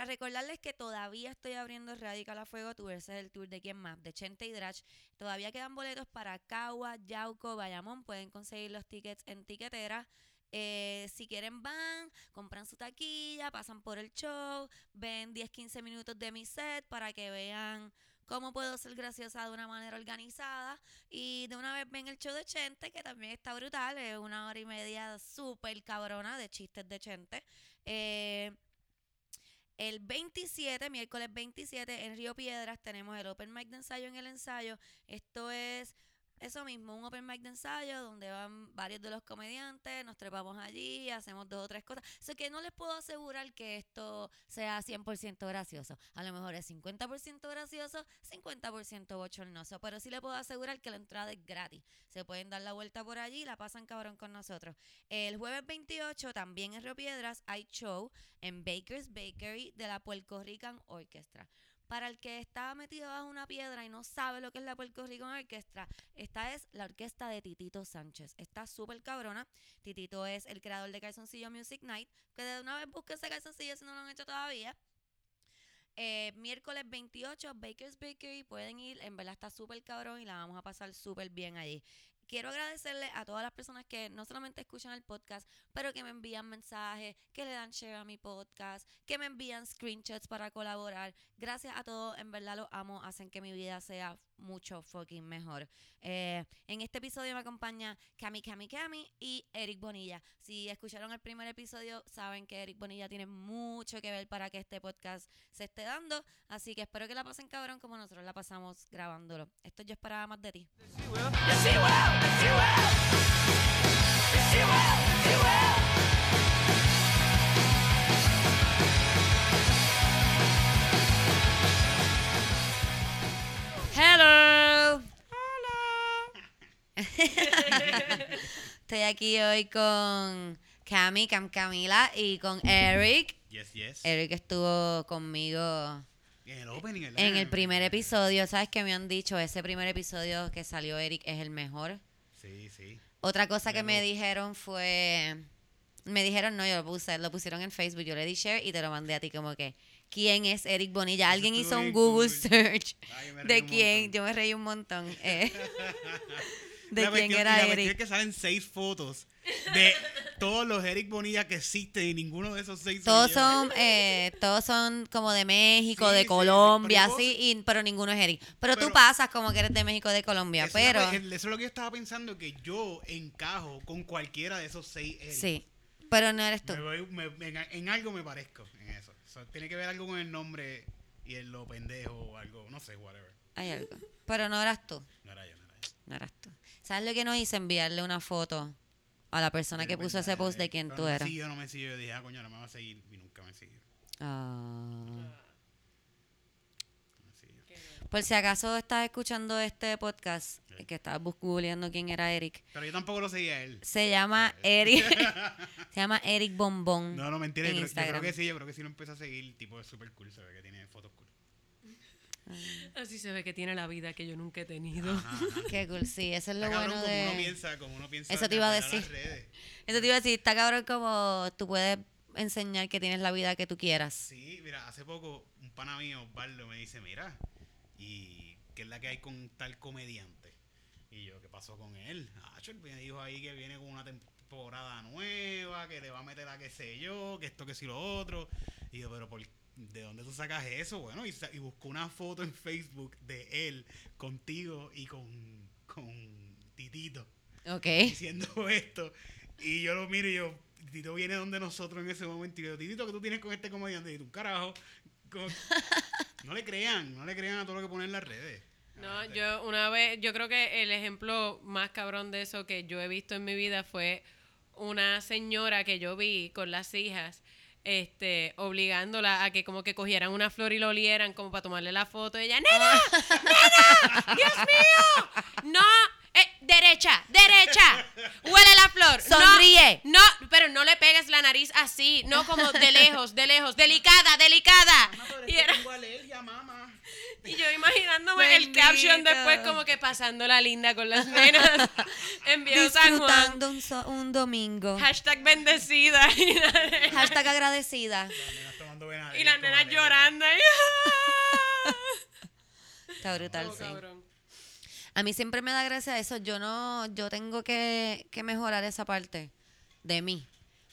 para recordarles que todavía estoy abriendo Radical a Fuego Tour, ese es el tour de quién más, de Chente y Drach. Todavía quedan boletos para Cagua, Yauco, Bayamón. Pueden conseguir los tickets en tiquetera. Eh, si quieren van, compran su taquilla, pasan por el show, ven 10-15 minutos de mi set para que vean cómo puedo ser graciosa de una manera organizada. Y de una vez ven el show de Chente, que también está brutal, es una hora y media súper cabrona de chistes de Chente. Eh, el 27, miércoles 27, en Río Piedras, tenemos el Open Mic de ensayo en el ensayo. Esto es eso mismo, un open mic de ensayo donde van varios de los comediantes, nos trepamos allí, hacemos dos o tres cosas. Así que no les puedo asegurar que esto sea 100% gracioso. A lo mejor es 50% gracioso, 50% bochornoso, pero sí le puedo asegurar que la entrada es gratis. Se pueden dar la vuelta por allí, la pasan cabrón con nosotros. El jueves 28 también en Río Piedras hay show en Baker's Bakery de la Puerto Rican Orchestra. Para el que está metido bajo una piedra y no sabe lo que es la Puerto Rico Orquestra, esta es la orquesta de Titito Sánchez. Está súper cabrona. Titito es el creador de Calzoncillo Music Night. Que de una vez busque ese calzoncillo si no lo han hecho todavía. Eh, miércoles 28, Baker's Bakery. Pueden ir, en verdad está súper cabrón y la vamos a pasar súper bien allí quiero agradecerle a todas las personas que no solamente escuchan el podcast, pero que me envían mensajes, que le dan share a mi podcast, que me envían screenshots para colaborar. Gracias a todos, en verdad los amo, hacen que mi vida sea mucho fucking mejor. Eh, en este episodio me acompaña Cami Cami Cami y Eric Bonilla. Si escucharon el primer episodio, saben que Eric Bonilla tiene mucho que ver para que este podcast se esté dando. Así que espero que la pasen cabrón como nosotros la pasamos grabándolo. Esto yo esperaba más de ti. Hello. Estoy aquí hoy con Cami, Cam Camila y con Eric. Yes, yes. Eric estuvo conmigo En el opening, ¿verdad? en el primer episodio. ¿Sabes qué me han dicho? Ese primer episodio que salió Eric es el mejor. Sí, sí. Otra cosa que me dijeron fue. Me dijeron, no, yo lo puse, lo pusieron en Facebook, yo le di share y te lo mandé a ti como que, ¿quién es Eric Bonilla? Alguien hizo un Google search Ay, de quién, montón. yo me reí un montón, eh, de La quién cuestión- era la Eric. es que salen seis fotos de todos los Eric Bonilla que existen y ninguno de esos seis Todos son, eh, todos son como de México, Sí, de sí, Colombia, pero así, y, pero ninguno es Eric. Pero, tú Pero- pasas como que eres de México, de Colombia, Eso pero... eso es lo que yo estaba pensando, que yo encajo con cualquiera de esos seis Eric. Sí, pero no eres tú. Me voy- me- en, en algo me parezco tiene que ver algo con el nombre y en lo pendejo o algo, no sé, whatever. Hay algo. Pero no eras tú. No era yo, no era yo. No eras tú. ¿Sabes lo que no hice? Enviarle una foto a la persona que puso ese post de eh, quién tú no eras. siguió, no me siguió. Yo dije, ah, coño, no me va a seguir. Y nunca me siguió. Ah. Por si acaso estás escuchando este podcast, Sí. que estabas googleando quién era Eric, Pero yo tampoco lo seguía a él. se llama Eric, se llama Eric Bombón. No, no, mentira. en Yo, creo- yo creo Instagram. que sí, yo creo que sí lo empecé a seguir. Tipo, es súper cool. Se ve que tiene fotos cool. Así se ve que tiene la vida que yo nunca he tenido. Ajá, ajá. Qué cool, sí, eso es lo Está cabrón bueno como uno de... piensa, como uno piensa. Eso te iba a decir. las redes. Eso te iba a decir, está cabrón como tú puedes enseñar que tienes la vida que tú quieras. Sí, mira, hace poco un pana mío, Osvaldo, me dice, mira, ¿y qué es la que hay con tal comediante? Y yo, ¿qué pasó con él? Ah, él me dijo ahí que viene con una temporada nueva, que le va a meter a qué sé yo, que esto, que sí lo otro. Y yo, pero por, ¿de dónde tú sacas eso? Bueno, y, y buscó una foto en Facebook de él contigo y con, con Titito Ok. diciendo esto. Y yo lo miro y yo, Tito viene donde nosotros en ese momento. Y yo, Titito, ¿qué tú tienes con este comediante? Y tú, carajo. No le crean, no le crean a todo lo que ponen en las redes. No, yo una vez, yo creo que el ejemplo más cabrón de eso que yo he visto en mi vida fue una señora que yo vi con las hijas, este, obligándola a que como que cogieran una flor y lo olieran como para tomarle la foto. Y ella, ¡Nena! ¡Nena! ¡Dios mío! ¡No! Derecha, derecha. Huele la flor. Sonríe. No, pero no le pegues la nariz así, no como de lejos, de lejos. Delicada, delicada. Y era- tengo alergia, mamá. y yo imaginándome el caption después como que pasando la linda con las nenas en Viejo San Juan. Disfrutando un, so- un domingo. Hashtag bendecida. Hashtag agradecida. Las nenas. Y las nenas llorando ahí. Está brutal, Oh, sí. cabrón. A mí siempre me da gracia eso. Yo no, yo tengo que, que mejorar esa parte de mí.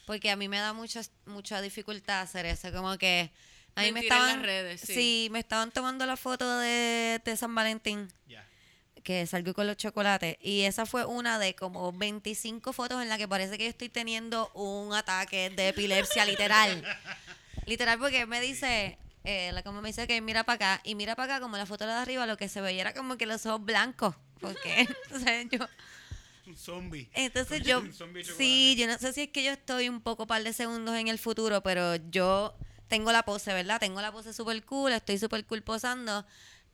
Porque a mí me da mucha, mucha dificultad hacer eso. Como que a mí me Mentir en las estaban. redes, sí. me estaban tomando la foto de, de San Valentín. Ya. que salgo con los chocolates. Y esa fue una de como 25 fotos en la que parece que yo estoy teniendo un ataque de epilepsia literal. literal, porque me dice, eh, la como me dice que mira para acá, y mira para acá, como la foto de arriba, lo que se veía era como que los ojos blancos. Porque, o sea, yo. Un zombie. Entonces yo, Un zombie de sí, yo no sé si es que yo estoy un poco par de segundos en el futuro, pero yo tengo la pose, ¿verdad? Tengo la pose súper cool, estoy súper cool posando.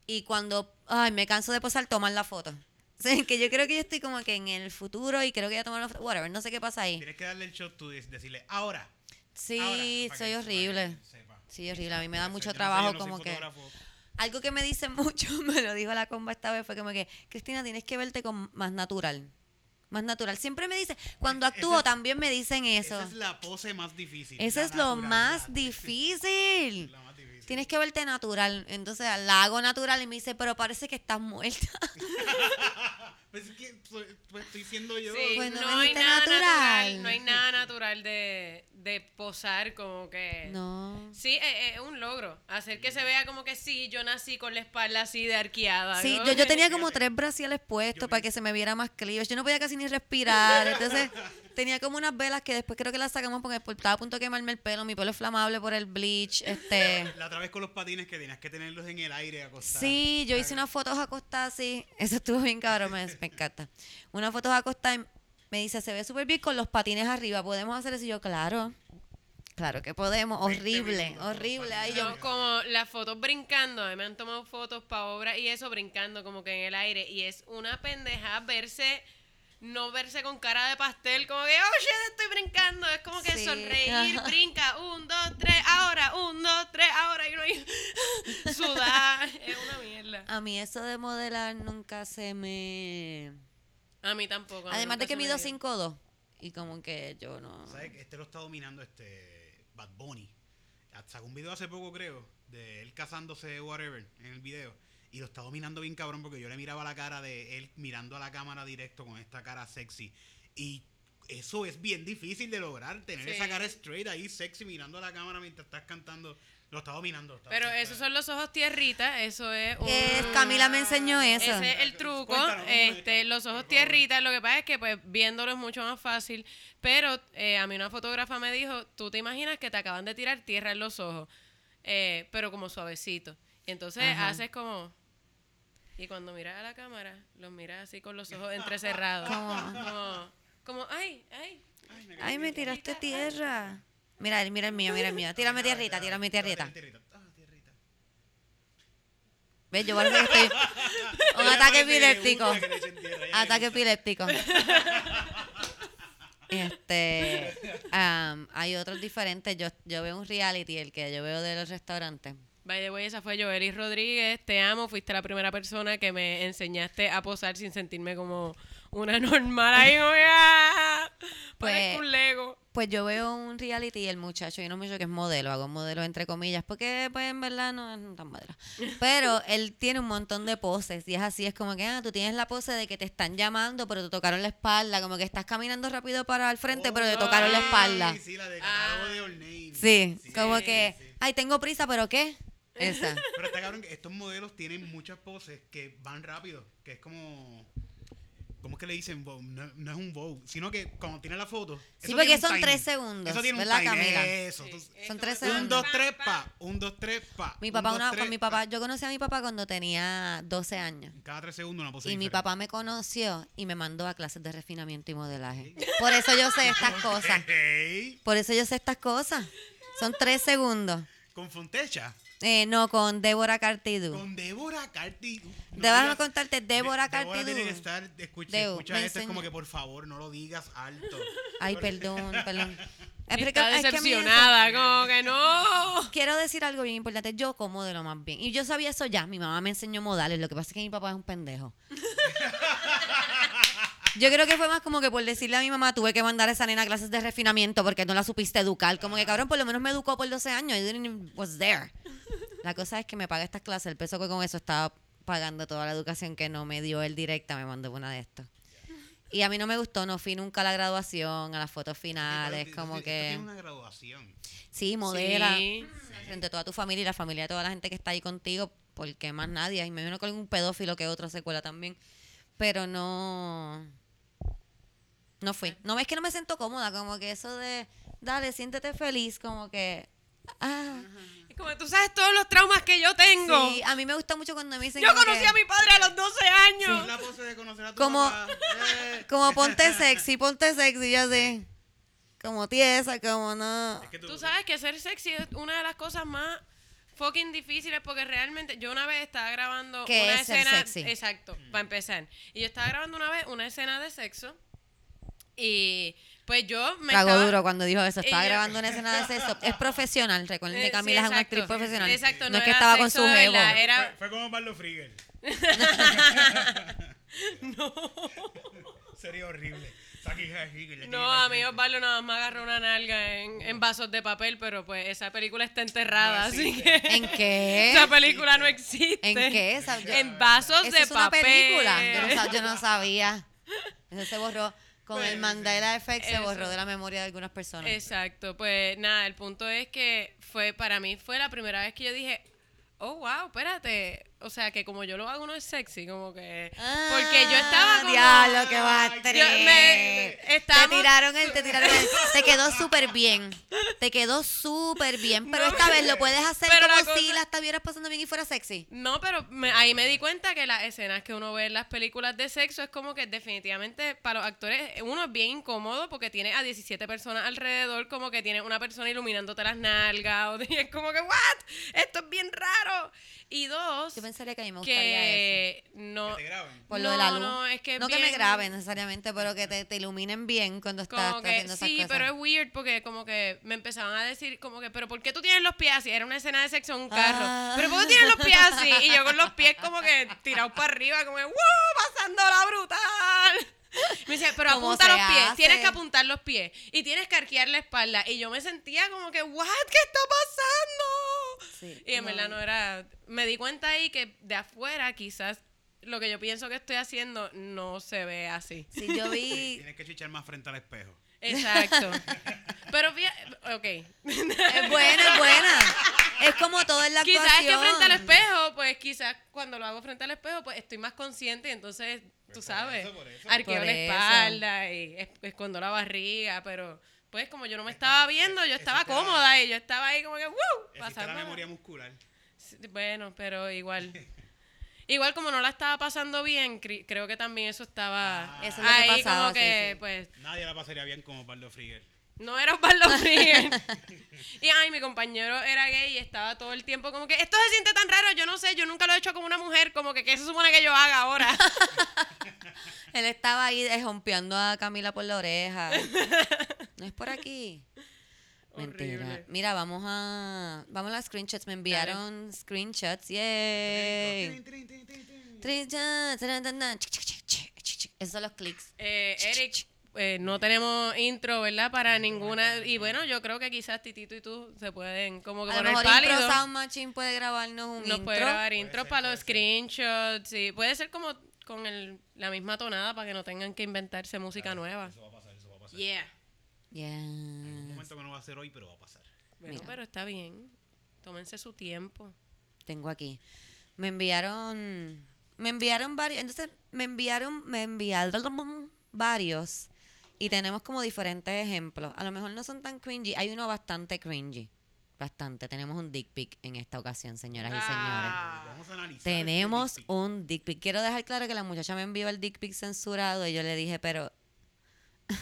Y cuando, ay, me canso de posar, tomar la foto. O sea, que yo creo que yo estoy como que en el futuro y creo que ya tomar la foto, whatever, no sé qué pasa ahí. Tienes que darle el shot tú decirle, ahora. Sí, ahora, soy horrible. Sí, horrible, a mí me da mucho no sé, trabajo no como que... Algo que me dicen mucho, me lo dijo la comba esta vez, fue como que, Cristina, tienes que verte con más natural. Más natural. Siempre me dicen, cuando actúo es- también me dicen eso. Esa es la pose más difícil. Eso es lo más difícil. La más difícil. Tienes que verte natural. Entonces la hago natural y me dice, pero parece que estás muerta. Pues es que soy- pues estoy siendo yo. Sí, Pues no no, hay nada natural. natural. No hay nada natural de, de posar como que... No. Sí, eh, es un logro. Hacer que se vea como que sí, yo nací con la espalda así de arqueada. Sí, ¿no? yo, yo tenía como tres brasiles puestos Yo para me- que se me viera más cleavage. Yo no podía casi ni respirar. Entonces tenía como unas velas que después creo que las sacamos porque estaba a punto de quemarme el pelo. Mi pelo es flamable por el bleach. Este... La otra vez con los patines que tenías que tenerlos en el aire acostados. Sí, yo hice unas fotos acostadas así. Eso estuvo bien cabrón, me, encanta. Unas fotos acostadas y me dice, se ve súper bien con los patines arriba. ¿Podemos hacer eso? Y yo, claro. Claro que podemos. Horrible, horrible. Patines yo, No, como las fotos brincando, a mí me han tomado fotos para obra y eso brincando como que en el aire y es una pendeja verse no verse con cara de pastel como que oh shit estoy brincando es como que Sí, sonreír ajá. brinca un dos tres ahora un dos tres ahora y uno ahí sudar es una mierda a mí eso de modelar nunca se me... a mí tampoco a mí Además de que mido dio. 5'2". Y como que yo no... ¿Sabes? que Este lo está dominando este Bad Bunny. Sacó un video hace poco, creo, de él casándose, whatever, en el video. Y lo está dominando bien cabrón porque yo le miraba la cara de él mirando a la cámara directo con esta cara sexy. Y eso es bien difícil de lograr, tener Sí. esa cara straight ahí, sexy, mirando a la cámara mientras estás cantando. Lo está dominando. está- pero esos son los ojos tierrita eso es Eh, Camila me enseñó eso. Ese es el truco. Este, los ojos tierritas, lo que pasa es que pues viéndolo es mucho más fácil. Pero eh, a mí una fotógrafa me dijo, tú te imaginas que te acaban de tirar tierra en los ojos, eh, pero como suavecito. Y entonces Ajá. haces como... Y cuando miras a la cámara, los miras así con los ojos entrecerrados. Como, como, ay, ay. Ay, me Ay, me tiraste tierra. Mira, mira el mío, mira el mío. Tírame tierrita, tírame tierrita. Tierrita. Ah, tierrita. ¿Ves? Yo parece que estoy... Un ataque epiléptico. Ataque epiléptico. Este, hay otros diferentes. Yo, yo veo un reality, el que yo veo de los restaurantes. By the way, esa fue Joelis Rodríguez. Te amo. Fuiste la primera persona que me enseñaste a posar sin sentirme como una normal. Ahí, ¡ah! Pues- un Lego. Pues yo veo un reality y el muchacho, y no mucho que es modelo, hago modelo entre comillas, porque pues en verdad no es tan modelo. Pero él tiene un montón de poses y es así, es como que, ah, tú tienes la pose de que te están llamando, pero te tocaron la espalda, como que estás caminando rápido para el frente, pero te tocaron la espalda. Sí, la de catálogo Ah. de Old Navy. Sí, como que, sí. ay, tengo prisa, pero ¿qué? Esa. Pero está cabrón que estos modelos tienen muchas poses que van rápido, que es como... ¿Cómo es que le dicen Vogue? No, no es un Vogue, sino que cuando tiene la foto... Sí, eso porque tiene un son tres segundos, Eso tiene ¿verdad, un. Camila? Eso. Sí, tú- es Son tres que Un, segundos. dos, tres, pa. Un, dos, tres, pa. Mi Un, papá, dos, una, tres, con mi pa. papá, yo conocí a mi papá cuando tenía 12 años. Cada tres segundos una pose Y mi papá me conoció y me mandó a clases de refinamiento y modelaje. Por eso yo sé estas cosas. Por eso yo sé estas cosas. Son tres segundos. Con Fontecha. Eh, no, con Débora Cartidú. Con Débora Carti. no Déjame digas- contarte, Débora De- Débora tiene que Cartidú. estar, escucha, Deu, escucha esto, es como que por favor no lo digas alto. Ay, perdón, perdón. Está es que a decepcionada, como que no. Quiero decir algo bien importante. Yo como de lo más bien. Y yo sabía eso ya. Mi mamá me enseñó modales. Lo que pasa es que mi papá es un pendejo. Yo creo que fue más como que por decirle a mi mamá, tuve que mandar a esa nena a clases de refinamiento porque no la supiste educar. Como que, cabrón, por lo menos me educó por 12 años. I didn't even was there. La cosa es que me paga estas clases. El peso que con eso estaba pagando toda la educación que no me dio él directa, me mandó una de estas. Y a mí no me gustó, no fui nunca a la graduación, a las fotos finales, Pero, como que... tiene una graduación. Sí, modela Sí. frente a toda tu familia y la familia de toda la gente que está ahí contigo, porque más nadie. Y me vino con un pedófilo que otra secuela también. Pero no. No fui. No es que no me siento cómoda, como que eso de. Dale, siéntete feliz, como que. Ah. Es como tú sabes todos los traumas que yo tengo. Sí, a mí me gusta mucho cuando me dicen. yo conocí que- a mi padre a los 12 años. Es la pose de conocer a tu Como- papá. Eh. Como ponte sexy, ponte sexy, ya sé. Como tiesa, como no. Es que Tú sabes que ser sexy es una de las cosas más fucking difíciles porque realmente yo una vez estaba grabando ¿Qué una es ser escena sexy? exacto para empezar y yo estaba grabando una vez una escena de sexo y pues yo me estaba- duro cuando dijo eso. Estaba yo- grabando una escena de sexo. Es profesional. Recuerden Eh, que sí, Camila es una actriz profesional. Exacto, no, no es que estaba con su jevo. era- Fue, fue como Barlo Frigel. Sería horrible. No, a mí. Osvaldo nada más me agarró una nalga en, en vasos de papel, pero pues esa película está enterrada, No así que ¿En qué? esa película no existe. ¿En qué? Esa- yo- En vasos ¿Eso de es una papel. película? Yo no, yo no sabía. Eso se borró. Con Pues, el Mandela Effect se borró de la memoria de algunas personas. Exacto, pues nada, el punto es que fue para mí fue la primera vez que yo dije, oh wow, espérate, o sea que como yo lo hago no es sexy, como que porque yo estaba como Ah, Diablo, batriz. me- Te tiraron el, te tiraron el. Te quedó súper bien. Te quedó súper bien. Pero No, esta vez lo puedes hacer como la si la estuvieras pasando bien y fuera sexy. No, pero me- ahí me di cuenta que las escenas que uno ve en las películas de sexo es como que definitivamente para los actores uno es bien incómodo porque tiene a 17 personas alrededor, como que tiene una persona iluminándote las nalgas, o y es como que, ¿what? Esto es bien raro. Y dos, Yo pensaría que a mí me gustaría eso. no... Que te graben. Por lo de la No, luz. no, es que no que me graben necesariamente, pero que te, te iluminen bien cuando estás, estás que, haciendo esas sí, cosas. pero es weird porque como que me empezaban a decir como que, pero ¿por qué tú tienes los pies así? Era una escena de sexo en un carro. Ah. Pero ¿por qué tienes los pies así? Y yo con los pies como que tirados para arriba, como que, ¡wow! ¡Pasándola brutal! Me decía, pero apunta los pies, hace. tienes que apuntar los pies y tienes que arquear la espalda. Y yo me sentía como que, ¿what? ¿Qué está pasando? Sí, Y en verdad no era. Me di cuenta ahí que de afuera quizás lo que yo pienso que estoy haciendo no se ve así. Sí, yo vi. Tienes que chichar más frente al espejo. Exacto. Pero fíjate, ok. Es buena, es buena. Es como todo en la Quizás es que actuación. frente al espejo, pues quizás cuando lo hago frente al espejo, pues estoy más consciente y entonces, tú Pues por sabes, eso, por eso. arqueo Por la eso. espalda y es- escondo la barriga, pero pues como yo no me estaba viendo, yo estaba cómoda y yo estaba ahí como que, ¡wow! Existe la Pasando. memoria muscular. Bueno, pero igual. Igual como no la estaba pasando bien, cre- creo que también eso estaba Ah. Eso es lo que ahí pasaba, como que, sí. pues, Nadie la pasaría bien como Barlo Frigel. no era Osvaldo Frigel. y ay, mi compañero era gay y estaba todo el tiempo como que, esto se siente tan raro, yo no sé, yo nunca lo he hecho con una mujer, como que, ¿qué se supone que yo haga ahora? Él estaba ahí desjompeando a Camila por la oreja. No es por aquí. Mentira. Horrible. Mira, vamos a vamos a las screenshots. Me enviaron screenshots. Yay. Trin, trin, trin, trin, trin. Screenshots, chic. Esos son los clics. Eh, Eric, eh, no tenemos intro, ¿verdad? Para ninguna. Y bueno, yo creo que quizás Titito y tú se pueden como que A lo poner mejor pálido. Intro Sound Machine puede grabarnos un Nos intro. puede grabar intro ser, para los screenshots. Sí, puede ser como con el, la misma tonada para que no tengan que inventarse música nueva. Eso va a pasar, eso va a pasar. Yeah. Yeah. Momento que no va a ser hoy, pero va a pasar. Bueno, Mira. pero está bien. Tómense su tiempo. Tengo aquí. Me enviaron. Me enviaron varios. Entonces, me enviaron. Me enviaron varios. Y tenemos como diferentes ejemplos. A lo mejor no son tan cringy. Hay uno bastante cringy. Bastante. Tenemos un dick pic en esta ocasión, señoras y señores. Ah. Vamos a analizar. Tenemos este dick pic. un dick pic. Quiero dejar claro que la muchacha me envió el dick pic censurado y yo le dije, pero,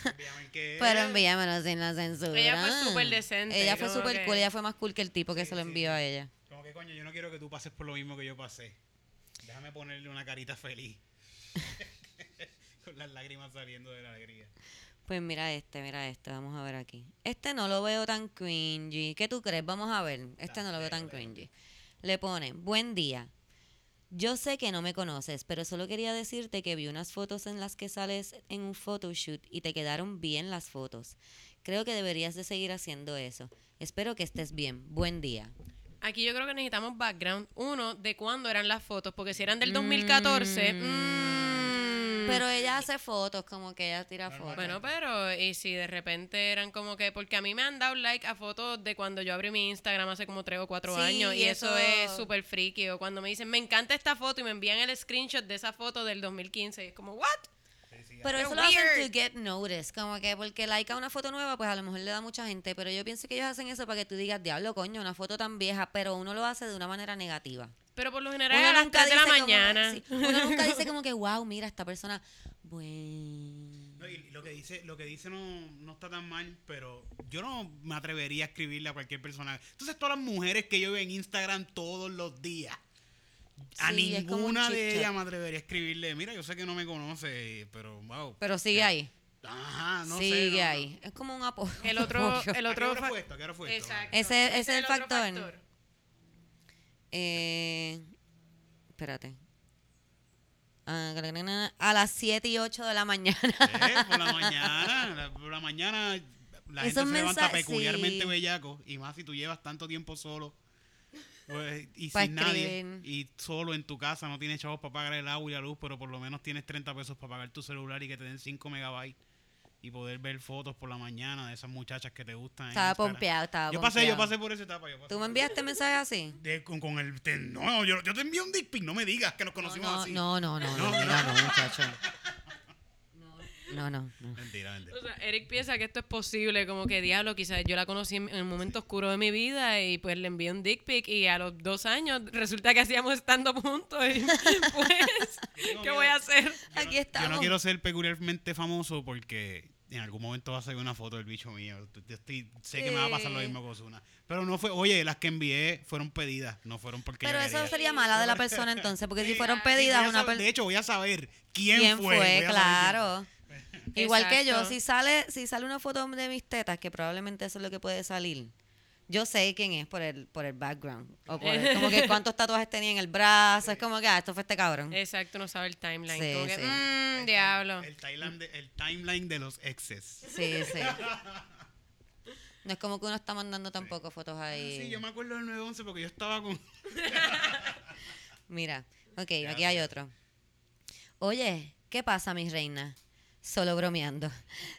Envíame pero envíamelo sin la censura. Ella fue súper decente, Ella fue súper cool. Ella fue más cool que el tipo que Sí, se lo sí. envió a ella. Como que coño, yo no quiero que tú pases por lo mismo que yo pasé. Déjame ponerle una carita feliz. Con las lágrimas saliendo de la alegría. Pues mira este, mira este, vamos a ver aquí. Este no lo veo tan cringy. ¿Qué tú crees? Vamos a ver. Este no lo veo tan cringy. Le pone, buen día. Yo sé que no me conoces, pero solo quería decirte que vi unas fotos en las que sales en un photoshoot y te quedaron bien las fotos. Creo que deberías de seguir haciendo eso. Espero que estés bien. Buen día. Aquí yo creo que necesitamos background. Uno, de cuándo eran las fotos, porque si eran del 2014... mm, Pero ella hace fotos, como que ella tira fotos. Bueno, pero y si de repente eran como que, porque a mí me han dado like a fotos de cuando yo abrí mi Instagram hace como tres o cuatro Sí, años y eso, eso- es súper freaky. O cuando me dicen, me encanta esta foto y me envían el screenshot de esa foto del 2015. Y es como, ¿what? Pero eso lo hacen to get noticed, como que porque like a una foto nueva, pues a lo mejor le da mucha gente, pero yo pienso que ellos hacen eso para que tú digas, diablo, coño, una foto tan vieja, pero uno lo hace de una manera negativa. Pero por lo general Uno a las nunca 3 de la dice como que- mañana. sí, uno nunca dice como que, wow, mira, esta persona, bueno. No, y lo que dice, lo que dice no, no está tan mal, pero yo no me atrevería a escribirle a cualquier persona. Entonces todas las mujeres que yo veo en Instagram todos los días. A Sí, ninguna de ellas me atrevería a escribirle, mira, yo sé que no me conoce, pero wow. Pero sigue ahí, Ajá, no sé. sigue no, no. ahí. Es como un apoyo. El otro, el ¿A qué otro hora fa- fue esto? ¿A qué hora fue esto? Exacto. Ese- ese es el otro factor. Eh, espérate. Ah, A las 7 y 8 de la mañana. Eh, por la mañana, la- por la mañana la gente se levanta peculiarmente sí. bellaco y más si tú llevas tanto tiempo solo pues, y Pa' sin nadie y solo en tu casa no tienes chavos para pagar el agua y la luz pero por lo menos tienes 30 pesos para pagar tu celular y que te den 5 megabytes y poder ver fotos por la mañana de esas muchachas que te gustan. Estaba pompeado, estaba Yo pasé, yo pompeado. pasé por esa etapa. Yo pasé ¿Tú me enviaste mensajes así? de- con, con el te- no, yo, yo te envío un dick pic, no me digas que nos conocimos no, así. no, no, no, no, No, no, no, muchacho. No, no, no. Mentira, mentira. O sea, Eric piensa que esto es posible, como que diablo, quizás yo la conocí en el momento oscuro de mi vida y pues le envié un dick pic y a los dos años resulta que hacíamos estando juntos y pues, ¿qué voy a hacer? Aquí Yo estamos. no quiero ser peculiarmente famoso porque en algún momento va a salir una foto del bicho mío. Yo estoy- sé que me va a pasar lo mismo con Ozuna. Pero no fue, oye, las que envié fueron pedidas, no fueron porque Pero yo eso quería. sería mala de la persona entonces, porque si fueron pedidas a una persona... De hecho, voy a saber quién, ¿Quién fue. fue? Claro. Igual que yo, si sale, si sale una foto de mis tetas, que probablemente eso es lo que puede salir. Yo sé quién es por el, por el background. O por el- como que cuántos tatuajes tenía en el brazo. Es como que, ah, esto fue este cabrón. Exacto, no sabe el timeline. Sí, como que, sí. mmm, diablo. El, timeline de, el timeline de los exes. Sí, sí. No es como que uno está mandando tampoco fotos ahí. Ah, Sí, yo me acuerdo del 911 porque yo estaba con. Mira, ok, aquí hay otro. Oye, ¿qué pasa, mi reina? Solo bromeando.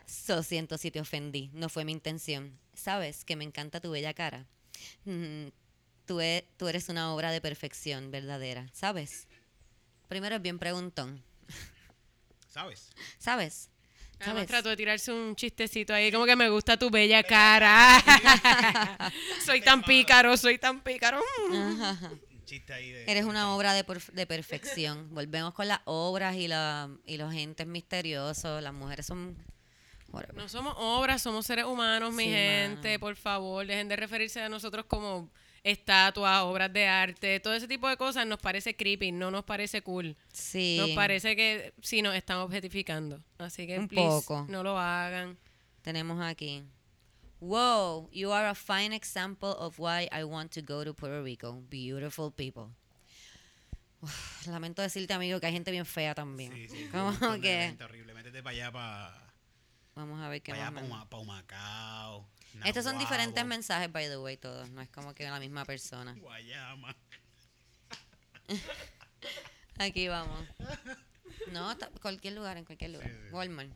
So siento si te ofendí. No fue mi intención. Sabes que me encanta tu bella cara. Mm, tú, e- tú eres una obra de perfección verdadera. ¿Sabes? Primero es bien preguntón. ¿Sabes? ¿Sabes? Además ¿Sabes? trató de tirarse un chistecito ahí, como que me gusta tu bella cara. soy tan pícaro, soy tan pícaro. Un chiste ahí de. Eres una obra de, de perfección. Volvemos con las obras y, la, y los entes misteriosos. Las mujeres son... whatever. No somos obras, somos seres humanos, mi Sí, gente. mano. Por favor, dejen de referirse a nosotros como estatuas, obras de arte. Todo ese tipo de cosas nos parece creepy, no nos parece cool. Sí. Nos parece que sí nos están objetificando. Así que, Un please, poco. no lo hagan. Tenemos aquí. Wow, you are a fine example of why I want to go to Puerto Rico. Beautiful people. Uf, lamento decirte, amigo, que hay gente bien fea también. Sí, sí, de que- horrible. Métete para allá, para. Vamos a ver qué Para allá, más. para, me- Macao. Estos son diferentes mensajes, by the way, todos. No es como que la misma persona. Guayama. Aquí vamos. No, cualquier lugar, en cualquier lugar. Walmart.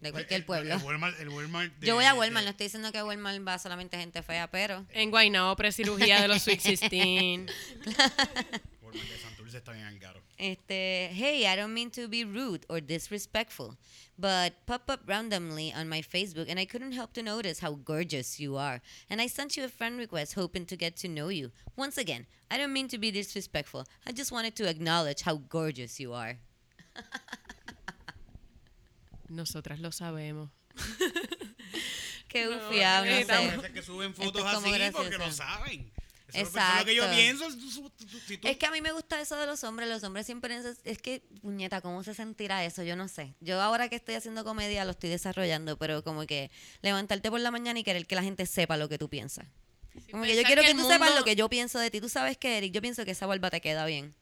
De cualquier El- pueblo. El, Walmart, el Walmart de- Yo voy a Walmart, de- no estoy diciendo que Walmart va solamente gente fea, pero... En Guaynabo, precirugía de los Sweet 16. Walmart de Santurce está bien al caro. Este, hey, I don't mean to be rude or disrespectful, but pop up randomly on my Facebook and I couldn't help to notice how gorgeous you are. And I sent you a friend request hoping to get to know you. Once again, I don't mean to be disrespectful. I just wanted to acknowledge how gorgeous you are. Nosotras lo sabemos. Qué No, bufiado, no necesitamos- sé. Que suben fotos es así porque lo saben. Eso es lo- eso es lo que yo Exacto. pienso. Si tú- Es que a mí me gusta eso de los hombres. Los hombres siempre es que, puñeta, ¿cómo se sentirá eso? Yo no sé. Yo ahora que estoy haciendo comedia lo estoy desarrollando, pero como que levantarte por la mañana y querer que la gente sepa lo que tú piensas. Como que yo quiero que que, tú sepas lo que yo pienso de ti. Tú sabes que, Eric, yo pienso que esa barba te queda bien.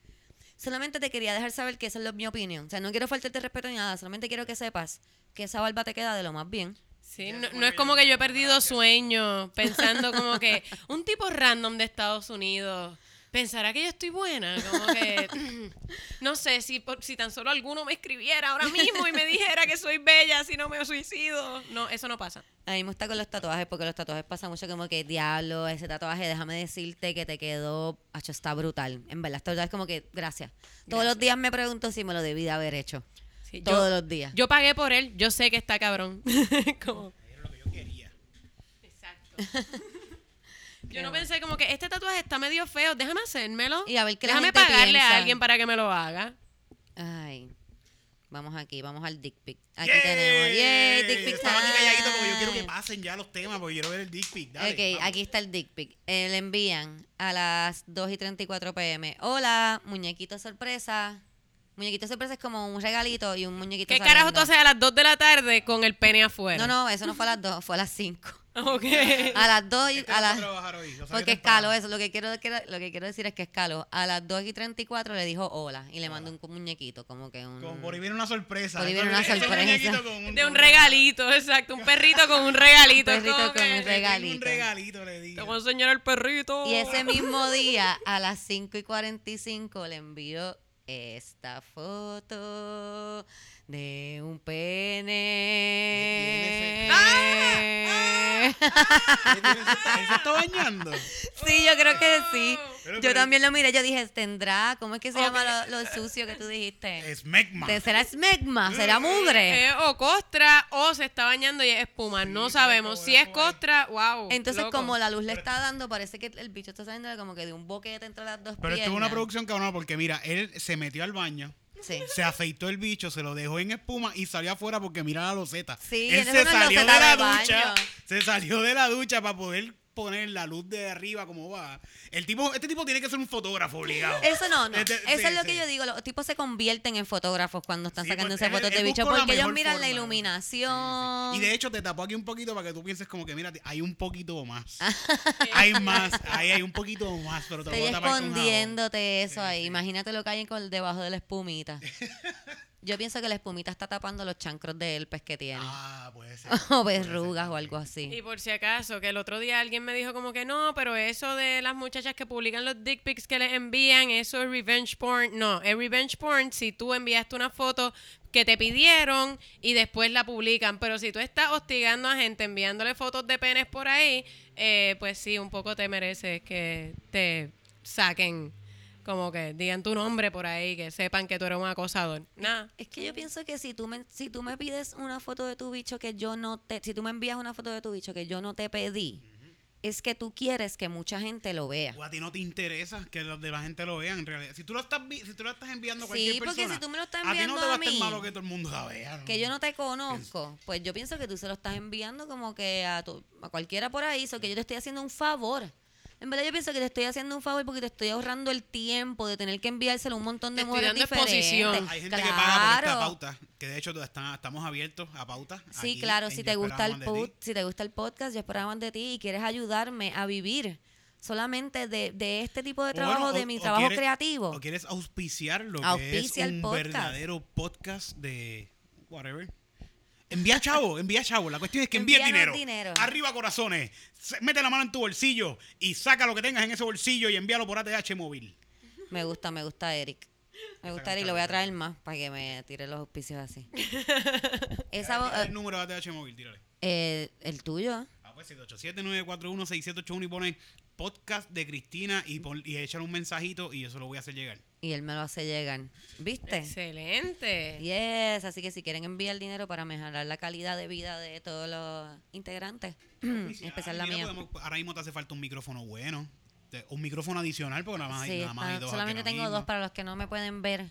Solamente te quería dejar saber que esa es lo- mi opinión. O sea, no quiero faltarte respeto ni nada, solamente quiero que sepas que esa barba te queda de lo más bien. Sí, no, no es como que yo he perdido sueño pensando como que un tipo random de Estados Unidos pensará que yo estoy buena, como que no sé si por- si tan solo alguno me escribiera ahora mismo y me dijera que soy bella si no me suicido. No, eso no pasa. A mí me gusta con los tatuajes porque los tatuajes pasan mucho como que, diablo, ese tatuaje, déjame decirte que te quedó, hacho, está brutal. En verdad, brutal. Es como que, gracias. Todos los días me pregunto si me lo debí de haber hecho. Sí, Todos yo, los días. yo pagué por él, yo sé que está cabrón. Como- Era lo que yo quería. Exacto. Yo no pensé como que este tatuaje está medio feo, déjame hacérmelo. Y a ver qué la Déjame gente pagarle piensa. a alguien para que me lo haga. Ay. Vamos aquí, vamos al dick pic. Aquí ¡Yay! tenemos. Yay, dick pic Estaba aquí calladito porque yo quiero que time. pasen ya los temas porque quiero ver el dick pic. Dale, Ok, vamos. aquí está el dick pic. Eh, le envían a las 2 y 34 pm. Hola, muñequito sorpresa. Muñequito sorpresa es como un regalito y un muñequito ¿Qué carajo tú haces a las 2 de la tarde con el pene afuera? No, no, eso no fue a las 2, fue a las 5. Ok. A las 2 y a las... hoy, Porque es temprano. calo eso, lo que quiero lo que quiero decir es que es calo. A las 2 y 34 le dijo hola y le mandó un muñequito, como que un... Como por ahí viene una sorpresa. Por ahí Eso viene una sorpresa. De un regalito, exacto. Un perrito con un regalito. Un perrito con que, un regalito. Un regalito le Te digo. voy a enseñar el perrito. Y ese mismo día, a las 5 y 45, le envió esta foto de un pene. ¿Qué tiene ese- ¿Él se está bañando? Sí, yo creo que sí. Pero, Yo también lo miré, yo dije, ¿tendrá? ¿Cómo es que se llama lo, lo sucio que tú dijiste? Es Megma. ¿Te- ¿Será smegma? ¿Será mugre? Es o costra o se está bañando y es espuma. Sí, no sabemos. Si es costra, wow. Entonces, loco. como la luz le está dando, parece que el bicho está saliendo como que de un boquete entre las dos Pero esto es una producción cabrona porque mira, él se metió al baño, Sí. se afeitó el bicho, se lo dejó en espuma y salió afuera porque mira la loseta. Sí, él él se salió de la de baño. ducha, se salió de la ducha para poder poner la luz de arriba como va. El tipo, este tipo tiene que ser un fotógrafo obligado. Eso no, no. Este- Eso sí, es lo sí. que yo digo. Los tipos se convierten en fotógrafos cuando están Sí, sacando porque esas fotos de bicho. Porque ellos miran la iluminación. Y de hecho te tapó aquí un poquito para que tú pienses como que mira, hay un poquito más. Hay más, ahí hay un poquito más, pero te voy a tapar escondiéndote eso ahí. Imagínate lo que hay debajo de la espumita. Yo pienso que la espumita está tapando los chancros de herpes que tiene. Ah, puede ser. o verrugas o algo así. Y por si acaso, que el otro día alguien me dijo como que no, pero eso de las muchachas que publican los dick pics que les envían, eso es revenge porn. No, es revenge porn si tú enviaste una foto que te pidieron y después la publican. Pero si tú estás hostigando a gente enviándole fotos de penes por ahí, eh, pues sí, un poco te mereces que te saquen, como que digan tu nombre por ahí, que sepan que tú eres un acosador. Nada. Es que yo pienso que si tú me si tú me pides una foto de tu bicho que yo no te si tú me envías una foto de tu bicho que yo no te pedí, es que tú quieres que mucha gente lo vea. O a ti no te interesa que los de la gente lo vean en realidad. Si tú lo estás, si tú lo estás enviando a cualquier Sí, porque persona, si tú me lo estás a ti no enviando te va a estar malo que todo el mundo la vea. ¿no? que yo no te conozco, pues yo pienso que tú se lo estás enviando como que a, tu- a cualquiera por ahí, o que yo te estoy haciendo un favor. En verdad yo pienso que te estoy haciendo un favor porque te estoy ahorrando el tiempo de tener que enviárselo a un montón de mujeres diferentes. Hay gente que paga por esta pauta, que de hecho está- estamos abiertos a pauta. Sí, aquí claro, si te gusta el pod- si te gusta el podcast, yo esperaba de ti y quieres ayudarme a vivir solamente de, de este tipo de trabajo, bueno, de mi trabajo quieres- creativo. O quieres auspiciar lo que es el un podcast. verdadero podcast de whatever. Envía chavo, envía chavo. La cuestión es que envíe Envíanos dinero. dinero. Arriba corazones. Mete la mano en tu bolsillo y saca lo que tengas en ese bolsillo y envíalo por ATH móvil. Me gusta, me gusta Eric. Me gusta Eric, lo voy a traer más para que me tire los auspicios así. Esa, el número de ATH móvil, tírale. eh, el tuyo. Ah, pues 787-941-6781 y pone podcast de Cristina y, pon, y echan un mensajito y se lo voy a hacer llegar. Y él me lo hace llegar. ¿Viste? Excelente. Yes, así que si quieren enviar dinero para mejorar la calidad de vida de todos los integrantes, en especial la mía. podemos- ahora mismo te hace falta un micrófono bueno. Un micrófono adicional porque nada más, hay, Sí, nada más hay está- dos. solamente tengo mismo. dos para los que no me pueden ver,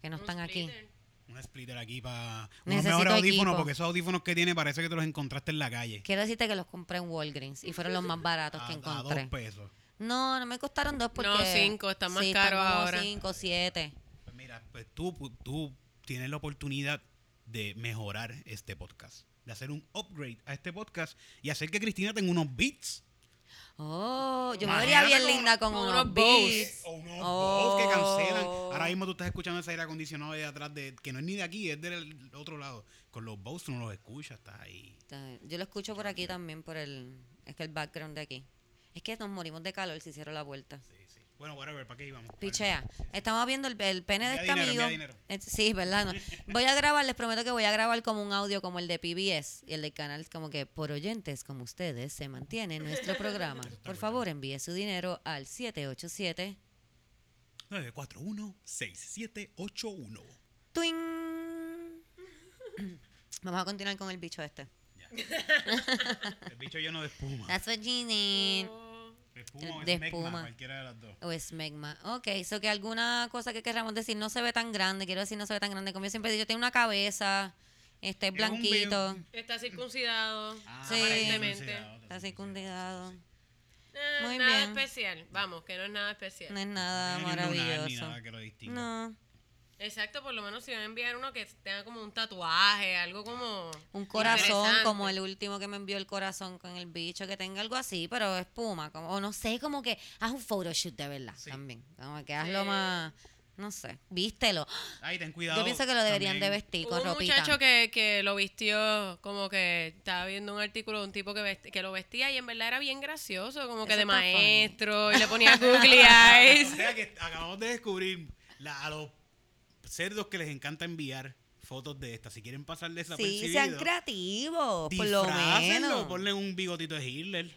que no Un están aquí. Un splitter aquí para unos Necesito mejores audífonos equipo. porque esos audífonos que tiene parece que te los encontraste en la calle. Quiero decirte que los compré en Walgreens y fueron los más baratos A, que a encontré. dos pesos. No, no me costaron dos porque... No, cinco, están más sí, como ahora. cinco, siete. Pues mira, pues tú, tú tienes la oportunidad de mejorar este podcast. De hacer un upgrade a este podcast y hacer que Cristina tenga unos beats. Oh, yo me vería bien con- linda con, con unos unos beats. O unos Oh. bows que cancelan. Ahora mismo tú estás escuchando ese aire acondicionado de atrás, de, que no es ni de aquí, es del otro lado. Con los bows tú no los escuchas, estás ahí. Está. Yo lo escucho por aquí también, por el... Es que el background de aquí. Es que nos morimos de calor si cierro la vuelta. Sí, sí. Bueno, whatever, ¿para qué íbamos? Pichea. Estamos viendo el, el pene de este dinero, amigo. Sí, ¿verdad? No. Voy a grabar, les prometo que voy a grabar como un audio como el de PBS y el del canal como que por oyentes como ustedes se mantiene nuestro programa. Por favor, envíe su dinero al 787 941-6781. Twing. Vamos a continuar con el bicho este. El bicho lleno de espuma. That's what you need. Oh, De espuma o de esmegma, espuma. cualquiera de las dos. O esmegma. Ok, so que alguna cosa que queramos decir no se ve tan grande. Quiero decir, no se ve tan grande. Como yo siempre he dicho, tiene una cabeza, este es Es blanquito, Está circuncidado, Ah, Sí. aparentemente. está circundado. Eh, Muy nada bien. especial. Vamos, que no es nada especial. No es nada No maravilloso. nada que lo distinga. No, Exacto, por lo menos si van a enviar uno que tenga como un tatuaje, algo como... un corazón como el último que me envió el corazón con el bicho, que tenga algo así, pero espuma, como, o no sé, como que haz un photoshoot de verdad Sí. también. Como que hazlo Sí. más, no sé, vístelo. Ay, ten cuidado. Yo pienso que lo deberían de vestir Hubo con un ropita. muchacho que, que lo vistió, como que estaba viendo un artículo de un tipo que, vesti- que lo vestía y en verdad era bien gracioso, como que Eso de funny. maestro, y le ponía googly eyes. O sea que acabamos de descubrir la- a los cerdos que les encanta enviar fotos de estas. Si quieren pasar Sí, desapercibidos, sean creativos, por lo menos. ponle un bigotito de Hitler.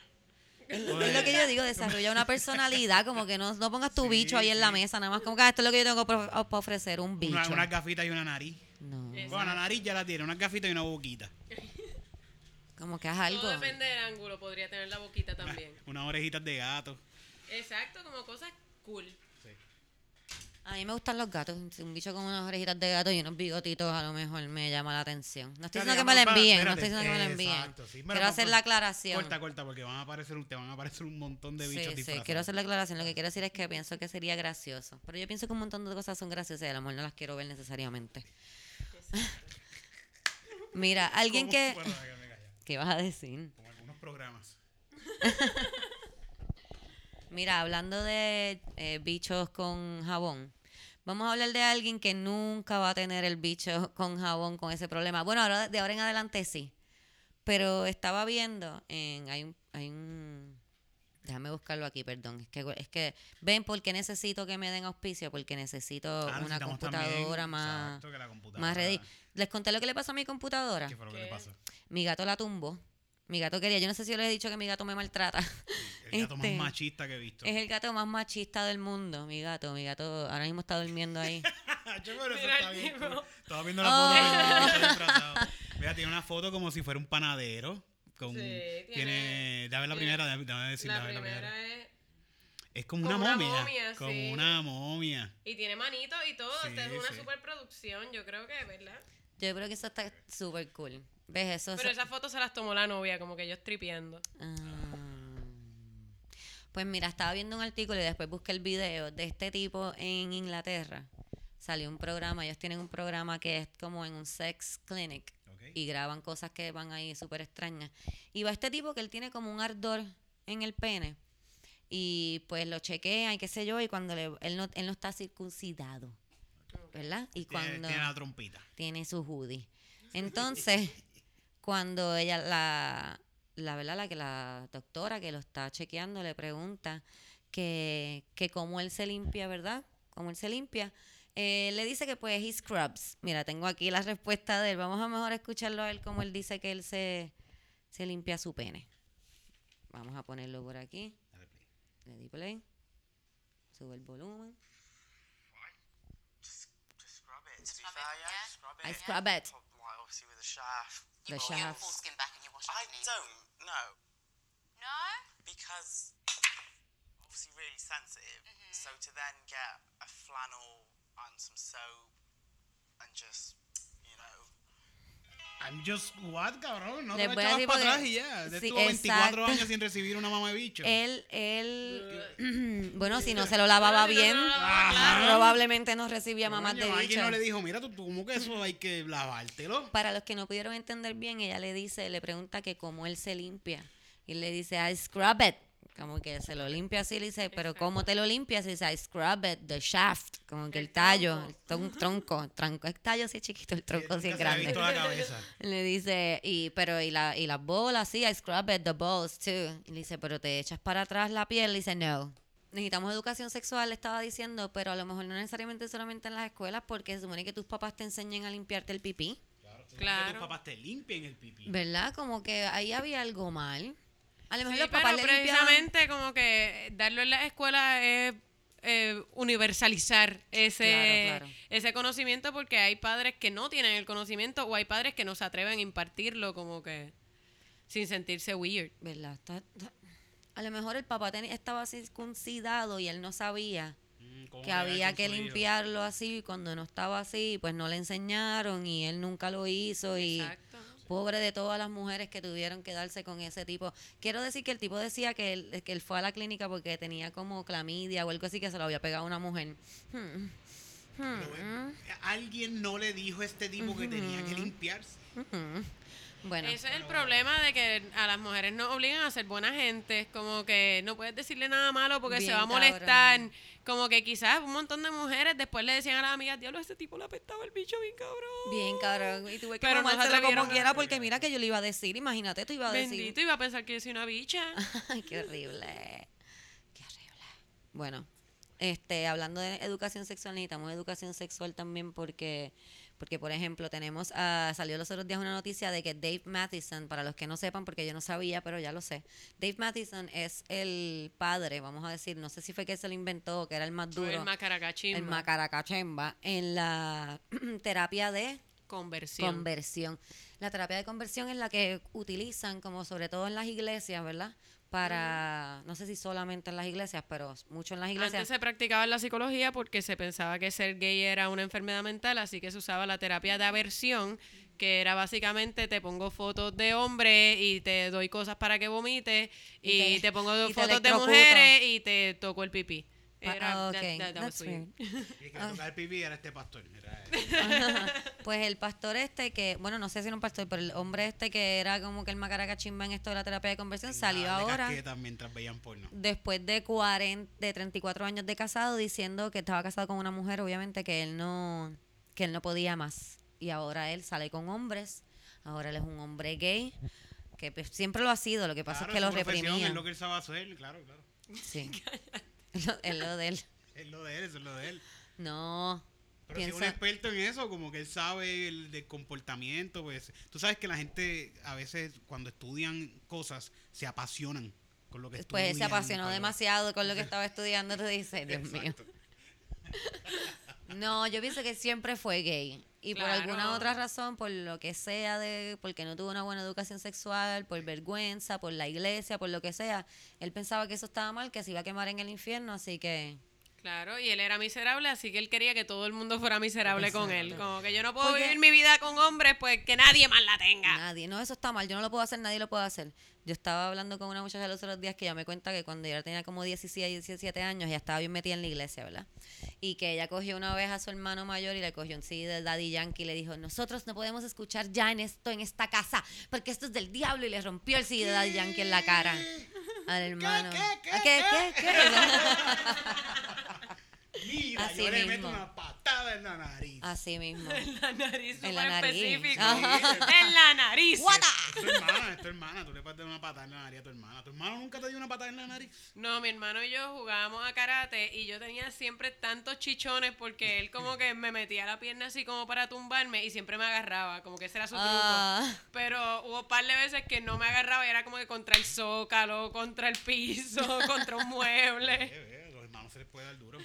Es lo que yo digo, desarrolla una personalidad, como que no, no pongas tu Sí, bicho ahí en la sí. mesa, nada más como que ah, esto es lo que yo tengo para ofrecer, un bicho. Una, unas gafitas y una nariz. No, Exacto. Bueno, la nariz ya la tiene, unas gafitas y una boquita. como que haz algo. Todo depende del ángulo, podría tener la boquita también. Unas orejitas de gato. Exacto, como cosas cool. A mí me gustan los gatos, un bicho con unas orejitas de gato y unos bigotitos a lo mejor me llama la atención. No estoy diciendo que me la envíen, no estoy diciendo que me la envíen. Exacto, sí. Bueno, quiero hacer la aclaración. Corta, corta, porque van a aparecer, un- te van a aparecer un montón de bichos Sí, sí, quiero hacer la aclaración. Lo que quiero decir es que pienso que sería gracioso. Pero yo pienso que un montón de cosas son graciosas y a lo mejor no las quiero ver necesariamente. Mira, alguien que... ¿Qué vas a decir? Como algunos programas. Mira, hablando de eh, bichos con jabón, vamos a hablar de alguien que nunca va a tener el bicho con jabón con ese problema. Bueno, ahora de ahora en adelante sí. Pero estaba viendo en hay un hay un déjame buscarlo aquí, perdón. Es que es que ven porque necesito que me den auspicio porque necesito Ah, una computadora también, más exacto, que la computadora- más ready. Les conté lo que le pasó a mi computadora. ¿Qué fue lo que le pasó? Mi gato la tumbó. Mi gato quería, yo no sé si yo les he dicho que mi gato me maltrata. El gato Este, más machista que he visto. Es el gato más machista del mundo, mi gato. Mi gato ahora mismo está durmiendo ahí. Che, pero eso Mira está bien. Estaba viendo la Oh. foto del disfrazado. Mira, tiene una foto como si fuera un panadero. Con, Sí, tiene, tiene- Dame la primera, dame, dame decir, La dame la primera primera. es... Es como, como una una momia. momia, como sí. una momia. Y tiene manitos y todo. Sí, Esta es una sí. superproducción, yo creo que, ¿verdad? Yo creo que eso está súper cool. ¿Ves eso? Pero esas fotos se las tomó la novia, como que ellos tripeando. Ah. Pues mira, estaba viendo un artículo y después busqué el video de este tipo en Inglaterra. Salió un programa, ellos tienen un programa que es como en un sex clinic ¿ok? y graban cosas que van ahí súper extrañas. Y va este tipo que él tiene como un ardor en el pene y pues lo chequean y qué sé yo y cuando le- él, no, él no está circuncidado, ¿verdad? Y Tiene, cuando tiene la trompita. tiene su hoodie. Entonces, cuando ella, la, la verdad, la que la doctora que lo está chequeando le pregunta que, que cómo él se limpia, ¿verdad? Cómo él se limpia. Eh, le dice que pues he scrubs. Mira, tengo aquí la respuesta de él. Vamos a mejor escucharlo a él cómo él dice que él se, se limpia su pene. Vamos a ponerlo por aquí. Dale play. Le di play. Sube el volumen. Just, just scrub it. to be scrub fair, it, yeah, yeah. just scrub it. I scrub it. Top- Like, obviously with a shaft. The You put your shafts. foreskin back and you wash it I clean. don't know No? because obviously really sensitive. So to then get a flannel and some soap and just, you know, I'm just what, cabrón. No te voy a decir para atrás y ya. sí, Estuvo 24 exacto. años sin recibir una mamá de bicho. Él, él, bueno, si no se lo lavaba bien, lavaba, claro. probablemente no recibía mamás Coño, de alguien bicho. no le dijo, mira, tú, ¿cómo que eso hay que lavártelo? Para los que no pudieron entender bien, ella le dice, le pregunta que cómo él se limpia. Y le dice, I scrub it. Como que se lo limpia así, le dice, pero ¿cómo te lo limpias? Y dice, I scrub it, the shaft, como que el, tallo, el tron- tronco, tronco, el tallo sí es chiquito, el tronco sí es Nunca se le ha grande. visto la cabeza. Le dice, y pero y, la, y las bolas, sí, I scrub it, the balls too. Y le dice, pero te echas para atrás la piel. Le dice, no. Necesitamos educación sexual, le estaba diciendo, pero a lo mejor no necesariamente solamente en las escuelas, porque se supone que tus papás te enseñen a limpiarte el pipí. Claro. Que Claro. tus papás te limpien el pipí. ¿Verdad? Como que ahí había algo mal. A lo mejor Sí, los pero papás le limpiaban- precisamente como que darlo en la escuela es eh, universalizar ese, Claro, claro. ese conocimiento porque hay padres que no tienen el conocimiento o hay padres que no se atreven a impartirlo como que sin sentirse weird. ¿Verdad? Está- está- A lo mejor el papá teni- estaba circuncidado y él no sabía Mm, ¿cómo que había que limpiarlo así. y Cuando no estaba así, pues no le enseñaron y él nunca lo hizo. Y Exacto. Pobre de todas las mujeres que tuvieron que darse con ese tipo. Quiero decir que el tipo decía que él, que él fue a la clínica porque tenía como clamidia o algo así que se lo había pegado a una mujer. Hmm. Hmm. Eh, Alguien no le dijo a este tipo que tenía que limpiarse. Bueno, Ese es el problema de que a las mujeres nos obligan a ser buena gente. Como que no puedes decirle nada malo porque se va a molestar. cabrón. Como que quizás un montón de mujeres después le decían a las amigas, diablo, ese tipo le apestaba el bicho bien cabrón. bien cabrón. Y tuve que Pero no como quiera porque mira que yo le iba a decir. Imagínate, tú iba a decir. Bendito, iba a pensar que yo soy una bicha. Ay, qué horrible. Qué horrible. Bueno, este, hablando de educación sexual, necesitamos educación sexual también porque, porque por ejemplo, tenemos, ah, salió los otros días una noticia de que Dave Matheson, para los que no sepan, porque yo no sabía, pero ya lo sé, Dave Matheson es el padre, vamos a decir, no sé si fue que se lo inventó, que era el más duro, el macaracachimba. el macaracachemba, en la terapia de Conversión. conversión. La terapia de conversión es la que utilizan, como sobre todo en las iglesias, ¿verdad? Para, no sé si solamente en las iglesias, pero mucho en las Antes iglesias. se practicaba en la psicología porque se pensaba que ser gay era una enfermedad mental, así que se usaba la terapia de aversión, que era básicamente te pongo fotos de hombres y te doy cosas para que vomites y, Y te- te, pongo y te fotos de mujeres y te toco el pipí. Pa- Era, ah, that- ok, that- that was that's weird. weird. Y el que Ah. le tocaba el pipí era este pastor. Era él. Pues el pastor este que, bueno, no sé si era un pastor, pero el hombre este que era como que el macaracachimba en esto de la terapia de conversión salió ahora. mientras veían porno. después de 40, de 34 años de casado diciendo que estaba casado con una mujer, obviamente que él no que él no podía más y ahora él sale con hombres, ahora él es un hombre gay que pues, siempre lo ha sido, lo que pasa Claro, es que lo reprimía. Es lo que él sabe hacer, claro, claro. Sí. es, lo, de él. Es lo de él, eso es lo de él. No. Pero si es un experto en eso, como que él sabe el de comportamiento, pues tú sabes que la gente a veces cuando estudian cosas se apasionan con lo que después él se estudian, apasionó demasiado con lo que estaba estudiando, te dice, Dios mío. No, yo pienso que siempre fue gay. Y por alguna otra razón, por lo que sea, de porque no tuvo una buena educación sexual, por vergüenza, por la iglesia, por lo que sea, él pensaba que eso estaba mal, que se iba a quemar en el infierno, así que... Claro, y él era miserable, así que él quería que todo el mundo fuera miserable con él. Como que yo no puedo Porque- vivir mi vida con hombres, pues que nadie más la tenga. Nadie, no, eso está mal, yo no lo puedo hacer, nadie lo puede hacer. Yo estaba hablando con una muchacha los otros días que ella me cuenta que cuando ella tenía como 16, 17 años, ella estaba bien metida en la iglesia, ¿verdad? Y que ella cogió una vez a su hermano mayor y le cogió un CD del Daddy Yankee y le dijo, nosotros no podemos escuchar ya en esto, en esta casa, porque esto es del diablo y le rompió el CD de Daddy Yankee en la cara al hermano. qué, qué, ¿Ah, ¿Qué, qué, qué? Mira, Así yo le meto mismo. una patada en la nariz. Así mismo. En la nariz, En la nariz. específico. En la nariz. Guata. Es tu hermana, es tu hermana. Tú le puedes dar una patada en la nariz a tu hermana. ¿Tu hermano nunca te dio una patada en la nariz? No, mi hermano y yo jugábamos a karate y yo tenía siempre tantos chichones porque él como que me metía la pierna así como para tumbarme y siempre me agarraba, como que ese era su truco. Ah. Pero hubo un par de veces que no me agarraba y era como que contra el zócalo, contra el piso, contra un mueble. eh, los hermanos se les puede dar duro.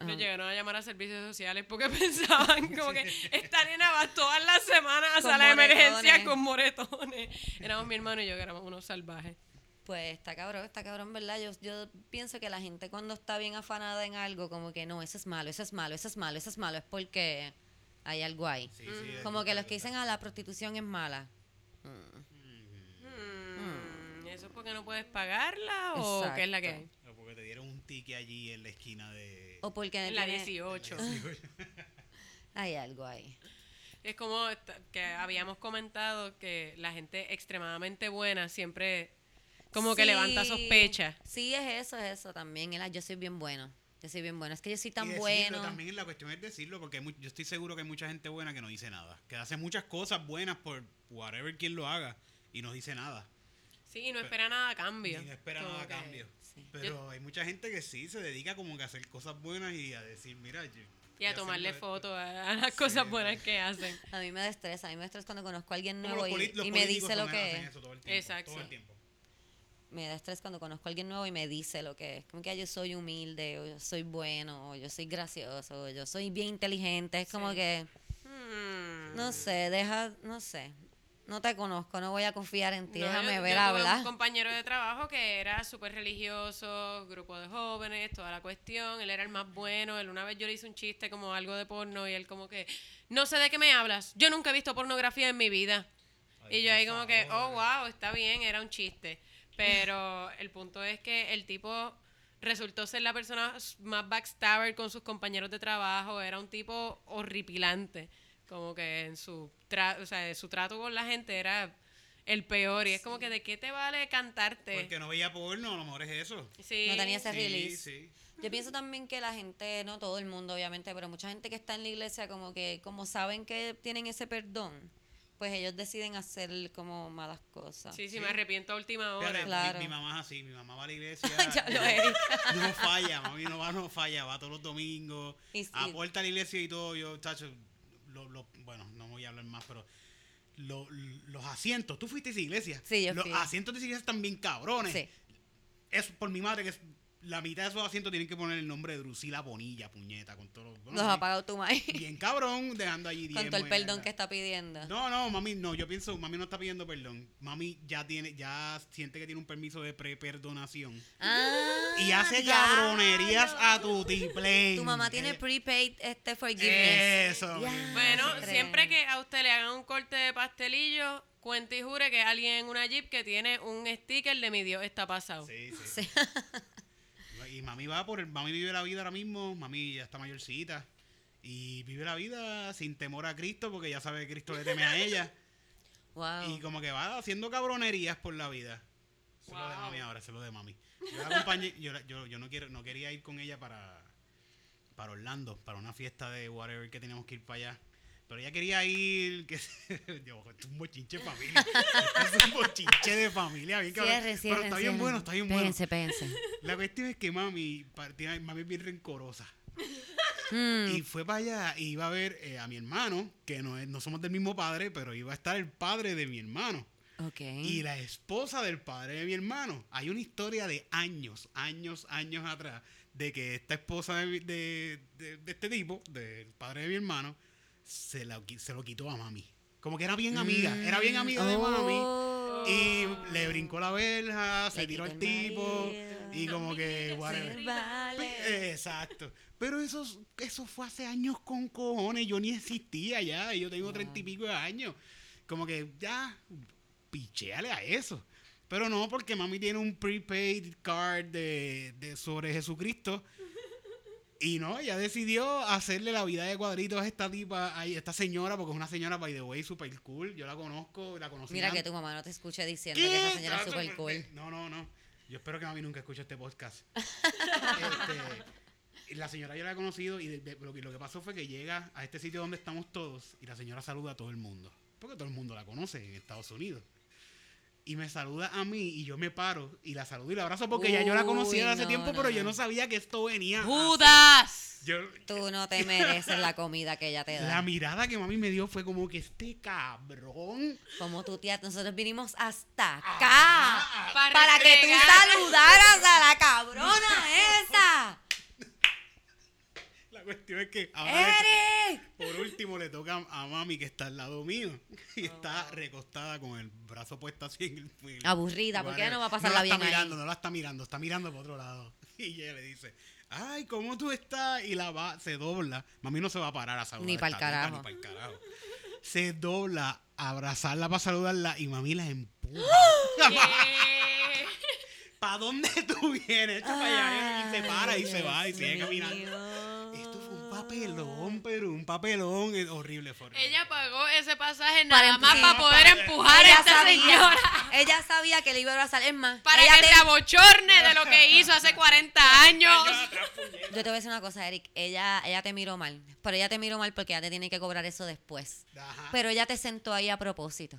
Nos llegaron a llamar a servicios sociales porque pensaban como que esta nena va todas las semanas a Con sala de emergencia con moretones. Éramos mi hermano y yo que éramos unos salvajes. Pues está cabrón, está cabrón, ¿verdad? Yo, yo pienso que la gente cuando está bien afanada en algo, como que no, eso es malo, eso es malo, eso es malo, eso es malo, es porque hay algo ahí. Sí, sí, es Como que los que dicen, ah, la prostitución es mala. Mm. Hmm, ¿Eso es porque no puedes pagarla o qué es la que hay? O porque te dieron un ticket allí en la esquina de... O porque En la tiene- 18. hay algo ahí. Es como que habíamos comentado que la gente extremadamente buena siempre como que levanta sospecha. Sí, es eso, es eso también. "Ay, yo soy bien bueno. Yo soy bien bueno. Es que yo soy Y tan decirlo, bueno. También la cuestión es decirlo, porque yo estoy seguro que hay mucha gente buena que no dice nada. Que hace muchas cosas buenas por whatever quien lo haga y no dice nada. Sí, y no espera nada a cambio. Y no espera Como nada a que- cambio. Sí. Pero hay mucha gente que sí se dedica como que a hacer cosas buenas y a decir, mira, yo Y a tomarle fotos a, las cosas buenas que hacen. A mí me destresa. A mí me destresa cuando conozco a alguien esto". nuevo y, me dice lo que es. eso todo el tiempo, Exacto. todo el tiempo. Me da estrés cuando conozco a alguien nuevo y me dice lo que es. Como que "Ah, yo soy humilde, o yo soy bueno, o yo soy gracioso, o yo soy bien inteligente. Es como Sí. que, Hmm. no sé, deja, no sé. No te conozco, no voy a confiar en ti. No, Déjame yo- ver yo tuve hablar. un compañero de trabajo que era súper religioso, grupo de jóvenes, toda la cuestión. Él era el más bueno. Él una vez yo le hice un chiste como algo de porno y él como que, no sé de qué me hablas. Yo nunca he visto pornografía en mi vida. Ay, y yo ahí como que, oh, wow, está bien, era un chiste. Pero el punto es que el tipo resultó ser la persona más backstabber con sus compañeros de trabajo. Era un tipo horripilante. Como que en su, tra- o sea, su trato con la gente era el peor. Y es como que, ¿de qué te vale cantarte? Porque no veía porno, a lo mejor es eso. Sí. No tenía ese Sí, release. sí. Yo pienso también que la gente, no todo el mundo obviamente, pero mucha gente que está en la iglesia como que como saben que tienen ese perdón, pues ellos deciden hacer como malas cosas. Sí, sí, me arrepiento a última hora. Claro. mi, mamá es así, mi mamá va a la iglesia. Ya lo no, eres. no falla, mami no va, no falla, va todos los domingos, Y sí. aporta a la iglesia y todo, yo, chacho, lo, lo- bueno, no voy a hablar más, pero lo- los asientos, tú fuiste a esa iglesia. Sí, yo Los fui. asientos de esa iglesia están bien cabrones. Sí. Es por mi madre que es- la mitad de esos asientos tienen que poner el nombre de Drusila Bonilla, puñeta, con todo lo- bueno, Los bien- ha pagado tu maíz. Bien cabrón, dejando allí Con todo el perdón que está pidiendo. No, no, mami, no, yo pienso, mami no está pidiendo perdón. Mami ya tiene, ya siente que tiene un permiso de pre-perdonación. Ah, Y hace ya, cabronerías no. a tu tiplén. Tu mamá tiene Eh, prepaid este forgiveness. Eso. Ya. Bueno, siempre que a usted le hagan un corte de pastelillo, cuente y jure que alguien en una Jeep que tiene un sticker de mi Dios está pasado. Sí, sí. Sí. Y mami va por el, mami vive la vida ahora mismo, mami ya está mayorcita. Y vive la vida sin temor a Cristo porque ya sabe que Cristo le teme a ella. Wow. Y como que va haciendo cabronerías por la vida. Es lo de mami ahora, es lo de mami. Yo, la acompañé- yo, la- yo, yo no, quiero, no quería ir con ella para, para Orlando, para una fiesta de whatever que teníamos que ir para allá. Pero ella quería ir, que esto es un bochinche de familia. Esto es un bochinche de familia, bien cabrón. Cierre, Pero cierre, está bien bueno, está bien bueno. Péguense, péguense. La cuestión es que mami, mami es bien rencorosa. Mm, Y fue para allá y iba a ver eh, a mi hermano, que no, es- no somos del mismo padre, pero iba a estar el padre de mi hermano. Y la esposa del padre de mi hermano. Hay una historia de años, años, años atrás, de que esta esposa de, de- de- de este tipo, del padre de mi hermano, se, la se lo quitó a mami. Como que era bien amiga, era bien amiga de mami. Oh. Y le brincó la verja, se Le tiró al el tipo. Y como que, whatever. Vale. Exacto. Pero eso, eso fue hace años con cojones. Yo ni existía ya. y Yo tengo treinta y pico de años. Como que ya, picheale a eso. Pero no, porque mami tiene un prepaid card de, de sobre Jesucristo. Y no, ella decidió hacerle la vida de cuadritos a esta tipa, a esta señora, porque es una señora, by the way, super cool. Yo la conozco, la conocí. Mira que tu mamá no te escuche diciendo ¿Qué? que esa señora es super cool. No, no, no. Yo espero que mami nunca escuche este podcast. Este, la señora yo la he conocido y de- de- lo, que, lo que pasó fue que llega a este sitio donde estamos todos y la señora saluda a todo el mundo. Porque todo el mundo la conoce en Estados Unidos. Y me saluda a mí y yo me paro y la saludo y la abrazo porque ya yo la conocía de hace no, tiempo, no, pero yo no. sabía que esto venía. ¡Judas! Yo, Tú no te mereces la comida que ella te la da. mirada que mami me dio fue como que este cabrón. Como tu tía, nosotros vinimos hasta acá Ah, Para para que tú saludaras a la cabrona esa. Cuestión es que ahora. Por último, le toca a mami que está al lado mío y está recostada con el brazo puesto así en el. en el- Aburrida, ¿por qué whatever. no va a pasarla la bien está ahí? mirando, no la está mirando, está mirando por otro lado. Y ella le dice, ay, ¿cómo tú estás? Y la va, se dobla. Mami no se va a parar a saludar. Ni a pa'l esta tipa, carajo. Ni pa'l carajo. Se dobla a abrazarla para saludarla y mami la empuja. ¿Para dónde tú vienes? Echa para allá. Y se para y se va y sigue caminando. Papelón, pero un papelón es horrible. Fue horrible. Ella pagó ese pasaje Para nada más empujar. para poder empujar a esta sabía, señora. ella sabía que le iba a abrazar. Es más, Para ella que te- se abochorne de lo que hizo hace 40 años. Yo te voy a decir una cosa, Eric. Ella, ella te miró mal. Pero ella te miró mal porque ella te tiene que cobrar eso después. Ajá. Pero ella te sentó ahí a propósito.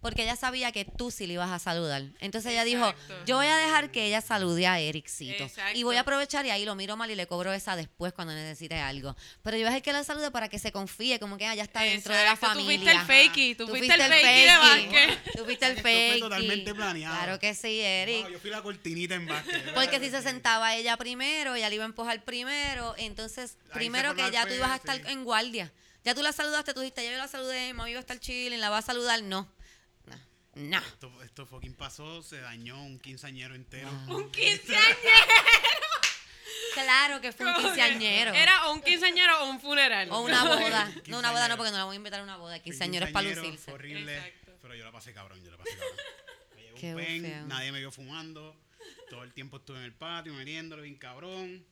Porque ella sabía que tú sí le ibas a saludar. Entonces ella dijo, yo voy a dejar que ella salude a Ericito. Exacto. Y voy a aprovechar y ahí lo miro mal y le cobro esa después cuando necesite algo. Pero yo voy a dejar que la salude para que se confíe, como que ah, ya está dentro de la familia. Tú fuiste el fakey, tú, Tú fuiste el fakey fakey. de Vázquez. Tú fuiste el Esto fue fakey. totalmente planeado. Claro que sí, Eric. Wow, yo fui la cortinita en básquet. Porque si se sentaba ella primero, ella le iba a empujar primero, entonces Ahí primero que ya tú ibas a estar sí. en guardia. Ya tú la saludaste, tú dijiste, ya yo la saludé, mami iba a estar chilling, la va a saludar, no. No. Esto, esto fucking pasó, se dañó un quinceañero entero. Un quinceañero. Claro que fue un quinceañero. Era o un quinceañero o un funeral. O una boda. No, una boda no, porque no la voy a invitar a una boda. Quinceañero es para lucirse. Fue horrible, Exacto. pero yo la pasé cabrón, yo la pasé cabrón. Me llevé Qué un pen, nadie me vio fumando, todo el tiempo estuve en el patio metiéndolo bien cabrón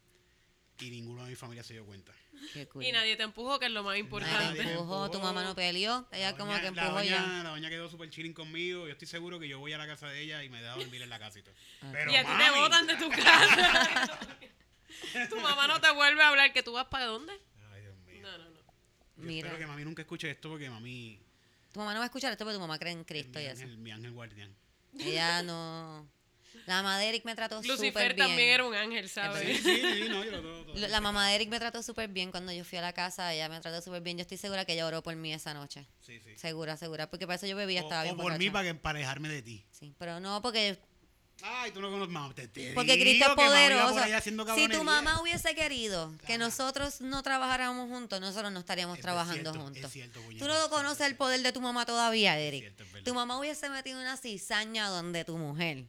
y ninguno de mi familia se dio cuenta. Qué cool. Y nadie te empujó, que es lo más Nadie importante. te empujó, tu mamá no peleó, ella La como doña- que la empujó doña, ya. La doña quedó súper chilling conmigo. Yo estoy seguro que yo voy a la casa de ella y me deja dormir en la casa y todo. Pero, Y a ti te botan de tu casa. tu mamá no te vuelve a hablar que tú vas para dónde. Ay, Dios mío. No, no, no. Yo Mira. espero que mami nunca escuche esto porque mami Tu mamá no va a escuchar esto porque tu mamá cree en Cristo mi y eso. ángel, mi ángel guardián. Ella no. La mamá de Eric me trató súper Lucifer bien. también era un ángel, ¿sabes? sí, sí, no, yo lo todo, todo. Lo- La mamá de Eric me trató súper bien cuando yo fui a la casa. Ella me trató súper bien. Yo estoy segura que ella oró por mí esa noche. Sí, sí. Segura, segura. Porque para eso yo bebía, O, estaba o bien por mí para que emparejarme de ti. Sí, pero no, porque, Ay, tú no conoces mamá. Te, te porque Cristo es poderoso. Si tu mamá hubiese querido que nosotros no trabajáramos juntos, nosotros no estaríamos Es trabajando cierto, juntos. es cierto, Tú no conoces es el poder de tu mamá todavía, Eric. cierto, es verdad. tu mamá hubiese metido una cizaña donde tu mujer.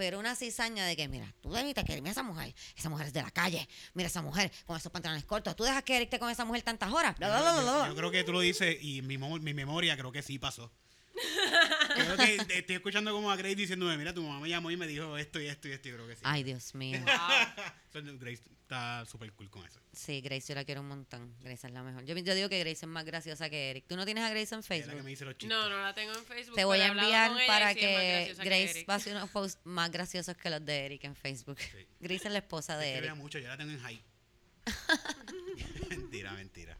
Pero una cizaña de que, mira, tú debiste que mira esa mujer, esa mujer es de la calle, mira esa mujer con esos pantalones cortos, tú dejas que Eric esté con esa mujer tantas horas. Bla, bla, bla, bla, Yo, creo que tú lo dices y en mi, mi memoria creo que sí pasó. creo que estoy escuchando como a Grace diciéndome, mira, tu mamá me llamó y me dijo esto y esto y esto. y creo que sí. Ay, Dios mío. Entonces, Grace está súper cool con eso. Sí, Grace, yo la quiero un montón. Grace es la mejor. Yo, yo digo que Grace es más graciosa que Eric. ¿Tú no tienes a Grace en Ella es la que Facebook? me dice los chistes. No, no la tengo en Facebook. Te voy a enviar para es que Grace Eric. va a hacer unos posts más graciosos que los de Eric en Facebook. Sí. Grace es la esposa de Escribe Eric. mucho, yo la tengo en high. mentira, mentira.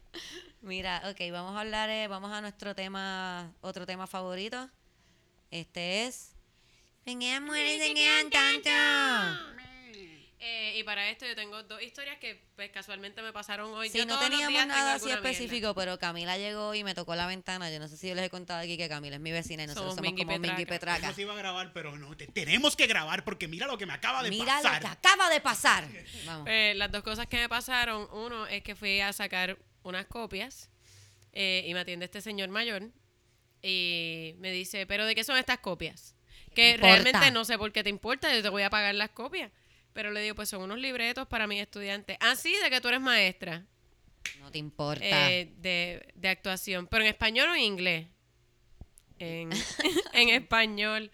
Mira, ok, vamos a hablar, eh, vamos a nuestro tema, otro tema favorito. Este es... ¿En qué mujeres se quedan tanto? Eh, y para esto yo tengo dos historias que pues, casualmente me pasaron hoy. Sí, Yo no teníamos nada así mierda. específico, pero Camila llegó y me tocó la ventana. Yo no sé si yo les he contado aquí que Camila es mi vecina y nosotros Somos somos, Mingy como Mingy Petraca. Petraca. No se iba a grabar, pero no, te- tenemos que grabar porque mira lo que me acaba de Mira pasar. lo que acaba de pasar. Vamos. Eh, las dos cosas que me pasaron, uno es que fui a sacar unas copias eh, y me atiende este señor mayor y me dice, pero ¿de qué son estas copias? Que Importa. realmente no sé por qué te importa, yo te voy a pagar las copias. Pero le digo, pues son unos libretos para mis estudiantes. Ah, sí, de que tú eres maestra No te importa. eh, de, de actuación. ¿Pero en español o en inglés? En, en español.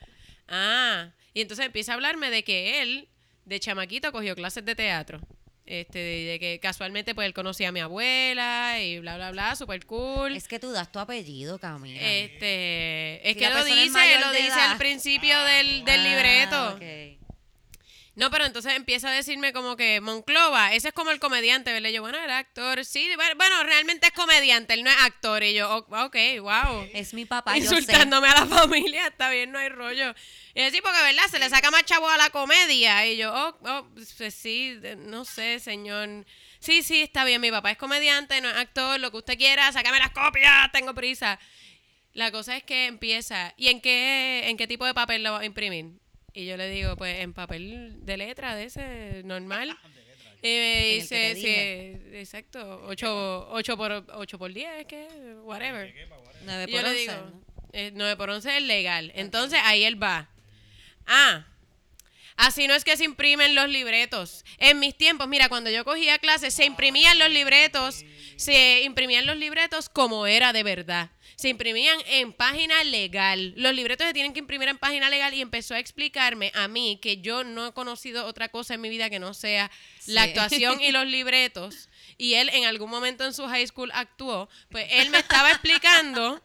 Ah, y entonces empieza a hablarme de que él, de chamaquito, cogió clases de teatro. Este, de, que casualmente pues él conocía a mi abuela y bla, bla, bla, super cool. es que tú das tu apellido, Camila. Este, es Si que lo dice, lo dice edad. al principio del, del Ah, libreto. No, pero entonces empieza a decirme como que Monclova, ese es como el comediante, ¿verdad? Y yo, bueno, el actor, sí, bueno, realmente es comediante, él no es actor. Y yo, "Oh, ok, wow. Es mi papá, yo sé. Insultándome a la familia, está bien, no hay rollo. Y yo, sí, porque, ¿verdad? Se le saca más chavo a la comedia. Y yo, oh, oh, pues sí, no sé, señor. Sí, sí, está bien, mi papá es comediante, no es actor, lo que usted quiera, sácame las copias, tengo prisa. La cosa es que empieza, ¿y en qué, en qué tipo de papel lo va a imprimir? Y yo le digo, pues en papel de letra, de ese, normal. Y me dice, sí, exacto, 8, ocho por, ocho por 10, que whatever. 9 Y yo le 11, digo, ¿no? eh, 9 por 11 es legal. Entonces ahí él va. Ah, Así no es que se imprimen los libretos. En mis tiempos, mira, cuando yo cogía clases, se imprimían los libretos, se imprimían los libretos como era de verdad. Se imprimían en página legal. Los libretos se tienen que imprimir en página legal y empezó a explicarme a mí que yo no he conocido otra cosa en mi vida que no sea la actuación y los libretos. Y él en algún momento en su high school actuó. Pues él me estaba explicando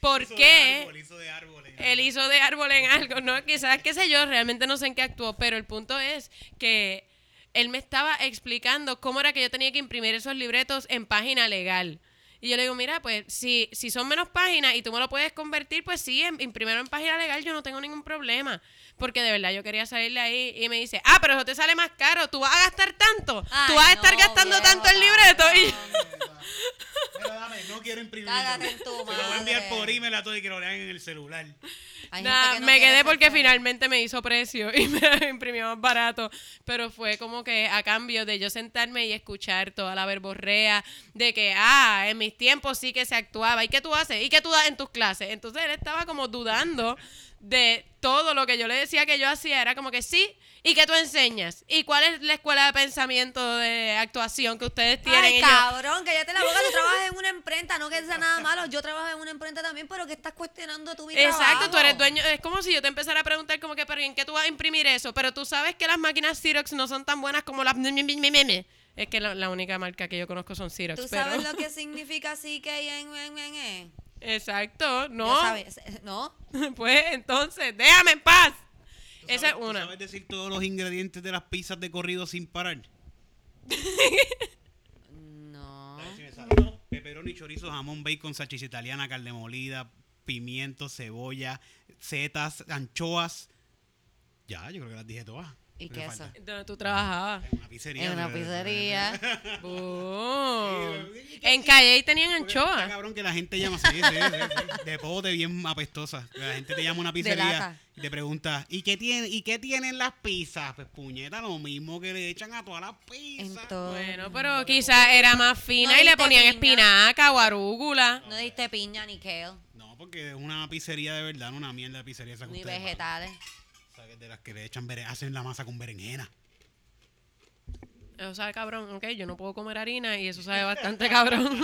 por Hizo de qué árbol, hizo de árbol en él hizo de árbol en algo, ¿no? Quizás, qué sé yo, realmente no sé en qué actuó, pero el punto es que él me estaba explicando cómo era que yo tenía que imprimir esos libretos en página legal. Y yo le digo, mira, pues si, si son menos páginas y tú me lo puedes convertir, pues sí, en, imprimirlo en página legal yo no tengo ningún problema. Porque de verdad yo quería salirle ahí y me dice, ah, pero eso te sale más caro, tú vas a gastar tanto, tú Ay, vas a estar no, gastando viejo, tanto el libreto. Y yo, Pero dame, no quiero imprimir. Se lo voy a enviar por email a todo y que lo lean en el celular. Nah, que no me quedé porque finalmente me hizo precio y me lo imprimió más barato. Pero fue como que a cambio de yo sentarme y escuchar toda la verborrea de que, ah, en mis tiempos sí que se actuaba. ¿Y qué tú haces? ¿Y qué tú das en tus clases? Entonces él estaba como dudando de todo lo que yo le decía que yo hacía. Era como que sí. ¿Y qué tú enseñas? ¿Y cuál es la escuela de pensamiento de actuación que ustedes tienen? Ay, Y yo, cabrón, cállate la boca, tú trabajas en una imprenta, no que sea nada malo, yo trabajo en una imprenta también, pero que estás cuestionando tu vida. Exacto, tú eres dueño. Es como si yo te empezara a preguntar como que, pero ¿en qué tú vas a imprimir eso? Pero tú sabes que las máquinas Xerox no son tan buenas como las... Es que la, la única marca que yo conozco son Xerox. ¿Tú pero- sabes lo que significa CK en, en, en, en? Exacto, Yo no. sabes, ¿No? Pues entonces, déjame en paz. ¿Tú Esa es sabes- tú una. ¿Sabes decir todos los ingredientes de las pizzas de corrido sin parar? No. A ver si me sale. Pepperoni, chorizo, jamón, bacon, salchicha italiana, carne molida, pimiento, cebolla, setas, anchoas. Ya, yo creo que las dije todas. ¿Y Me queso? falta. ¿Dónde tú trabajabas? En una pizzería. En una pizzería. En Calle tenían Porque Está anchoa. cabrón que la gente llama así, sí, sí, sí, de pote bien apestosa. La gente te llama a una pizzería y te pregunta, ¿y qué, tiene, ¿y qué tienen las pizzas? Pues puñeta, lo mismo que le echan a todas las pizzas. Bueno, pero quizás era más fina No y le ponían piña. espinaca o arúgula. No diste piña ni kale, No, porque es una pizzería de verdad, no una mierda de pizzería esa ni vegetales. Es de las que le echan hacen la masa con berenjena. Eso sabe cabrón, ok, yo no puedo comer harina y eso sabe bastante cabrón.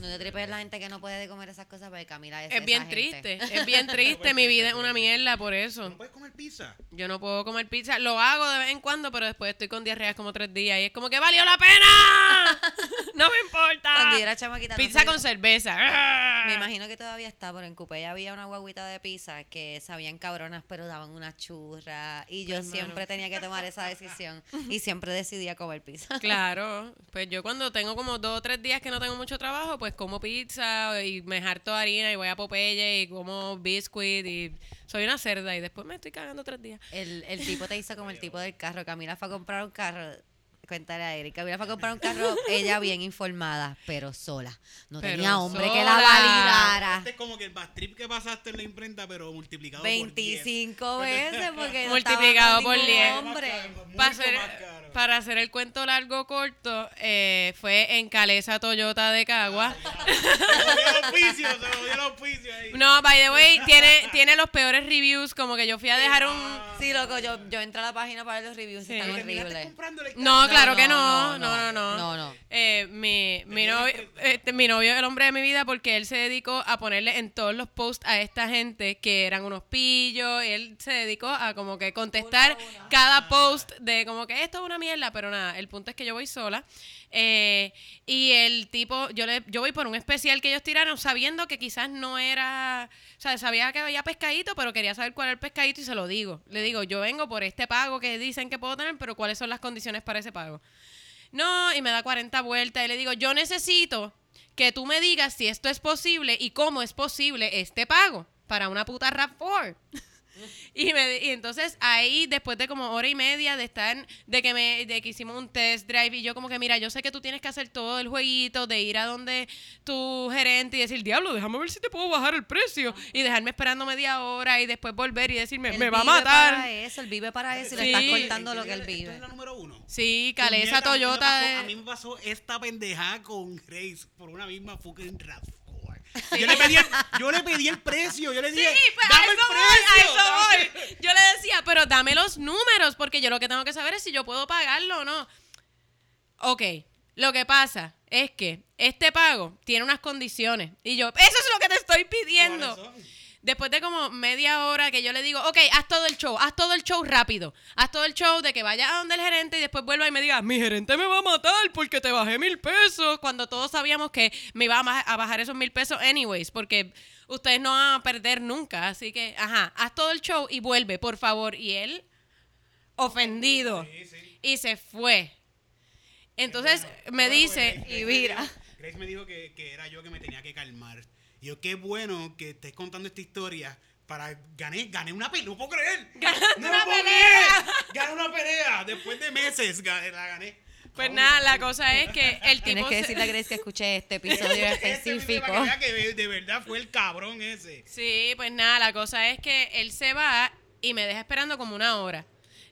No te tripes la gente que no puede comer esas cosas porque Camila es es esa bien gente. triste, es bien triste, mi vida es una mierda por ¿No eso. puedes comer pizza? Yo no puedo comer pizza, lo hago de vez en cuando, pero después estoy con diarreas como tres días y es como que valió la pena. no me importa. Cuando yo era chamaquita. no Pizza sé- con cerveza. Me imagino que todavía está, pero en Coupé había una guaguita de pizza que sabían cabronas, pero daban una churra. Y yo Pues, mano. siempre tenía que tomar esa decisión. Y siempre decidía comer pizza. Claro, pues yo cuando tengo como dos o tres días que no tengo mucho trabajo, pues como pizza y me harto harina y voy a Popeye y como biscuit y soy una cerda y después me estoy cagando tres días. El, el tipo te hizo como el tipo del carro. Camila fue a comprar un carro. Cuéntale a Eric. Camila fue a comprar un carro, ella bien informada, pero sola. No Pero tenía hombre que la validara. Este es como que el bad trip que pasaste en la imprenta, pero multiplicado por 10. 25 veces porque no Multiplicado por ningún 10. hombre. Para más hacer, caro. para hacer el cuento largo corto, eh, fue en Calesa Toyota de Cagua. Se lo dio el auspicio, se lo dio el auspicio ahí. No, by the way, tiene, tiene los peores reviews, como que yo fui a dejar un... Sí, loco, yo, yo entré a la página para ver los reviews Sí. y están ¿Y terminaste horribles. No? Claro que no, no, no, no, no, no. no, no. Eh, mi, mi, novio, este, mi novio es el hombre de mi vida porque él se dedicó a ponerle en todos los posts a esta gente que eran unos pillos. Él se dedicó a como que contestar cada post de como que esto es una mierda, pero nada, el punto es que yo voy sola. Eh, y el tipo, yo le, yo voy por un especial que ellos tiraron sabiendo que quizás no era, o sea, sabía que había pescadito, pero quería saber cuál era el pescadito y se lo digo. Le digo, yo vengo por este pago que dicen que puedo tener, pero cuáles son las condiciones para ese pago. No, y me da 40 vueltas y le digo, yo necesito que tú me digas si esto es posible y cómo es posible este pago para una puta RAV4. Y, me, y entonces ahí, después de como hora y media de estar, de que me, de que hicimos un test drive, y yo como que, mira, yo sé que tú tienes que hacer todo el jueguito, de ir a donde tu gerente y decir, diablo, déjame ver si te puedo bajar el precio. Y dejarme esperando media hora y después volver y decirme, Él me va a vive matar. Para eso, él vive para eso y Sí. le estás cortando lo que él ¿Esto vive. es la número uno? Sí, Calesa Toyota. pasó- de- A mí me pasó esta pendejada con Grace por una misma fucking RAV4. Yo le pedí el, yo le pedí el precio, yo le Sí, dije, pues dame el precio. voy, a eso dame". voy. Yo le decía, pero dame los números, porque yo lo que tengo que saber es si yo puedo pagarlo o no. Ok, lo que pasa es que este pago tiene unas condiciones. Y yo, eso es lo que te estoy pidiendo. Después de como media hora que yo le digo, ok, haz todo el show, haz todo el show rápido. Haz todo el show de que vaya a donde el gerente y después vuelva y me diga, mi gerente me va a matar porque te bajé mil pesos. Cuando todos sabíamos que me iba a bajar esos mil pesos anyways, porque ustedes no van a perder nunca. Así que, ajá, haz todo el show y vuelve, por favor. Y él, ofendido. Sí, sí. Y se fue. Entonces Bueno, me bueno, dice, Grace- y mira. Grace me dijo que, que era yo que me tenía que calmar. Y yo, qué bueno que estés contando esta historia para gané, gané una pelea, no puedo creer. Ganaste no una puedo pelea. creer. Gané una pelea. Después de meses gané- la gané. pues nada, la cosa es que el tipo... Tienes que decirle a Grace que escuche este episodio específico. para que vea que de- de verdad fue el cabrón ese. Sí, pues nada, la cosa es que él se va y me deja esperando como una hora.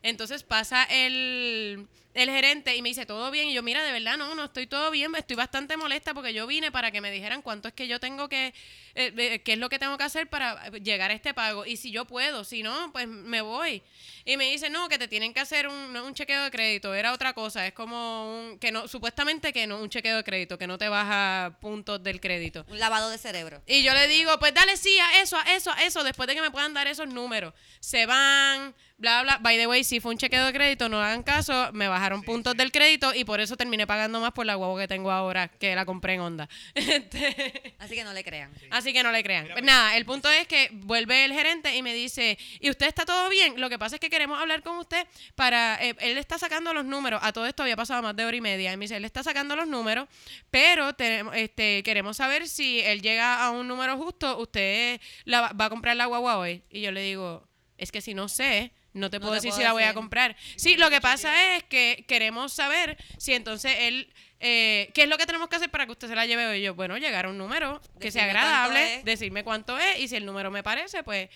Entonces pasa el, el gerente y me dice, ¿todo bien? Y yo, mira, de verdad, no, no estoy todo bien, estoy bastante molesta porque yo vine para que me dijeran cuánto es que yo tengo que, eh, eh, qué es lo que tengo que hacer para llegar a este pago. Y si yo puedo, si no, pues me voy. Y me dice, no, que te tienen que hacer un, un chequeo de crédito, era otra cosa, es como un, que no, supuestamente que no, un chequeo de crédito, que no te baja puntos del crédito. Un lavado de cerebro. Y yo le digo, pues dale sí a eso, a eso, a eso, después de que me puedan dar esos números. Se van, bla, bla. By the way, si fue un chequeo de crédito, no hagan caso, me bajaron puntos del crédito y por eso terminé pagando más por la guagua que tengo ahora, que la compré en Honda. Este, Así que no le crean. Así que no le crean. Mira, Pues nada, el punto es que vuelve el gerente y me dice, ¿y usted está todo bien? Lo que pasa es que queremos hablar con usted para... eh, él está sacando los números. A todo esto había pasado más de hora y media. Y me dice, él está sacando los números, pero tenemos, este, queremos saber si él llega a un número justo, usted la, va a comprar la guagua hoy. Y yo le digo, es que si no sé... No te No puedo te decir puedo si la voy a comprar. Sí, lo que pasa es que queremos saber si entonces él, eh, ¿qué es lo que tenemos que hacer para que usted se la lleve hoy? Yo, bueno, llegar a un número que sea Decirme agradable, decirme cuánto es y si el número me parece, pues...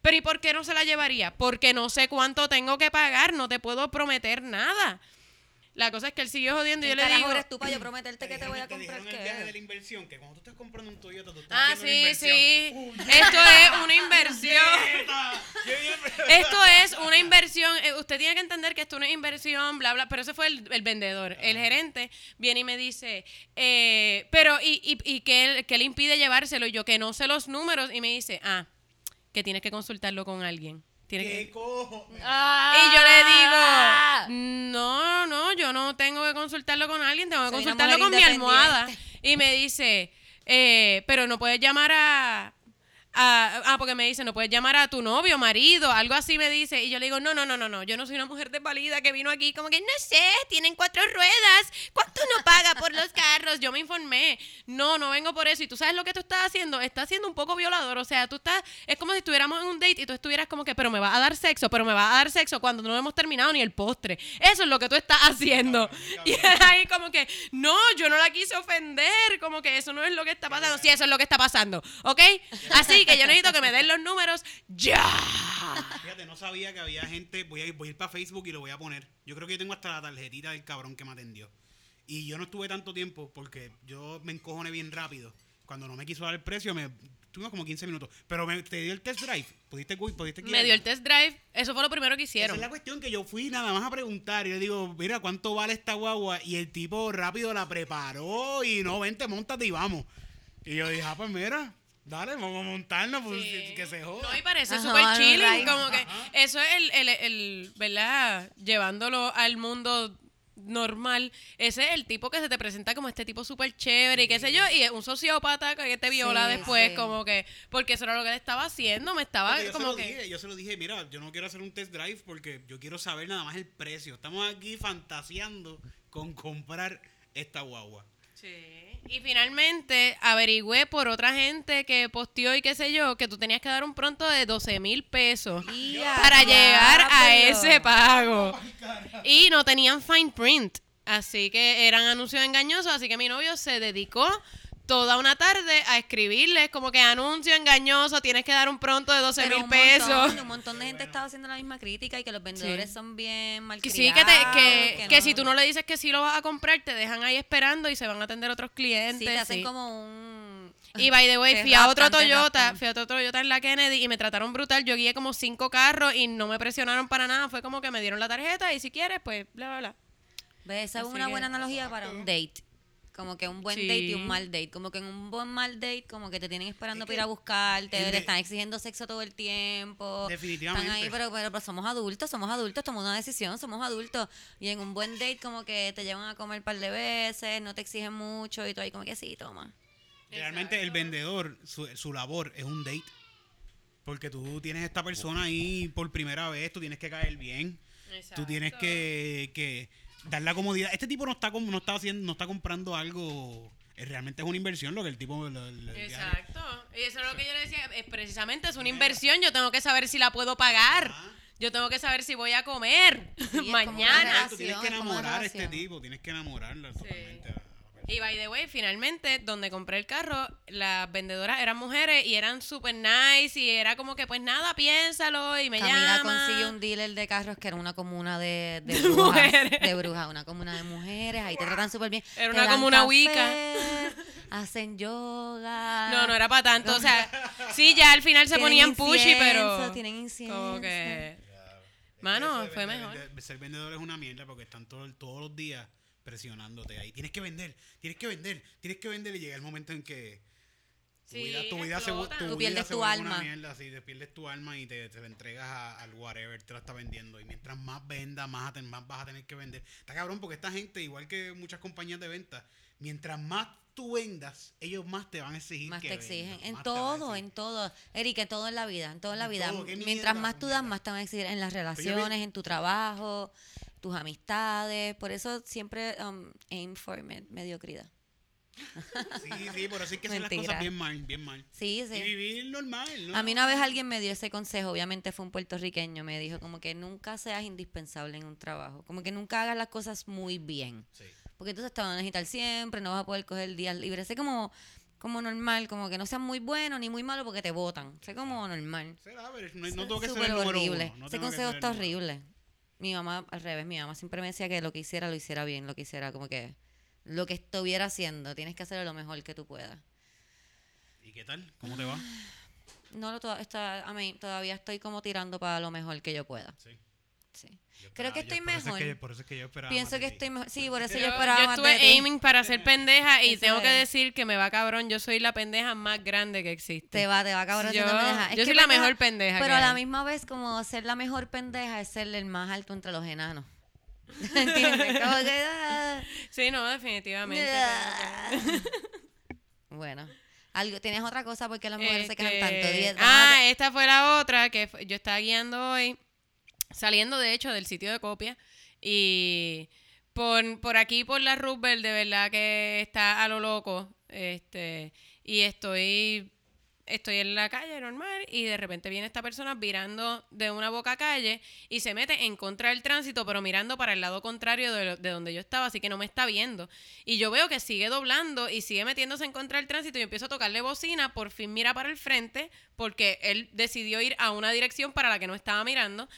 Pero ¿y por qué no se la llevaría? Porque no sé cuánto tengo que pagar, no te puedo prometer nada. La cosa es que él siguió jodiendo y yo ¿Quién le digo... eres tú para yo prometerte que te voy a comprar dijeron el viaje de la qué? inversión, que cuando tú estás comprando un Toyota, tú estás Ah, sí, sí. Esto es una inversión. ¡Qué! Esto es una inversión. eh, Usted tiene que entender que esto es una inversión, bla, bla. Pero ese fue el, el vendedor. El gerente viene y me dice, eh, pero ¿y, y, y qué, qué le impide llevárselo? Y yo, que no sé los números. Y me dice, ah, que tienes que consultarlo con alguien. Que- ¿Qué cojo? Y yo le digo, no, no, yo no tengo que consultarlo con alguien, tengo que Soy consultarlo con mi almohada. Y me dice, eh, pero no puedes llamar a, Ah, porque me dice, no puedes llamar a tu novio, marido, algo así me dice. Y yo le digo, no, no, no, no, no, yo no soy una mujer desvalida que vino aquí como que, no sé, tienen cuatro ruedas, ¿cuánto uno paga por los carros? Yo me informé. No, no vengo por eso. Y tú sabes lo que tú estás haciendo, estás siendo un poco violador. O sea, tú estás, es como si estuviéramos en un date y tú estuvieras como que, pero me vas a dar sexo, pero me vas a dar sexo cuando no hemos terminado ni el postre. Eso es lo que tú estás haciendo. Y ahí como que, no, yo no la quise ofender, como que eso no es lo que está pasando. Sí, eso es lo que está pasando, ¿ok? Así que yo necesito que me den los números ya. Fíjate, no sabía que había gente. Voy a ir, voy a ir para Facebook y lo voy a poner. Yo creo que yo tengo hasta la tarjetita del cabrón que me atendió. Y yo no estuve tanto tiempo porque yo me encojoné bien rápido. Cuando no me quiso dar el precio, me tuvimos como 15 minutos. Pero me, te dio el test drive. ¿Pudiste, pudiste Me dio el test drive, eso fue lo primero que Esa hicieron. es la cuestión que yo fui nada más a preguntar. Y le digo, mira, ¿cuánto vale esta guagua? Y el tipo rápido la preparó y no, vente, montate y vamos. Y yo dije, ah, pues mira, dale, vamos a montarnos, pues Sí. que se joda. No, y parece súper chilling, right. como que eso es el, el, el, ¿verdad? Llevándolo al mundo normal, ese es el tipo que se te presenta como este tipo súper chévere y qué sé yo, y es un sociópata que te viola Sí, después, sí. como que, porque eso era lo que él estaba haciendo, me estaba Porque yo, se como lo que... dije, yo se lo dije, mira, yo no quiero hacer un test drive porque yo quiero saber nada más el precio. Estamos aquí fantaseando con comprar esta guagua. Sí. Y finalmente averigüé por otra gente que posteó y qué sé yo, que tú tenías que dar un pronto de 12 mil pesos para llegar a ese pago. Y no tenían fine print. Así que eran anuncios engañosos. Así que mi novio se dedicó toda una tarde a escribirles como que anuncio engañoso, tienes que dar un pronto de 12 Pero mil pesos. un montón de gente estaba haciendo la misma crítica y que los vendedores Sí. son bien Que malcriados. sí, que, te- que, que no- si tú no le dices que sí lo vas a comprar, te dejan ahí esperando y se van a atender otros clientes. Sí, te hacen sí. como un... Y by the way, Te fui a otro Toyota, fui a otro Toyota en la Kennedy y me trataron brutal. Yo guié como cinco carros y no me presionaron para nada. Fue como que me dieron la tarjeta y si quieres, pues bla, bla, bla. ¿Ves? Esa es una buena analogía para un date. Como que un buen Sí. date y un mal date. Como que en un buen mal date, como que te tienen esperando para ir a buscarte, de- están exigiendo sexo todo el tiempo. Definitivamente. Están ahí, pero, pero, pero somos adultos, somos adultos, tomamos una decisión, somos adultos. Y en un buen date, como que te llevan a comer un par de veces, no te exigen mucho y tú ahí como que sí, toma. Realmente el vendedor, su, su labor es un date. Porque tú tienes esta persona ahí por primera vez, tú tienes que caer bien. Tú tienes que, que dar la comodidad. Este tipo no está no está haciendo, no está comprando algo. eh, Realmente es una inversión lo que el tipo. lo- lo-. Exacto. Y eso es lo que yo le decía. Es precisamente es una inversión. Yo tengo que saber si la puedo pagar. Ah. Yo tengo que saber si voy a comer mañana. Tú tienes relación, que enamorar a este relación. tipo, tienes que enamorarla totalmente. Y by the way, finalmente, donde compré el carro, las vendedoras eran mujeres y eran super nice y era como que, pues nada, piénsalo y me Camila llama. consiguió un dealer de carros que era una comuna de, de brujas. mujeres. de brujas, una comuna de mujeres. Ahí te tratan súper bien. Era una comuna wicca. Hacen yoga. No, no era para tanto. O sea, sí, ya al final se ponían pushy, pero. Tienen incienso. Como que. Mano, eso de fue vender- mejor. ser vendedor es una mierda porque están todo- todos los días presionándote ahí. Tienes que vender, tienes que vender, tienes que vender y llega el momento en que tu Sí, vida, tu vida se, tu Tú vida pierdes se tu alma. mierda, así, te pierdes tu alma y te, te la entregas a- al whatever, te la está vendiendo. Y mientras más venda, más, ten- más vas a tener que vender. Está cabrón porque esta gente, igual que muchas compañías de venta, mientras más tú vendas, ellos más te van a exigir Más que te exigen. vendas, En más todo, en todo. Erika, en todo en la vida. En todo en la En vida. todo, Mientras mierda, más tú das, mierda. más te van a exigir en las vi- relaciones, en tu trabajo, tus amistades. Por eso siempre um, aim for me- mediocridad. Sí, sí, por eso hay que hacer las cosas bien mal, bien mal. Sí, sí. Y vivir normal. ¿no? A mí una vez alguien me dio ese consejo, obviamente fue un puertorriqueño, me dijo como que nunca seas indispensable en un trabajo, como que nunca hagas las cosas muy bien, Sí. porque entonces te van a necesitar siempre, no vas a poder coger días libres, sé como, como normal, como que no seas muy bueno ni muy malo porque te votan, sé como normal. Será, pero no, tengo es que ser el número horrible. uno. No Ese consejo el está horrible. Mi mamá, al revés, mi mamá siempre me decía que lo que hiciera, lo hiciera bien, lo que hiciera, como que lo que estuviera haciendo, tienes que hacerlo lo mejor que tú puedas. ¿Y qué tal? ¿Cómo te va? No lo to- está, a mí, todavía estoy como tirando para lo mejor que yo pueda. Sí. Sí. Yo Creo que yo- estoy por eso es mejor. que- por eso es que yo esperaba. Pienso más que de ti. estoy mejor. Sí, por eso yo, Yo, esperaba yo más estuve de ti. aiming para ser pendeja y Eso tengo que es. decir que me va cabrón. Yo soy la pendeja más grande que existe. Te va, te va cabrón Yo- pendeja. Es yo que soy la mejor pendeja Pero que a la misma vez, como ser la mejor pendeja es ser el más alto entre los enanos. ¿Entiendes? Como que, ah, Sí, no, definitivamente. ah. que- bueno. Algo, ¿Tienes otra cosa porque las mujeres se quejan Este, tanto? Vamos ah, esta fue la otra que yo estaba guiando hoy, saliendo de hecho del sitio de copia y por, por aquí, por la Roosevelt, de verdad que está a lo loco. Este, y estoy, estoy en la calle normal y de repente viene esta persona virando de una boca calle y se mete en contra del tránsito, pero mirando para el lado contrario de, de donde yo estaba, así que no me está viendo. Y yo veo que sigue doblando y sigue metiéndose en contra del tránsito y empiezo a tocarle bocina, por fin mira para el frente, porque él decidió ir a una dirección para la que no estaba mirando.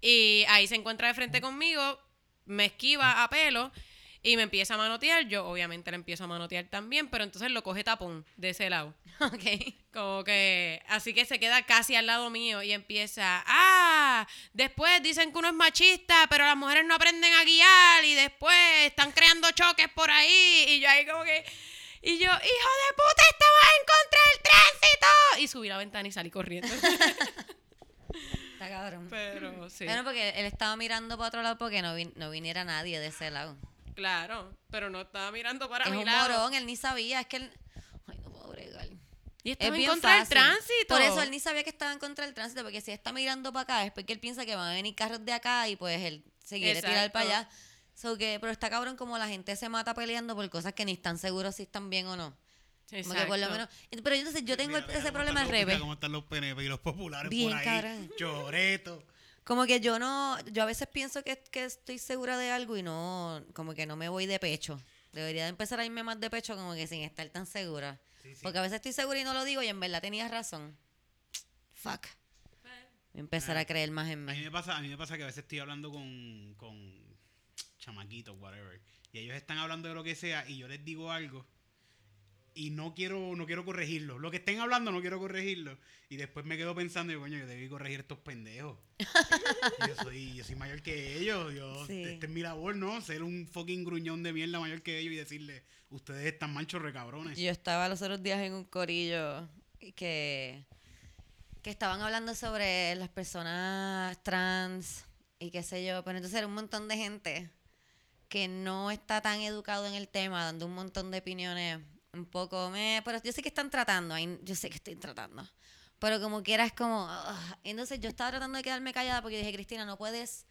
Y ahí se encuentra de frente conmigo, me esquiva a pelo y me empieza a manotear. Yo obviamente le empiezo a manotear también, pero entonces lo coge tapón de ese lado. Ok. Como que, así que se queda casi al lado mío y empieza, ah, después dicen que uno es machista, pero las mujeres no aprenden a guiar y después están creando choques por ahí y yo ahí como que, y yo, hijo de puta, estabas en contra del tránsito. Y subí la ventana y salí corriendo. Está cabrón. pero sí, Bueno, porque él estaba mirando para otro lado porque no, vin- no viniera nadie de ese lado. claro, pero no estaba mirando para Es mi un lado. morón, él ni sabía, es que él... Ay, no puedo bregar. Y Es estaba en bien contra del tránsito. Por eso él ni sabía que estaba en contra del tránsito, porque si está mirando para acá es porque él piensa que van a venir carros de acá y pues él se quiere tirar para allá. So que, pero está cabrón como la gente se mata peleando por cosas que ni están seguros si están bien o no. Como que por lo menos. Pero entonces yo tengo Mira, mira ese problema al revés. cómo están los PNP y los populares Bien, por ahí. cabrón. Choreto. Como que yo no, yo a veces pienso que, que estoy segura de algo y no, como que no me voy de pecho. Debería de empezar a irme más de pecho como que sin estar tan segura. Sí, sí. Porque a veces estoy segura y no lo digo y en verdad tenías razón. Fuck. Voy a empezar a creer más en A mí mí. me pasa, a mí me pasa que a veces estoy hablando con, con chamaquitos, whatever. Y ellos están hablando de lo que sea y yo les digo algo. Y no quiero, no quiero corregirlo. Lo que estén hablando no quiero corregirlo. Y después me quedo pensando, yo, coño, yo debí corregir estos pendejos. yo, soy, yo soy mayor que ellos. Yo, Sí. Este es mi labor, ¿no? Ser un fucking gruñón de mierda mayor que ellos y decirle, ustedes están manchos recabrones. Yo estaba los otros días en un corillo que, que estaban hablando sobre las personas trans y qué sé yo, pero entonces era un montón de gente que no está tan educado en el tema, dando un montón de opiniones un poco, me, pero yo sé que están tratando, yo sé que estoy tratando, pero como quiera es como, ugh. entonces yo estaba tratando de quedarme callada porque dije, Cristina, no puedes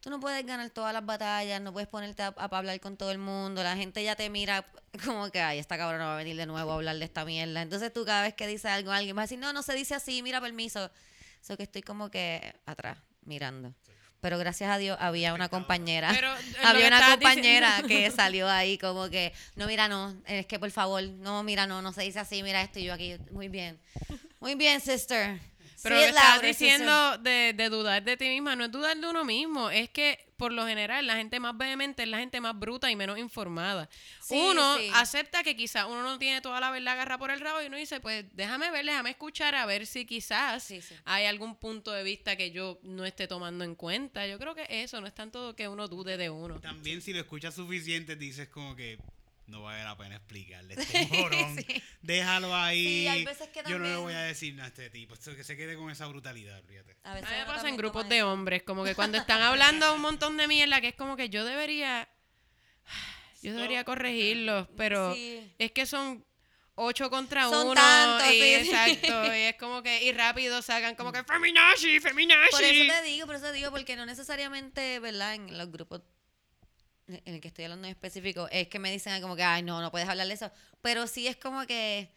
Tú no puedes ganar todas las batallas, no puedes ponerte a, a hablar con todo el mundo. La gente ya te mira como que, ay, esta cabrona va a venir de nuevo a hablar de esta mierda. Entonces tú cada vez que dices algo, alguien va a decir, no, no se dice así, mira, permiso. Eso que estoy como que atrás, mirando. Pero gracias a Dios había una compañera. Pero, eh, había una compañera diciendo- que salió ahí como que, no, mira, no, es que por favor, no, mira, no, no se dice así, mira esto y yo aquí, muy bien. Muy bien, sister. Pero lo que estás sister. diciendo de, de dudar de ti misma no es dudar de uno mismo, es que por lo general la gente más vehemente es la gente más bruta y menos informada. Sí, uno sí. acepta que quizás uno no tiene toda la verdad agarrada por el rabo y uno dice, pues déjame ver, déjame escuchar a ver si quizás Sí, sí. hay algún punto de vista que yo no esté tomando en cuenta. Yo creo que eso no es tanto que uno dude de uno. También si lo escuchas suficiente, dices como que no vale la pena explicarle este morón. Sí. Déjalo ahí. Sí, hay veces que Yo no le voy a decir nada a este tipo. Esto que se quede con esa brutalidad, fíjate. A A veces mí me uno pasa en grupos de eso. hombres, como que cuando están hablando un montón de mierda, que es como que yo debería, yo debería corregirlos, pero Sí. es que son ocho contra Son uno tantos, y sí. exacto, y es como que y rápido sacan como que feminazi, feminazi. Por eso te digo, por eso te digo, porque no necesariamente, ¿verdad? En los grupos en el que estoy hablando en específico, es que me dicen como que, ay, no, no puedes hablar de eso. Pero sí es como que,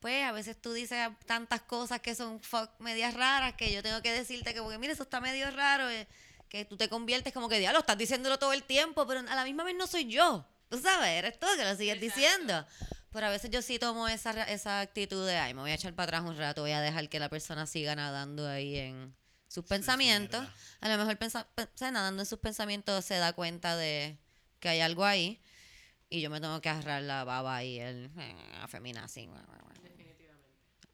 pues, a veces tú dices tantas cosas que son fuck medias raras que yo tengo que decirte que, porque, mira, eso está medio raro, eh, que tú te conviertes como que, diablo, estás diciéndolo todo el tiempo, pero a la misma vez no soy yo. Tú sabes, eres tú que lo sigues diciendo. Pero a veces yo sí tomo esa, esa actitud de, ay, me voy a echar para atrás un rato, voy a dejar que la persona siga nadando ahí en sus pensamientos. A lo mejor pensa, nadando en sus pensamientos se da cuenta de que hay algo ahí y yo me tengo que agarrar la baba y el eh, feminazi.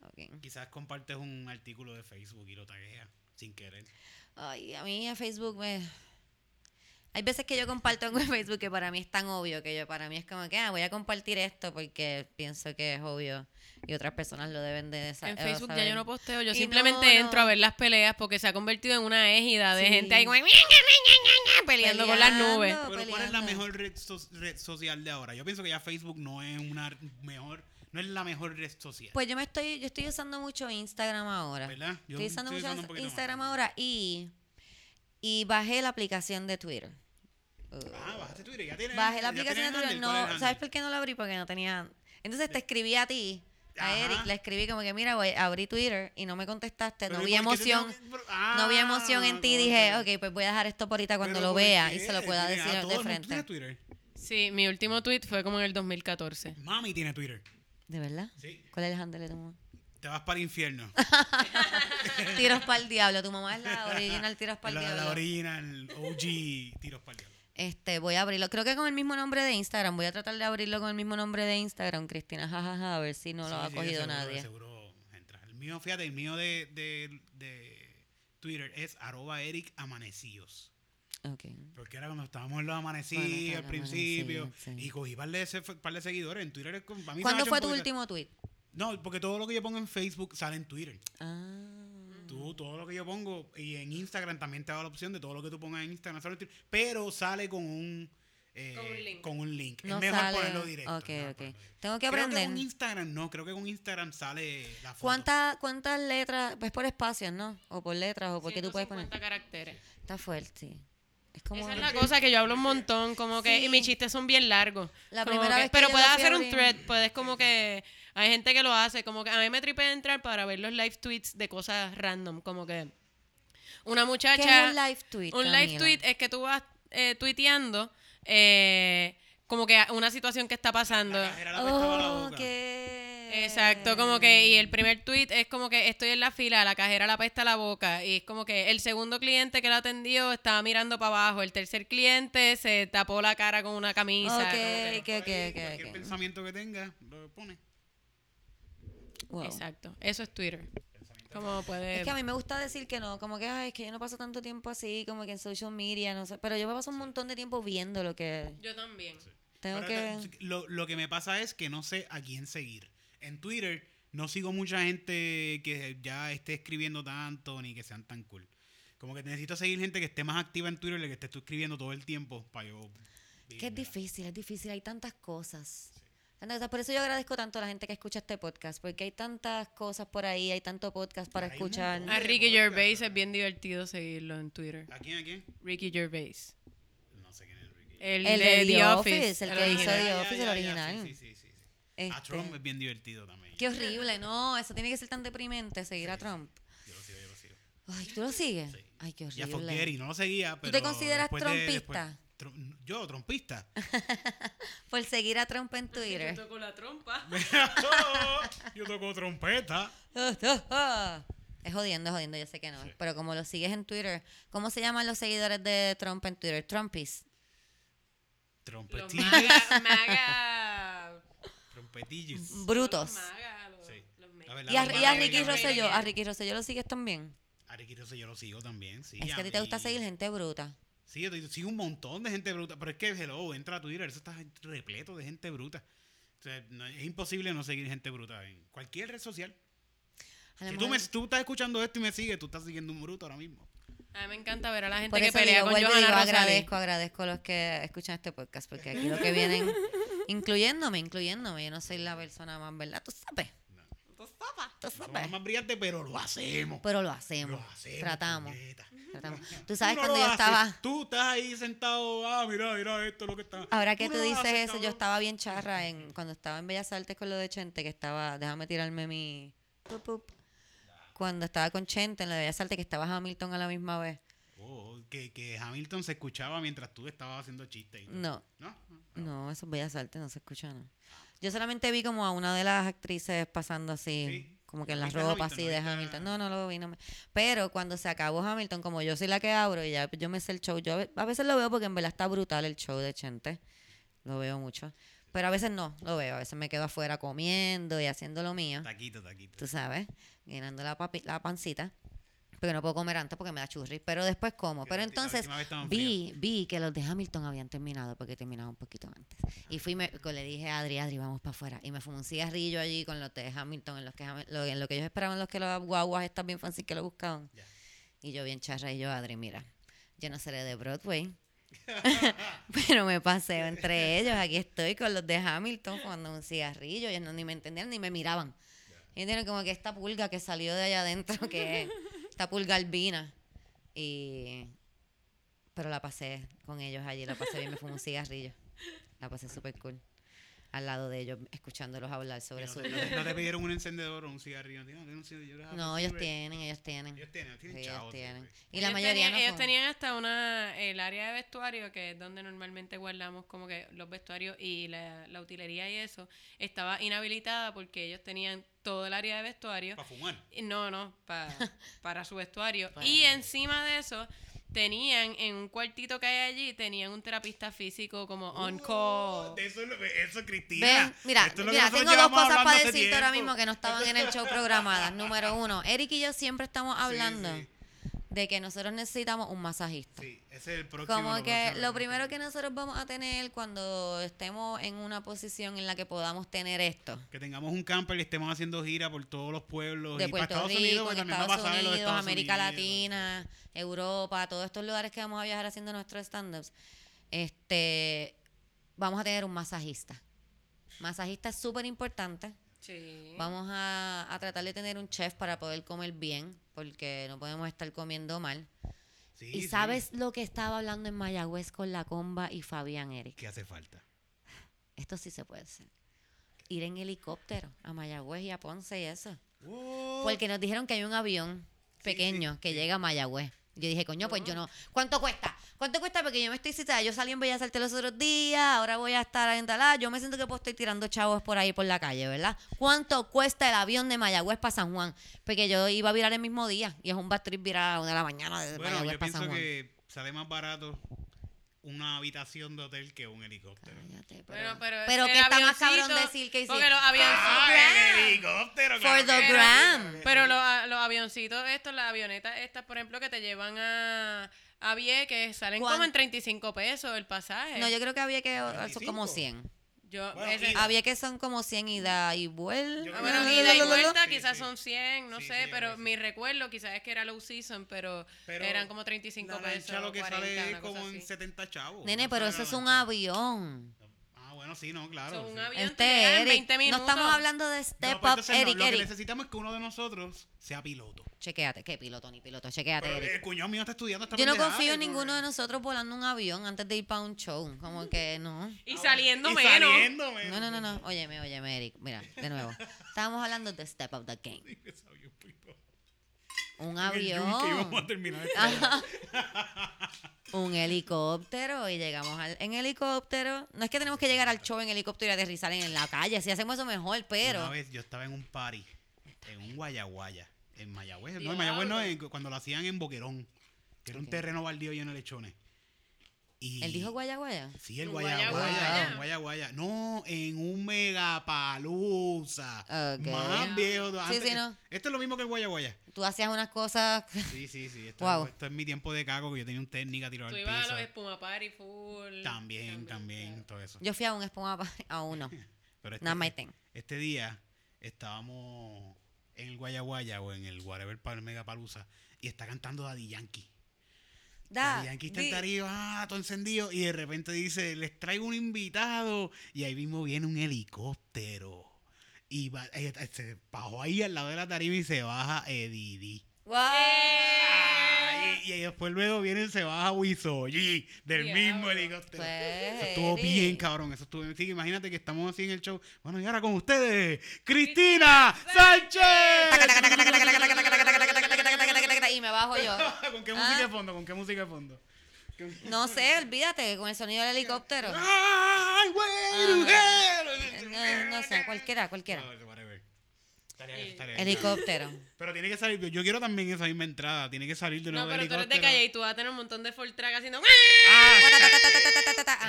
Ok. Quizás compartes un artículo de Facebook y lo tagueas sin querer. Ay, a mí en Facebook me... Hay veces que yo comparto en Facebook que para mí es tan obvio que yo para mí es como que ah, voy a compartir esto porque pienso que es obvio y otras personas lo deben de sa- En eh, Facebook ya saber. yo no posteo, yo Y simplemente no, entro a no. ver las peleas porque se ha convertido en una égida de Sí. gente ahí como peleando con las nubes. Peleando. Pero ¿cuál es la peleando. mejor red, so- red social de ahora? Yo pienso que ya Facebook no es una mejor, no es la mejor red social. Pues yo me estoy, yo estoy usando mucho Instagram ahora. ¿Verdad? Yo estoy usando estoy mucho usando más Instagram también. ahora y, y bajé la aplicación de Twitter. Uh, Ah, bajaste Twitter, ya tienes. bajé la aplicación de Twitter. handle, ¿cuál es el No? ¿sabes por qué no la abrí? Porque no tenía. Entonces te escribí a ti, a Ajá. Eric, le escribí como que mira, voy, abrí Twitter y no me contestaste, Pero no ¿y vi emoción. tengo No vi Ah, emoción en ti, ¿cómo dije, ok, pues voy a dejar esto por ahorita cuando ¿Pero lo vea qué? y se lo pueda Tiene- decir de frente. Twitter. Sí, mi último tweet fue como en el 2014. Mami tiene Twitter. ¿De verdad? Sí. ¿Cuál es el handle de tu mamá? Te vas para el infierno. Tiros para el diablo. Tu mamá es la original Tiros para el diablo. la original OG tiros para el diablo. Este, voy a abrirlo. Creo que con el mismo nombre de Instagram. Voy a tratar de abrirlo con el mismo nombre de Instagram, Cristina, jajaja, a ver si no lo ha sí, cogido seguro, nadie. Seguro entra. El mío, fíjate, el mío de, de, de Twitter es arroba Eric Amanecíos. Ok. Porque era cuando estábamos en los amanecidos estaba al principio. amanecido, sí. Y cogí par de, par de seguidores en Twitter. para mí ¿Cuándo fue tu poquito- último tweet? No, porque todo lo que yo pongo en Facebook sale en Twitter. Ah. Tú, todo lo que yo pongo, y en Instagram también te da la opción de todo lo que tú pongas en Instagram pero sale con un, eh, Con un link. con un link. No es mejor sale. ponerlo directo. Ok, mejor ok. Tengo que Creo que aprender. con Instagram no, creo que con Instagram sale la foto. ¿Cuántas, ¿Cuántas letras? Pues por espacios, ¿no? O por letras, o porque tú puedes poner. 150 caracteres. Está fuerte, sí. Es como. Esa es la cosa que yo hablo un montón, como que, y mis chistes son bien largos. La primera que- vez que pero puedes hacer un thread, puedes como que, hay gente que lo hace, como que a mí me tripea entrar para ver los live tweets de cosas random, como que una ¿Qué muchacha... es un live tweet? Un live tweet es que tú vas eh, tuiteando eh, como que una situación que está pasando. La la Oh, boca. ¿qué? Exacto, como que, y el primer tweet es como que estoy en la fila, la cajera la pesta la boca, y es como que el segundo cliente que la atendió estaba mirando para abajo, el tercer cliente se tapó la cara con una camisa. Ok, como que- ok, ok, ok, Cualquier pensamiento que tenga, lo pone. Wow. Exacto, eso es Twitter. Como puede... Es que a mí me gusta decir que no, como que ay, es que yo no paso tanto tiempo así, como que en social media, no sé, pero yo me paso un montón de tiempo viendo lo que Yo también. tengo Pero, que... Lo, lo que me pasa es que no sé a quién seguir. En Twitter no sigo mucha gente que ya esté escribiendo tanto ni que sean tan cool. Como que necesito seguir gente que esté más activa en Twitter y que esté escribiendo todo el tiempo para yo... Que es difícil, es difícil, hay tantas cosas. Tantas cosas. Por eso yo agradezco tanto a la gente que escucha este podcast, porque hay tantas cosas por ahí, hay tanto podcast para Hay un escuchar. montón. A Ricky Gervais es bien divertido seguirlo en Twitter. ¿A quién? ¿A quién? Ricky Gervais. No sé quién es Ricky. El, El de, The The Office. Office, el que hizo original. The Office, ya, el ya, original. Sí, sí, sí. sí. A Este, Trump es bien divertido también. Qué horrible, no, eso tiene que ser tan deprimente, seguir a Trump. Yo lo sigo, yo lo sigo. Ay, ¿tú lo sigues? Sí. Ay, qué Y a horrible. Getty, no lo seguía, pero te consideras después de- trompista? Yo, trompista. Por seguir a Trump en Yo Twitter. toco la trompa. yo toco trompeta. Es jodiendo, es jodiendo, yo sé que no. Pero como lo sigues en Twitter, ¿cómo se llaman los seguidores de Trump en Twitter? Trumpies. Los Trompetillos. maga, maga- Trompetillos. Brutos. los maga, los- Sí. los La verdad, Y a, y a Ricky Rosselló, a Ricky Rosselló lo sigues también. A Ricky Rosselló lo sigo también, sí. es que a ti te gusta seguir gente bruta. Sí, yo te- sigo un montón de gente bruta. Pero es que, hello, entra a Twitter, eso está repleto de gente bruta. O sea, no- es imposible no seguir gente bruta en cualquier red social. Si tú, me, tú estás escuchando esto y me sigues, tú estás siguiendo un bruto ahora mismo. A mí me encanta ver a la gente que pelea digo, con Johanna digo, agradezco, agradezco a los que escuchan este podcast, porque aquí lo que vienen, incluyéndome, incluyéndome, yo no soy la persona más, ¿verdad? Tú sabes, tú Somos sabes. más brillantes, pero lo hacemos. Pero lo hacemos, Lo hacemos. tratamos, tratamos. Tú sabes no cuando yo haces, estaba, Tú estás ahí sentado, ah, mira, mira esto es lo que está. ahora que no tú lo dices haces, eso, yo cabrón. estaba bien charra en, cuando estaba en Bellas Artes con lo de Chente, que estaba, déjame tirarme mi, pup, pup. cuando estaba con Chente en la de Bellas Artes, que estaba Hamilton a la misma vez. Oh, que, que Hamilton se escuchaba mientras tú estabas haciendo chistes. todo. No, ¿No? no, eso es Bellas Artes, no se escucha nada. Yo solamente vi como a una de las actrices pasando así, Sí. como que en ¿No las viste ropas Hamilton? así ¿No de Hamilton. No, no lo vi. No me... Pero cuando se acabó Hamilton, como yo soy la que abro y ya yo me sé el show, yo a veces lo veo porque en verdad está brutal el show de Chente. Lo veo mucho. Pero a veces no, lo veo. A veces me quedo afuera comiendo y haciendo lo mío. Taquito, taquito. Tú sabes, llenando la, papi- la pancita. Porque no puedo comer antes porque me da churri. Pero después como. Pero entonces vi, vi que los de Hamilton habían terminado porque terminaban un poquito antes. Y fui, me, le dije a Adri, Adri, vamos para afuera. Y me fumé un cigarrillo allí con los de Hamilton, en, los que, en lo que ellos esperaban, los que los guaguas están bien fancy que lo buscaban. Ya. Y yo bien charra y yo, Adri, mira, yo no seré de Broadway. pero me paseo entre ellos. Aquí estoy con los de Hamilton fumando un cigarrillo. Ellos no, ni me entendían ni me miraban. Y entienden como que esta pulga que salió de allá adentro, que es esta pulga albina. Y. Pero la pasé con ellos allí, la pasé bien, me fumé un cigarrillo. La pasé súper cool. Al lado de ellos, escuchándolos hablar sobre no, su no te- no te pidieron un encendedor o un cigarrillo. No, tienen un cigarrillo, No, ellos tienen, ellos tienen. Ellos tienen, tienen Sí, ellos tienen. güey. Y la ellos mayoría tenían, no ellos tenían hasta una el área de vestuario que es donde normalmente guardamos como que los vestuarios y la, la utilería y eso estaba inhabilitada porque ellos tenían todo el área de vestuario Para fumar. y no no pa- para su vestuario Para- y encima de eso tenían en un cuartito que hay allí tenían un terapista físico como on Oh, call eso, eso, Cristina. Ven, mira, es mira, tengo dos cosas para decirte ahora mismo que no estaban en el show programadas. Número uno, Eric y yo siempre estamos Sí, hablando sí. De que nosotros necesitamos un masajista. Sí, ese es el próximo. Como que lo primero que nosotros vamos a tener cuando estemos en una posición en la que podamos tener esto. Que tengamos un camper y estemos haciendo gira por todos los pueblos. De y para Puerto Estados Rico, Unidos, Estados Unidos, Estados América Unidos. Latina, Europa, todos estos lugares que vamos a viajar haciendo nuestros stand-ups. Este, vamos a tener un masajista. Masajista es súper importante. sí Vamos a, a tratar de tener un chef para poder comer bien, porque no podemos estar comiendo mal. Sí, ¿Y sí. sabes lo que estaba hablando en Mayagüez con la comba y Fabián Eric? ¿Qué hace falta? Esto sí se puede hacer. Ir en helicóptero a Mayagüez y a Ponce y eso. Oh, Porque nos dijeron que hay un avión pequeño sí, que llega a Mayagüez. Yo dije, coño, pues yo no. ¿Cuánto cuesta? ¿Cuánto cuesta? Porque yo me estoy citada. Yo salí en Bellas Artes los otros días, ahora voy a estar en Dalá. Yo me siento que puedo estoy tirando chavos por ahí por la calle, ¿verdad? ¿Cuánto cuesta el avión de Mayagüez para San Juan? Porque yo iba a virar el mismo día y es un bad trip virar a una de la mañana de Bueno, Mayagüez yo para San pienso Juan. que sale más barato una habitación de hotel que un helicóptero. Cállate, pero, pero, pero el que está más cabrón decir que Porque sí. los avioncitos... ¡Ah, el helicóptero! For claro the que sí. gram. Pero los, a- los avioncitos, estos, las avionetas estas, por ejemplo, que te llevan a, a Vieques, salen ¿Cuán- como en 35 pesos el pasaje. No, yo creo que había que son 25. como 100. Yo- Bueno, ese- ida. Había que son como 100 ida y vuelta. Bueno, ida y vuelta sí, quizás sí. son 100, no Sí, sé, sí, pero mi recuerdo quizás es que era low season, pero, Pero eran como 35 La pesos. lancha lo que 40, sale es una cosa como en así. 70 chavos. Nene, No pero eso la es un avión. Ah, bueno, sí, no, claro. Son un sí. avión. Este Eric, 20 no estamos hablando de No, step pues up, entonces no, Eric, lo que necesitamos es que uno de nosotros sea piloto. Chequéate, ¿qué piloto ni piloto? Chequéate, Pero Eric. el cuñado mío está estudiando esta Yo no confío en como ninguno que- de nosotros volando un avión antes de ir para un show. Como que no. Y saliendo Y menos. saliendo menos. No, no, no, no. Óyeme, óyeme, Eric. Mira, de nuevo. Estábamos hablando de step up the game. Avión. Un el yunque íbamos avión. a terminar Ajá. un helicóptero y llegamos al, en helicóptero. No es que tenemos que llegar al show en helicóptero y aterrizar en la calle. Si hacemos eso mejor, pero. Una vez yo estaba en un party, en un guayaguaya, en Mayagüez. No, en. Mayagüez no, en- cuando lo hacían en Boquerón, que era un terreno baldío lleno de lechones. Y, Él dijo guayaguaya. Sí, el guayaguaya, guayaguaya. guayaguaya. No, en un megapalusa. Ok. Más viejo. Sí, antes- sí, no. Esto es lo mismo que el guayaguaya. Tú hacías unas cosas. Sí, sí, sí. Esto, Wow. esto es mi tiempo de cago, que yo tenía un técnica tirado Tú al ibas a piso. los espuma party full. También, también, todo eso. Yo fui a un espuma pa- a uno. Pero este, Not my thing. este día estábamos en el Guayaguaya o en el Whatever para el Megapalusa y está cantando Daddy Yankee. Da. Daddy Yankee está en tarima, ah, todo encendido y de repente dice, les traigo un invitado y ahí mismo viene un helicóptero. Y va- eh, eh, se bajó ahí al lado de la tarima y se baja Eddie D. Wow. Ah, y, y después luego viene y se baja Wisoyi del Diablo. mismo helicóptero. Pues, Eso estuvo bien cabrón, eso estuvo bien. Sí, imagínate que estamos así en el show. Bueno, y ahora con ustedes, Cristina Sánchez. Y me bajo yo. ¿Con qué Ah. música de fondo? ¿Con qué música de fondo? No sé, olvídate, con el sonido del helicóptero. ¡Ay, güey! No, no sé, cualquiera, cualquiera. Estaría- estaría. Helicóptero. Pero tiene que salir, yo quiero también esa misma entrada, tiene que salir de nuevo No, pero tú eres de helicóptero. calle y tú vas a tener un montón de full track haciendo. Ah,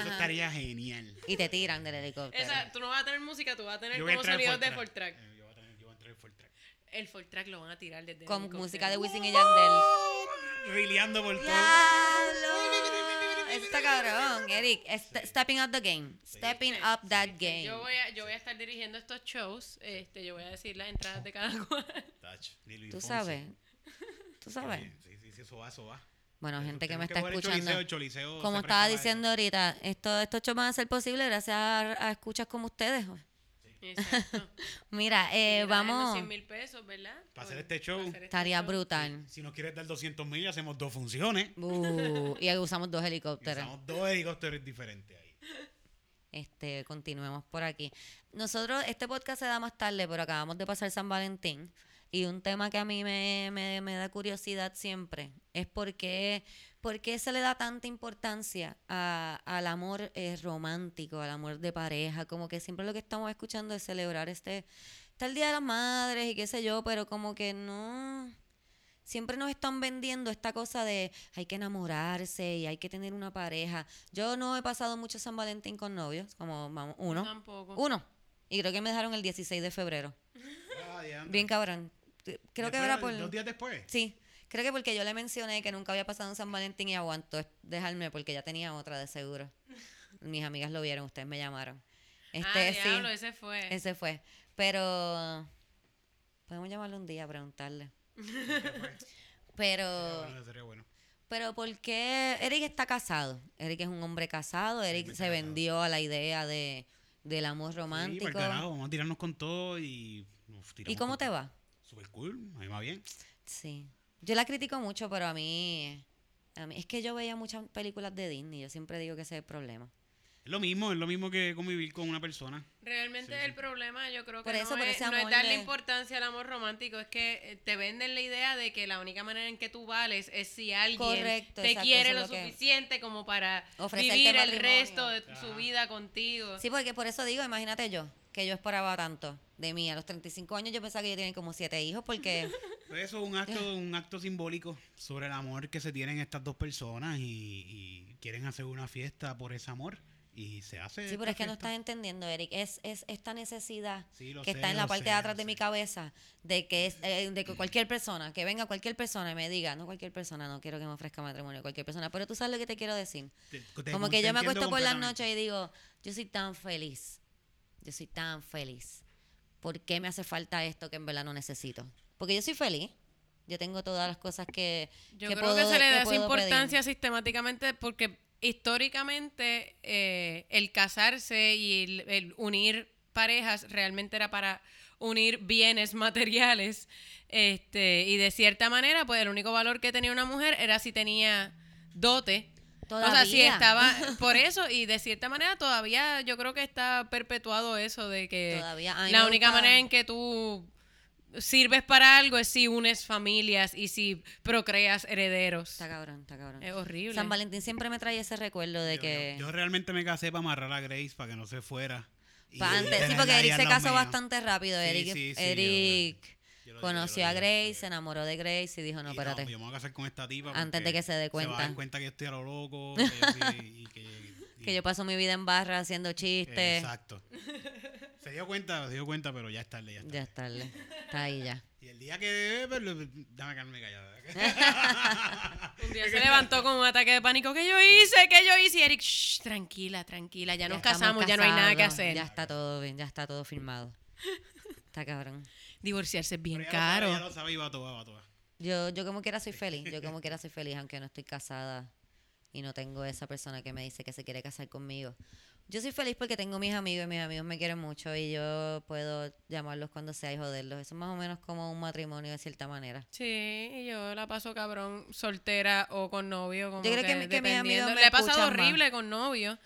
eso estaría genial. Y te tiran del helicóptero. Esa, tú no vas a tener música, tú vas a tener como sonidos de full track. El full track lo van a tirar desde el Con música de Wisin y Yandel. Rileando por todo. Está cabrón, Eric. est- stepping up the game. Stepping up that game. Yo voy, a, yo voy a estar dirigiendo estos shows. Este, yo voy a decir las entradas de cada cual. Tú sabes. Tú sabes. Sí, sí, sí, eso va, eso va. Bueno, gente que me está escuchando. Choliseo, el Choliseo Como estaba diciendo ahorita, esto, estos shows van a ser posibles gracias a, a escuchas como ustedes. Exacto. Mira, eh, vamos. 100 mil pesos, ¿verdad? Para hacer este show. hacer este Estaría show. brutal. Si nos quieres dar 200 mil, hacemos dos funciones. Uh, y usamos dos Y helicópteros. usamos dos helicópteros diferentes ahí. Este, continuemos por aquí. Nosotros, este podcast se da más tarde, pero acabamos de pasar San Valentín. Y un tema que a mí me, me- me da curiosidad siempre es por qué, por qué se le da tanta importancia a- al amor eh, romántico, al amor de pareja. Como que siempre lo que estamos escuchando es celebrar este, está el Día de las Madres y qué sé yo, pero como que no siempre nos están vendiendo esta cosa de hay que enamorarse y hay que tener una pareja. Yo no he pasado mucho San Valentín con novios, como vamos, uno. Tampoco. Uno. Y creo que me dejaron el 16 de febrero. Ah. Bien cabrón. Creo que era por... Dos días después. Sí, creo que porque yo le mencioné que nunca había pasado un San Valentín y aguantó dejarme porque ya tenía otra de seguro. Mis amigas lo vieron, ustedes me llamaron. Este, ah, sí, diablo, ese fue. ese fue. Pero podemos llamarle un día a preguntarle. Pero... Sería bueno, sería bueno. Pero ¿por qué Eric está casado? Eric es un hombre casado, Eric se vendió a la idea de, del amor Sí, romántico. por carajo, vamos a tirarnos con todo y. nos ¿Y cómo te todo. va? Super cool, a mí me va bien. Sí. Yo la critico mucho, pero a mí, a mí es que yo veía muchas películas de Disney, yo siempre digo que ese es el problema. Es lo mismo, es lo mismo que convivir con una persona. Realmente Sí, sí. el problema yo creo que Por eso, no, por es, ese no es darle de- importancia al amor romántico, es que eh, te venden la idea de que la única manera en que tú vales es si alguien Correcto, te exacto, quiere lo suficiente como para Ofrecerte vivir el resto de su vida contigo. Sí, porque por eso digo, imagínate yo, que yo esperaba tanto de mí. A los 35 años yo pensaba que yo tenía como siete hijos porque... Pero eso es un acto, un acto simbólico sobre el amor que se tienen estas dos personas y, y quieren hacer una fiesta por ese amor y se hace. Sí, pero es que no estás entendiendo, Eric. Es, es esta necesidad Sí, que sé, está en la parte sé, de atrás de sé. mi cabeza de que es eh, de que cualquier persona, que venga cualquier persona y me diga, no cualquier persona, no quiero que me ofrezca matrimonio, cualquier persona, pero tú sabes lo que te quiero decir. Te- te- Como te que yo me acuesto por las noches y digo, yo soy tan feliz, yo soy tan feliz. ¿Por qué me hace falta esto que en verdad no necesito? Porque yo soy feliz. Yo tengo todas las cosas que, Yo que creo puedo, que se le da esa pedir. importancia sistemáticamente porque históricamente eh, el casarse y el, el unir parejas realmente era para unir bienes materiales este y de cierta manera pues el único valor que tenía una mujer era si tenía dote o sea, si Todavía. estaba por eso y de cierta manera todavía yo creo que está perpetuado eso de que Todavía, la única manera en que tú sirves para algo es si unes familias y si procreas herederos. Está cabrón, está cabrón. Es horrible. San Valentín siempre me trae ese recuerdo de Yo- que... Yo, yo realmente me casé para amarrar a Grace para que no se fuera. antes, sí, porque Eric se casó mío. bastante rápido. Sí, Eric, sí, sí, yo- Eric yo lo- conoció a Grace, se enamoró de Grace y dijo, no, Y espérate. yo me voy a casar con esta tipa. Antes de que se dé Se va a cuenta. dar cuenta que yo estoy a lo loco. que yo sí- y que, y- que yo paso mi vida en barra haciendo chistes. Exacto. Se dio cuenta, se dio cuenta, pero ya es tarde, ya está. Ya está, le- está ahí ya. Y el día que... pues, lo- Déjame quedarme callado. Un día se levantó con un ataque de pánico. ¿Qué yo hice? ¿Qué yo hice? Y Eric, "Shh, tranquila, tranquila. Ya, nos estamos casamos, ya no hay nada que hacer. Ya está todo bien, ya está todo firmado. Está cabrón. Divorciarse es bien lo sabe, caro. lo sabe va va. Yo, yo como quiera soy feliz. Yo como quiera soy feliz, aunque no estoy casada y no tengo esa persona que me dice que se quiere casar conmigo. Yo soy feliz porque tengo mis amigos y mis amigos me quieren mucho y yo puedo llamarlos cuando sea y joderlos. Eso es más o menos como un matrimonio de cierta manera. Sí, y yo la paso cabrón soltera o con novio. Como Yo creo que mi- que mis amigos me Le he pasado más. horrible con novio.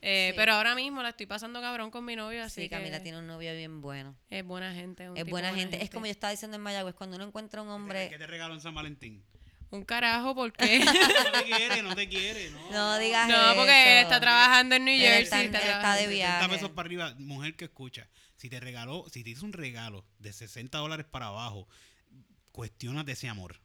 Eh, Sí. Pero ahora mismo la estoy pasando cabrón con mi novio, así Sí, que Camila tiene un novio bien bueno. es buena gente. un Es tipo buena gente. Es como yo estaba diciendo en Mayagüez, cuando uno encuentra un ¿Qué hombre... te regaló en San Valentín? Un carajo, ¿por qué? No te quiere, no te quiere, no. No digas no, porque él está trabajando en New Él Jersey. está- está él está trabajando- de viaje. 60 pesos para arriba, mujer que escucha. Si te regaló, si te hizo un regalo de 60 dólares para abajo, cuestionate ese amor.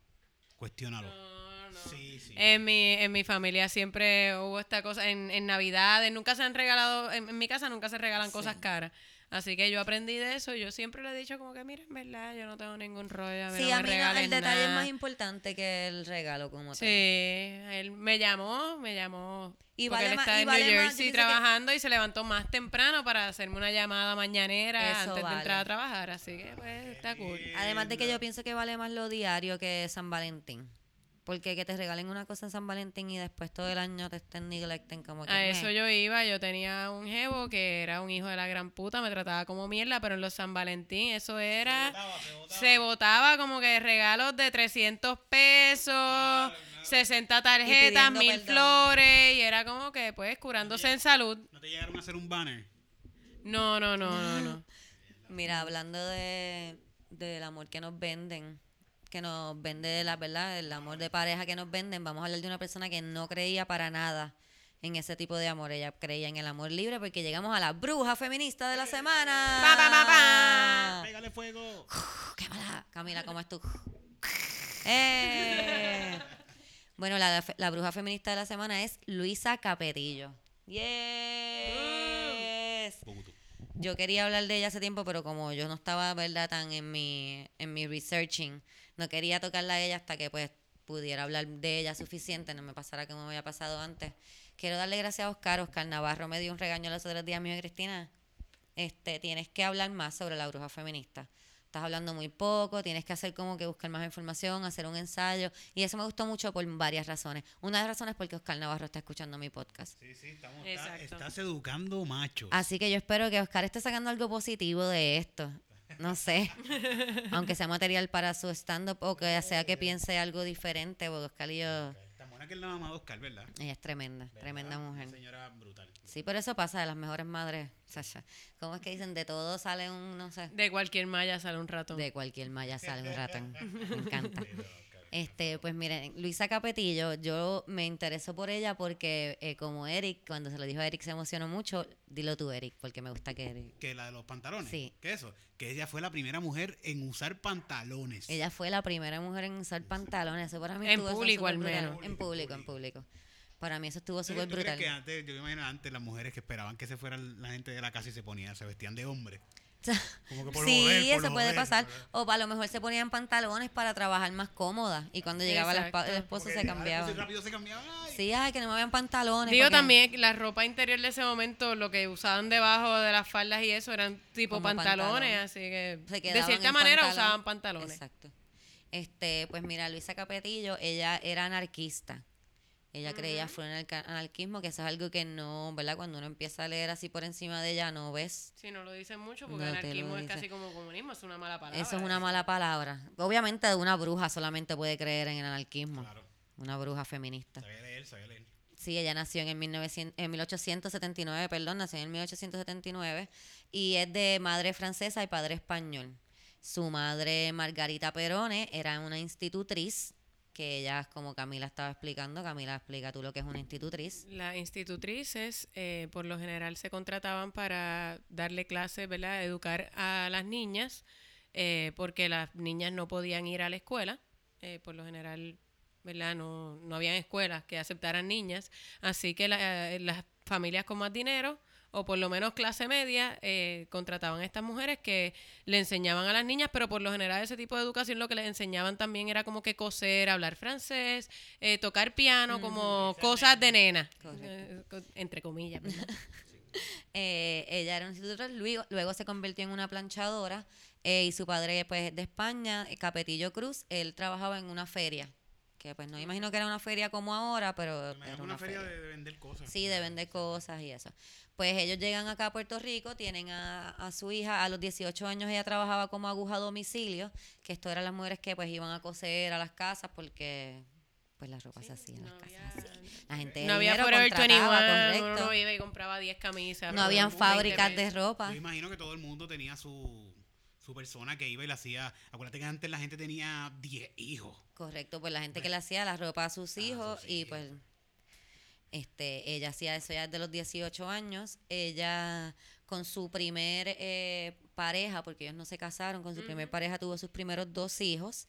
Cuestiónalo. No, no. Sí, sí. En mi, en mi familia siempre hubo esta cosa, en, en Navidades nunca se han regalado, en, en mi casa nunca se regalan cosas caras. Así que yo aprendí de eso, yo siempre le he dicho como que, mira, en verdad, yo no tengo ningún rollo, a mí Sí, no a me mí no, el detalle es nada". más importante que el regalo como Sí, tal. él me llamó, me llamó. Y porque vale él está en vale New más, yo Jersey que- trabajando y se levantó más temprano para hacerme una llamada mañanera Eso antes vale. de entrar a trabajar. Así que, pues, está cool. Además de que yo pienso que vale más lo diario que San Valentín. Porque que te regalen una cosa en San Valentín y después todo el año te estén neglecten como que... A eso yo iba, yo tenía un jevo que era un hijo de la gran puta, me trataba como mierda, pero en los San Valentín eso era... Se votaba como que regalos de 300 pesos, 60 tarjetas, mil perdón. flores, y era como que pues curándose en salud. ¿No te llegaron a hacer un banner? No, no, no, no, no. Mira, hablando de del amor que nos venden, que nos vende la verdad, el amor de pareja que nos venden, vamos a hablar de una persona que no creía para nada en ese tipo de amor. Ella creía en el amor libre porque llegamos a la bruja feminista de la semana. Pa, pa, pa, pa. ¡Pégale fuego! Quémala. Camila, ¿cómo es tú? Eh. Bueno, la, la bruja feminista de la semana es Luisa Capetillo. Yes. Yo quería hablar de ella hace tiempo, pero como yo no estaba, ¿verdad?, tan en mi, en mi researching, no quería tocarla a ella hasta que pues pudiera hablar de ella suficiente, no me pasara como me había pasado antes. Quiero darle gracias a Oscar. Oscar Navarro me dio un regaño los otros días mío y Cristina. Este, tienes que hablar más sobre la bruja feminista. Estás hablando muy poco, tienes que hacer como que buscar más información, hacer un ensayo. Y eso me gustó mucho por varias razones. Una de las razones es porque Oscar Navarro está escuchando mi podcast. Sí, sí, estamos, está- estás educando machos. Así que yo espero que Oscar esté sacando algo positivo de esto. No sé. Aunque sea material para su stand-up o que sea que piense algo diferente, porque Oscar y yo... Tan buena que es la mamá de Oscar, ¿verdad? Ella es tremenda, tremenda mujer. Una señora brutal. brutal. Sí, pero eso pasa de las mejores madres. Sasha. ¿Cómo es que dicen? De todo sale un, no sé, De cualquier malla sale un ratón. de cualquier malla sale un ratón. Me encanta. Este, pues miren, Luisa Capetillo, yo me intereso por ella porque eh, como Eric, cuando se lo dijo a Eric se emocionó mucho, dilo tú Eric, porque me gusta que Eric. Que la de los pantalones. Sí. ¿Qué eso? Que ella fue la primera mujer en usar pantalones. Ella fue la primera mujer en usar pantalones, eso para mí En público, súper al menos. En público, en público. Para mí eso estuvo ¿Tú súper crees brutal. que antes, yo me imagino antes las mujeres que esperaban que se fuera la gente de la casa y se ponían, se vestían de hombre. Como que por sí, por eso puede pasar. O a lo mejor se ponían pantalones para trabajar más cómoda. Y cuando llegaba la Exacto. el esposo Porque, se cambiaba. pues, rápido se cambiaban. ay. Sí, ay, que no me vean pantalones. Digo porque- también, la ropa interior de ese momento, lo que usaban debajo de las faldas y eso, eran tipo pantalones, pantalones. así que de cierta manera pantalón. usaban pantalones. Exacto. Este, pues mira, Luisa Capetillo, ella era anarquista. Ella creía fue en el anarquismo, que eso es algo que no, ¿verdad? Cuando uno empieza a leer así por encima de ella, no ves. Sí, no lo dicen mucho porque No anarquismo es casi como comunismo, es una mala palabra. Eso es una mala palabra. Obviamente una bruja solamente puede creer en el anarquismo. Claro. Una bruja feminista. Sabía leer, sabía leer. Sí, ella nació en, el 1900 en 1879, perdón, nació en el 1879 y es de madre francesa y padre español. Su madre, Margarita Perone, era una institutriz, que ella, como Camila estaba explicando, Camila explica tú lo que es una institutriz. Las institutrices, eh, por lo general, se contrataban para darle clases, ¿verdad? Educar a las niñas, eh, porque las niñas no podían ir a la escuela. eh, por lo general, ¿verdad? No, no habían escuelas que aceptaran niñas. Así que la- eh, las familias con más dinero, o por lo menos clase media, eh, contrataban a estas mujeres que le enseñaban a las niñas, pero por lo general ese tipo de educación lo que les enseñaban también era como que coser, hablar francés, eh, tocar piano, como cosas de nena, eh, entre comillas. Eh, ella era una institutriz, luego, luego se convirtió en una planchadora eh, y su padre, pues, es de España, Capetillo Cruz, él trabajaba en una feria, que pues no imagino que era una feria como ahora, pero Me era imagino una una feria feria. de, de vender cosas. Sí, de vender cosas y eso. Pues ellos llegan acá a Puerto Rico, tienen a, a su hija, a los 18 años ella trabajaba como aguja a domicilio, que esto eran las mujeres que pues iban a coser a las casas porque pues la ropa se hacía en las casas había- así. La gente de No había Forever contrataba, 21, correcto. uno no iba y compraba 10 camisas. No habían 20 fábricas de ropa. Yo imagino que todo el mundo tenía su, su persona que iba y le hacía. Acuérdate que antes la gente tenía 10 hijos. Correcto, pues la gente que le hacía la ropa a sus hijos sus y pues este ella hacía eso ya desde los 18 años. Ella con su primer eh, pareja, porque ellos no se casaron, con su primer pareja tuvo sus primeros dos hijos.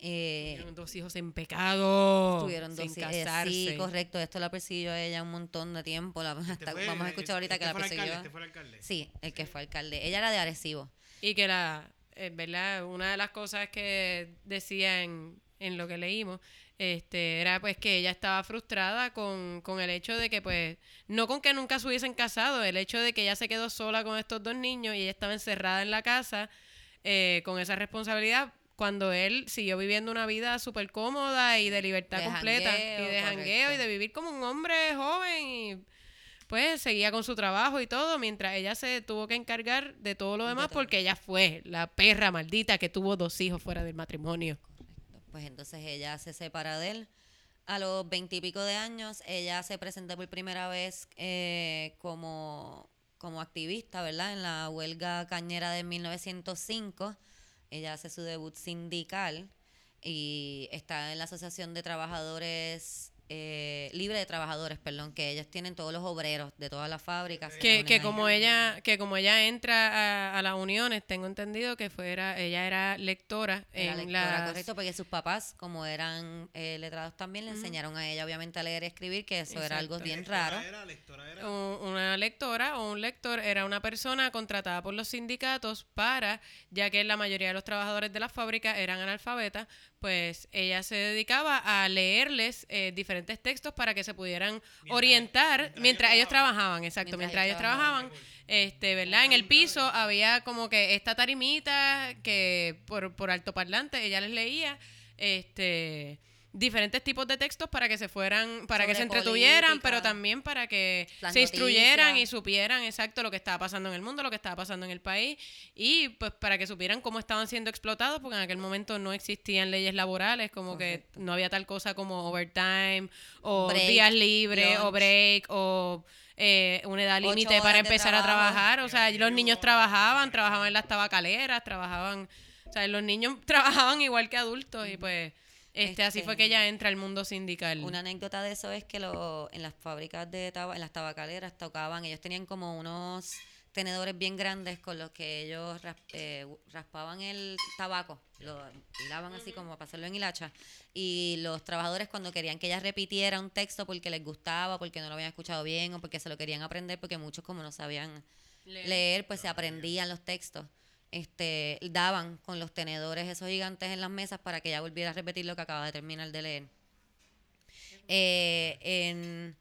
Eh, Tuvieron dos hijos en pecado. tuvieron dos sin hijos. eh, casarse. sí, correcto. Esto la persiguió a ella un montón de tiempo. la- hasta- Este fue- vamos a escuchar ahorita este que la persiguió. alcalde, este fue el alcalde. Sí, el que fue alcalde. Ella era de Arecibo. Y que la, eh, ¿verdad? Una de las cosas que decía en, en lo que leímos, este, era pues que ella estaba frustrada con, con el hecho de que pues, no con que nunca se hubiesen casado, el hecho de que ella se quedó sola con estos dos niños y ella estaba encerrada en la casa eh, con esa responsabilidad cuando él siguió viviendo una vida súper cómoda y de libertad De completa jangueo, y de jangueo y de vivir como un hombre joven y pues seguía con su trabajo y todo, mientras ella se tuvo que encargar de todo lo De demás porque ella fue la perra maldita que tuvo dos hijos fuera del matrimonio. Pues entonces ella se separa de él. A los veintipico de años, ella se presenta por primera vez eh, como, como activista, ¿verdad? En la huelga cañera de 1905. Ella hace su debut sindical y está en la Asociación de Trabajadores, eh, Libre de Trabajadores, perdón, que ellos tienen todos los obreros de todas las fábricas. Que, ahí. como ella que como ella entra a, a las uniones, tengo entendido que fuera ella era lectora Era en lectora, las correcto, porque sus papás, como eran eh, letrados también, le enseñaron a ella obviamente a leer y escribir, que eso era algo bien Lectora raro. Era, lectora era. un- una lectora o un lector era una persona contratada por los sindicatos para, ya que la mayoría de los trabajadores de la fábrica eran analfabetas, pues ella se dedicaba a leerles eh, diferentes textos para que se pudieran orientar mientras mientras, ellos ellos trabajaban, exacto, Mientras mientras, ellos ellos trabajaban, este, ¿verdad? En el piso había como que esta tarimita que por, por altoparlante ella les leía, este diferentes tipos de textos para que se fueran, para que se entretuvieran, política. pero también para que se instruyeran y supieran exacto lo que estaba pasando en el mundo, lo que estaba pasando en el país y pues para que supieran cómo estaban siendo explotados, porque en aquel momento no existían leyes laborales, como que no había tal cosa como overtime o Break, días libres o break o eh, una edad límite para empezar a trabajar. O sea, los niños trabajaban, trabajaban en las tabacaleras, trabajaban, o sea, los niños trabajaban igual que adultos y pues este, así fue que Este, ella entra al mundo sindical. Una anécdota de eso es que lo, en las fábricas de tabaco, en las tabacaleras tocaban, ellos tenían como unos tenedores bien grandes con los que ellos ras- eh, raspaban el tabaco, lo hilaban así como para hacerlo en hilacha. Y los trabajadores cuando querían que ella repitiera un texto porque les gustaba, porque no lo habían escuchado bien o porque se lo querían aprender, porque muchos como no sabían Leer. leer, pues se aprendían los textos. Este, daban con los tenedores esos gigantes en las mesas para que ella volviera a repetir lo que acaba de terminar de leer. Eh, en,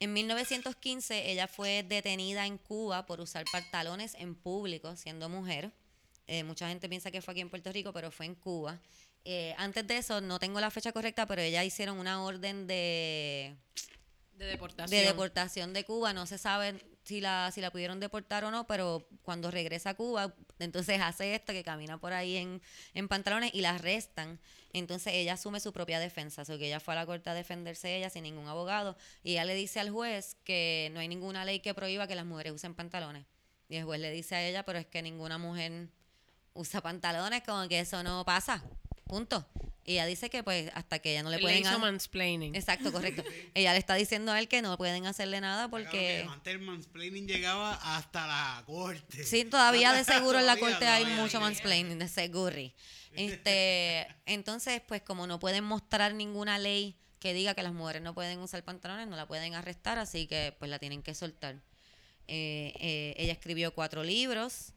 en 1915 ella fue detenida en Cuba por usar pantalones en público, siendo mujer. Eh, mucha gente piensa que fue aquí en Puerto Rico, pero fue en Cuba. Eh, antes de eso, no tengo la fecha correcta, pero ella hicieron una orden de, de deportación. de deportación de Cuba. No se sabe si la, si la pudieron deportar o no, pero cuando regresa a Cuba, entonces hace esto, que camina por ahí en, en pantalones y la arrestan. Entonces ella asume su propia defensa, o sea, que ella fue a la corte a defenderse ella sin ningún abogado y ella le dice al juez que no hay ninguna ley que prohíba que las mujeres usen pantalones. Y el juez le dice a ella, pero es que ninguna mujer usa pantalones, como que eso no pasa, punto. Y ella dice que pues hasta que ella no le pueden... hizo mansplaining. Exacto, correcto. ella le está diciendo a él que no pueden hacerle nada Claro porque... que antes el mansplaining llegaba hasta la corte. Sí, todavía de seguro en la corte hay mucho mansplaining, de seguro. Este, entonces, pues como no pueden mostrar ninguna ley que diga que las mujeres no pueden usar pantalones, no la pueden arrestar, así que pues la tienen que soltar. Eh, eh, ella escribió cuatro libros.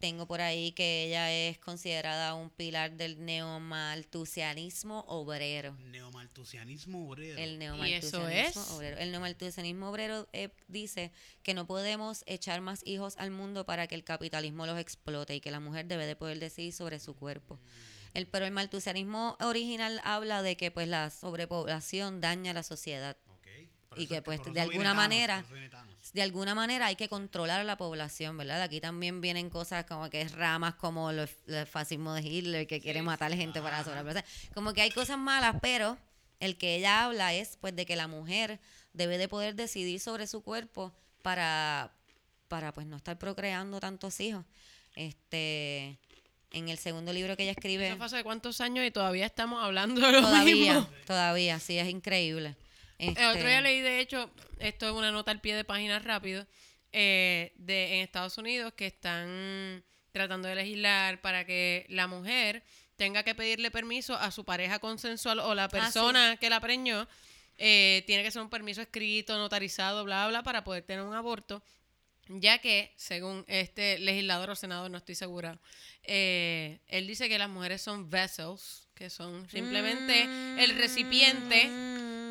Tengo por ahí que ella es considerada un pilar del neomaltusianismo obrero. Neomaltusianismo obrero. El ¿Y neomaltusianismo eso es? obrero. El neomaltusianismo obrero eh, dice que no podemos echar más hijos al mundo para que el capitalismo los explote y que la mujer debe de poder decidir sobre su cuerpo. El, pero el maltusianismo original habla de que pues la sobrepoblación daña a la sociedad. Y que, es pues, de alguna Thanos, manera-. De alguna manera hay que controlar a la población, ¿verdad? Aquí también vienen cosas como que es ramas como lo- el fascismo de Hitler que quiere matar gente para sobrepoblación. Como que hay cosas malas, pero el que ella habla es pues de que la mujer debe de poder decidir sobre su cuerpo para, para pues no estar procreando tantos hijos. Este en el segundo libro que ella escribe Eso fue hace cuántos años y todavía estamos hablando de lo todavía, mismo. todavía, sí, es increíble. El otro Este, día leí, de hecho, esto es una nota al pie de página rápido, eh, de, en Estados Unidos que están tratando de legislar para que la mujer tenga que pedirle permiso a su pareja consensual o la persona que la preñó. eh, tiene que ser un permiso escrito, notarizado, bla, bla, para poder tener un aborto. Ya que, según este legislador o senador, no estoy segura, eh, él dice que las mujeres son vessels, que son simplemente el recipiente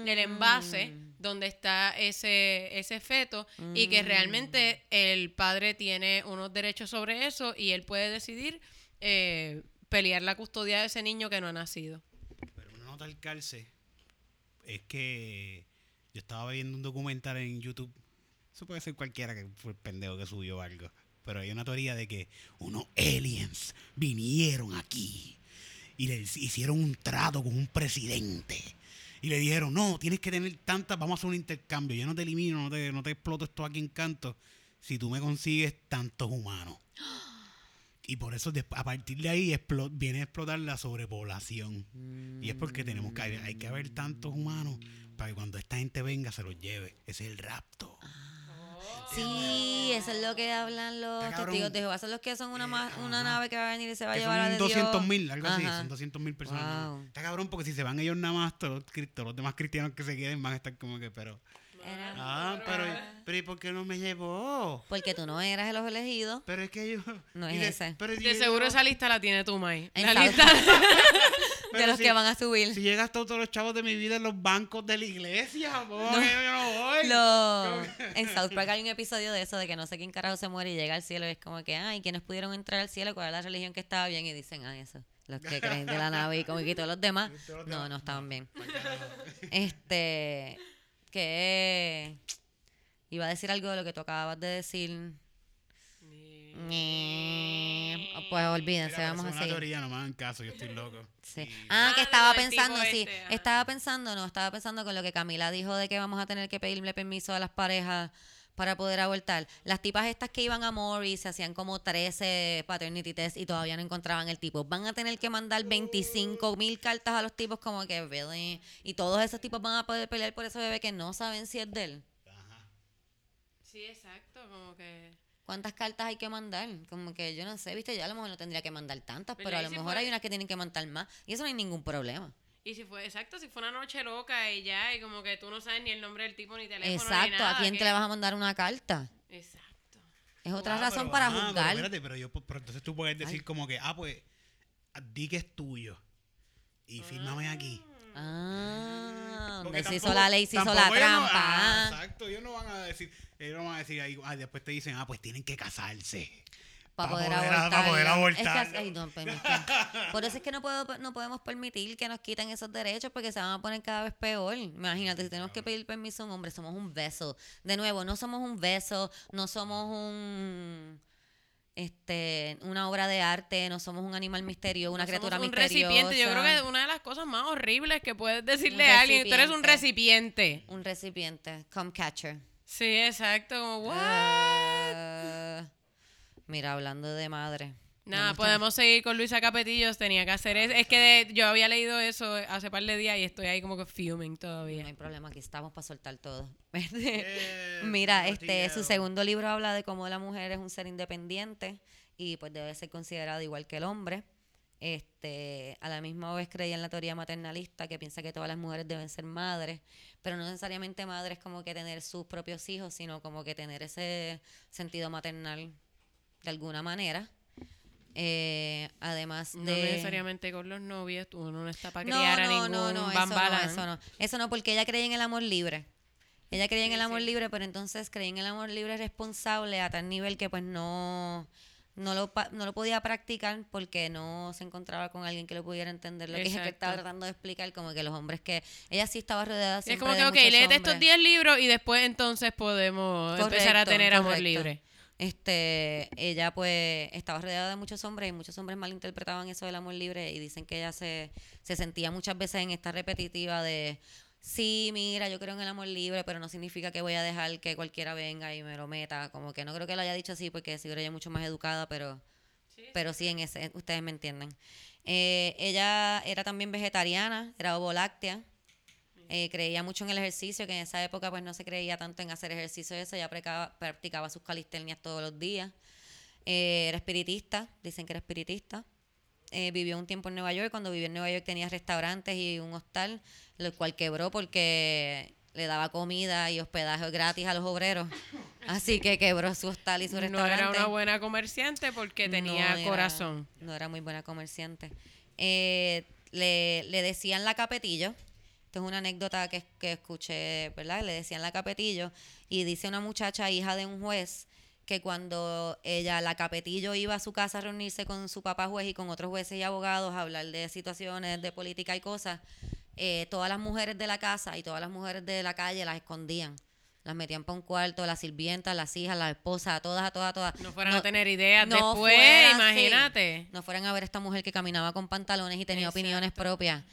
el envase donde está ese, ese feto y que realmente el padre tiene unos derechos sobre eso y él puede decidir eh, pelear la custodia de ese niño que no ha nacido. Pero una nota al calce es que yo estaba viendo un documental en YouTube. Eso puede ser cualquiera que fue el pendejo que subió algo. Pero hay una teoría de que unos aliens vinieron aquí y le hicieron un trato con un presidente. Y le dijeron, no, tienes que tener tantas, vamos a hacer un intercambio. Yo no te elimino, no te, no te exploto esto aquí en canto si tú me consigues tantos humanos. Y por eso a partir de ahí viene a explotar la sobrepoblación. Y es porque tenemos que hay que haber tantos humanos para que cuando esta gente venga se los lleve. Ese es el rapto. Sí, eso es lo que hablan los Está cabrón. testigos de Jehová. Son los que son una, ma- una ajá. nave que va a venir y se va a Que llevar a son de 200 Dios. mil, algo así. Ajá. Son 200 mil personas. nada más. Wow. Está cabrón porque si se van ellos nada más, todos los, cri- todos los demás cristianos que se queden van a estar como que, pero... Era- Ah, pero, pero ¿y por qué no me llevó? Porque tú no eras de los elegidos. Pero es que yo... No y es de- ese. Pero si De yo- seguro esa lista la tiene tú, May. La lista de los si- que van a subir. Si llegas todos los chavos de mi vida en los bancos de la iglesia, ¿cómo que yo no voy? Lo- en South Park hay un episodio de eso, de que no sé quién carajo se muere y llega al cielo y es como que, ay, ¿quiénes pudieron entrar al cielo? ¿Cuál es la religión que estaba bien? Y dicen, ay, eso. Los que creen de la nave y como que todos los demás. Todos los No, demás, no estaban bien. carajo. Este, que iba a decir algo de lo que tú acabas de decir. Pues olvídense, Mira, vamos a es una seguir. teoría, no me hagan caso, yo estoy loco. Sí. Y- Ah, que estaba pensando, sí. este. Estaba pensando, no, estaba pensando con lo que Camila dijo de que vamos a tener que pedirle permiso a las parejas para poder abortar. Las tipas estas que iban a Mori se hacían como 13 paternity tests y todavía no encontraban el tipo. Van a tener que mandar 25 mil cartas a los tipos como que, really? Y todos esos tipos van a poder pelear por ese bebé que no saben si es de él. Ajá. Sí, exacto, como que... ¿Cuántas cartas hay que mandar? Como que yo no sé, viste, yo a lo mejor no tendría que mandar tantas, pero a lo si mejor fue- hay unas que tienen que mandar más. Y eso no hay ningún problema. Y si fue, exacto, si fue una noche loca y ya, y como que tú no sabes ni el nombre del tipo, ni teléfono, ni Exacto, nada. ¿a quién que- te le vas a mandar una carta? Exacto. Es otra Ah, razón pero- para ah, pero juzgar. espérate, pero, yo, pero entonces tú puedes decir Ay. como que, ah, pues, di que es tuyo. Y fírmame aquí. Ah, donde se hizo la ley, se hizo la no- trampa. ah, ah, exacto, ellos no van a decir, ellos no van a decir ahí, ah, después te dicen, ah, pues tienen que casarse. para pa' poder, poder- abortar. pa' poder Es que, abortarlo. ay, no, pero es que- por eso es que no, puedo, no podemos permitir que nos quiten esos derechos porque se van a poner cada vez peor. Imagínate, si tenemos que pedir permiso a un hombre, somos un beso. De nuevo, no somos un beso, no somos un este una obra de arte, no somos un animal misterioso, una No somos criatura un misteriosa. recipiente. Yo creo que una de las cosas más horribles que puedes decirle Un a alguien, tú eres un recipiente. un recipiente, come catcher. Sí, exacto, como, what? Ah, mira, hablando de madre. Nada, podemos seguir con Luisa Capetillos, tenía que hacer eso. Es que de- yo había leído eso hace par de días y estoy ahí como que fuming No todavía. hay problema, aquí estamos para soltar todo. Mira, este, su segundo libro habla de cómo la mujer es un ser independiente y pues debe ser considerada igual que el hombre. Este, a la misma vez creía en la teoría maternalista que piensa que todas las mujeres deben ser madres, pero no necesariamente madres como que tener sus propios hijos, sino como que tener ese sentido maternal de alguna manera. Eh, además No de necesariamente con los novios, uno no está para no, criar a no, ningún no, no, eso no, eso no. Eso no, porque ella creía en el amor libre. Ella creía en el amor sí. libre, pero entonces creía en el amor libre responsable a tal nivel que pues no, no, lo, no lo podía practicar porque no se encontraba con alguien que lo pudiera entender lo que ella estaba tratando de explicar, como que los hombres que... Ella sí estaba rodeada Sí, es siempre como que, de ok, léete estos hombres. 10 libros y después entonces podemos empezar a Correcto, tener amor libre. Este, ella pues estaba rodeada de muchos hombres y muchos hombres malinterpretaban eso del amor libre y dicen que ella se, se sentía muchas veces en esta repetitiva de sí, mira, yo creo en el amor libre, pero no significa que voy a dejar que cualquiera venga y me lo meta. Como que no creo que lo haya dicho así porque seguro ella es mucho más educada, pero pero sí en ese, ustedes me entienden. Eh, ella era también vegetariana, era ovoláctea. Eh, creía mucho en el ejercicio, que en esa época pues no se creía tanto en hacer ejercicio eso, ella practicaba, practicaba sus calistenias todos los días. Eh, era espiritista, dicen que era espiritista. Eh, vivió un tiempo en Nueva York, cuando vivió en Nueva York tenía restaurantes y un hostal, lo cual quebró porque le daba comida y hospedaje gratis a los obreros. Así que quebró su hostal y su No restaurante. era una buena comerciante porque tenía No era- corazón. No era muy buena comerciante. Eh, le, le decían la capetillo. Esto es una anécdota que, que escuché, ¿verdad? Le decían la capetillo. Y dice una muchacha, hija de un juez, que cuando ella, la capetillo, iba a su casa a reunirse con su papá juez y con otros jueces y abogados a hablar de situaciones de política y cosas, eh, todas las mujeres de la casa y todas las mujeres de la calle las escondían. Las metían para un cuarto, las sirvientas, las hijas, las esposas, a todas, a todas, a todas. No fueran a tener ideas no después, fuera imagínate. No fueran a ver a esta mujer que caminaba con pantalones y tenía opiniones propias.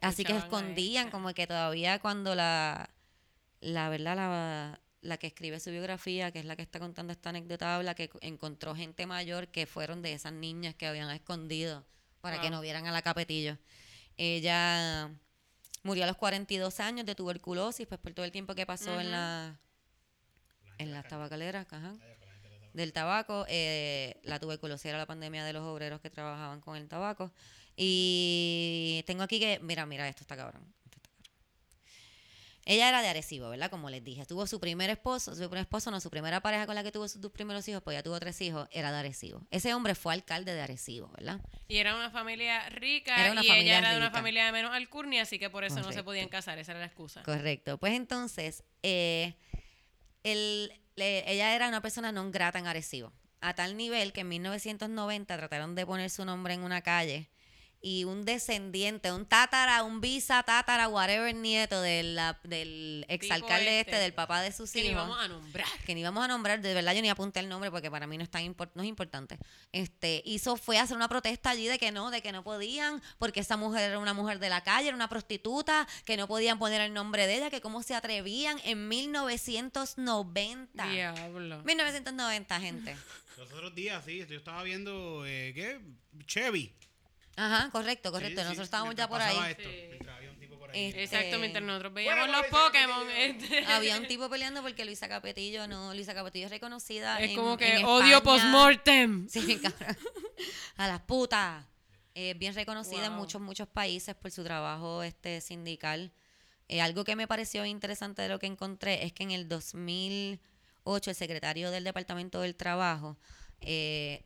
Así que escondían, como que todavía cuando la, la verdad, la, la que escribe su biografía, que es la que está contando esta anécdota, habla que encontró gente mayor que fueron de esas niñas que habían escondido para que no vieran a la capetillo. Ella murió a los 42 años de tuberculosis, pues por todo el tiempo que pasó en la en las tabacaleras, ajá, del tabaco. eh, la tuberculosis era la pandemia de los obreros que trabajaban con el tabaco. Y tengo aquí que, mira, mira, esto está cabrón. esto está cabrón. Ella era de Arecibo, ¿verdad? Como les dije, tuvo su primer esposo, su primer esposo, no, su primera pareja con la que tuvo sus dos primeros hijos, pues ya tuvo tres hijos, era de Arecibo. Ese hombre fue alcalde de Arecibo, ¿verdad? Y era una familia rica Era una y familia ella era de una familia de menos alcurnia, así que por eso no se podían casar, esa era la excusa. Correcto. Pues entonces, eh, el- le- ella era una persona no grata en Arecibo. A tal nivel que en 1990 trataron de poner su nombre en una calle y un descendiente, un tátara, un bisa, tátara, whatever nieto de la- del exalcalde este, este. del papá de sus Que ni hijos vamos a nombrar. que ni vamos a nombrar, de verdad yo ni apunté el nombre porque para mí no es tan impor- no es importante. Este, hizo fue hacer una protesta allí de que no, de que no podían, porque esa mujer era una mujer de la calle, era una prostituta, que no podían poner el nombre de ella, que cómo se atrevían en 1990. Diablo. 1990, gente. Los otros días, sí, yo estaba viendo, eh, ¿qué? Chevy. Ajá, correcto, correcto. Sí, sí, Nosotros estábamos ya por ahí. esto, Sí. mientras había un tipo por ahí. Este, Exacto, mientras nosotros veíamos Bueno, los Pokémon. Este, Había un tipo peleando porque Luisa Capetillo, no, Luisa Capetillo es reconocida. es en- como que en odio post-mortem. Sí, cabrón. A las putas. Es bien reconocida en muchos, muchos países por su trabajo este sindical. Eh, algo que me pareció interesante de lo que encontré es que en el 2008 el secretario del Departamento del Trabajo eh,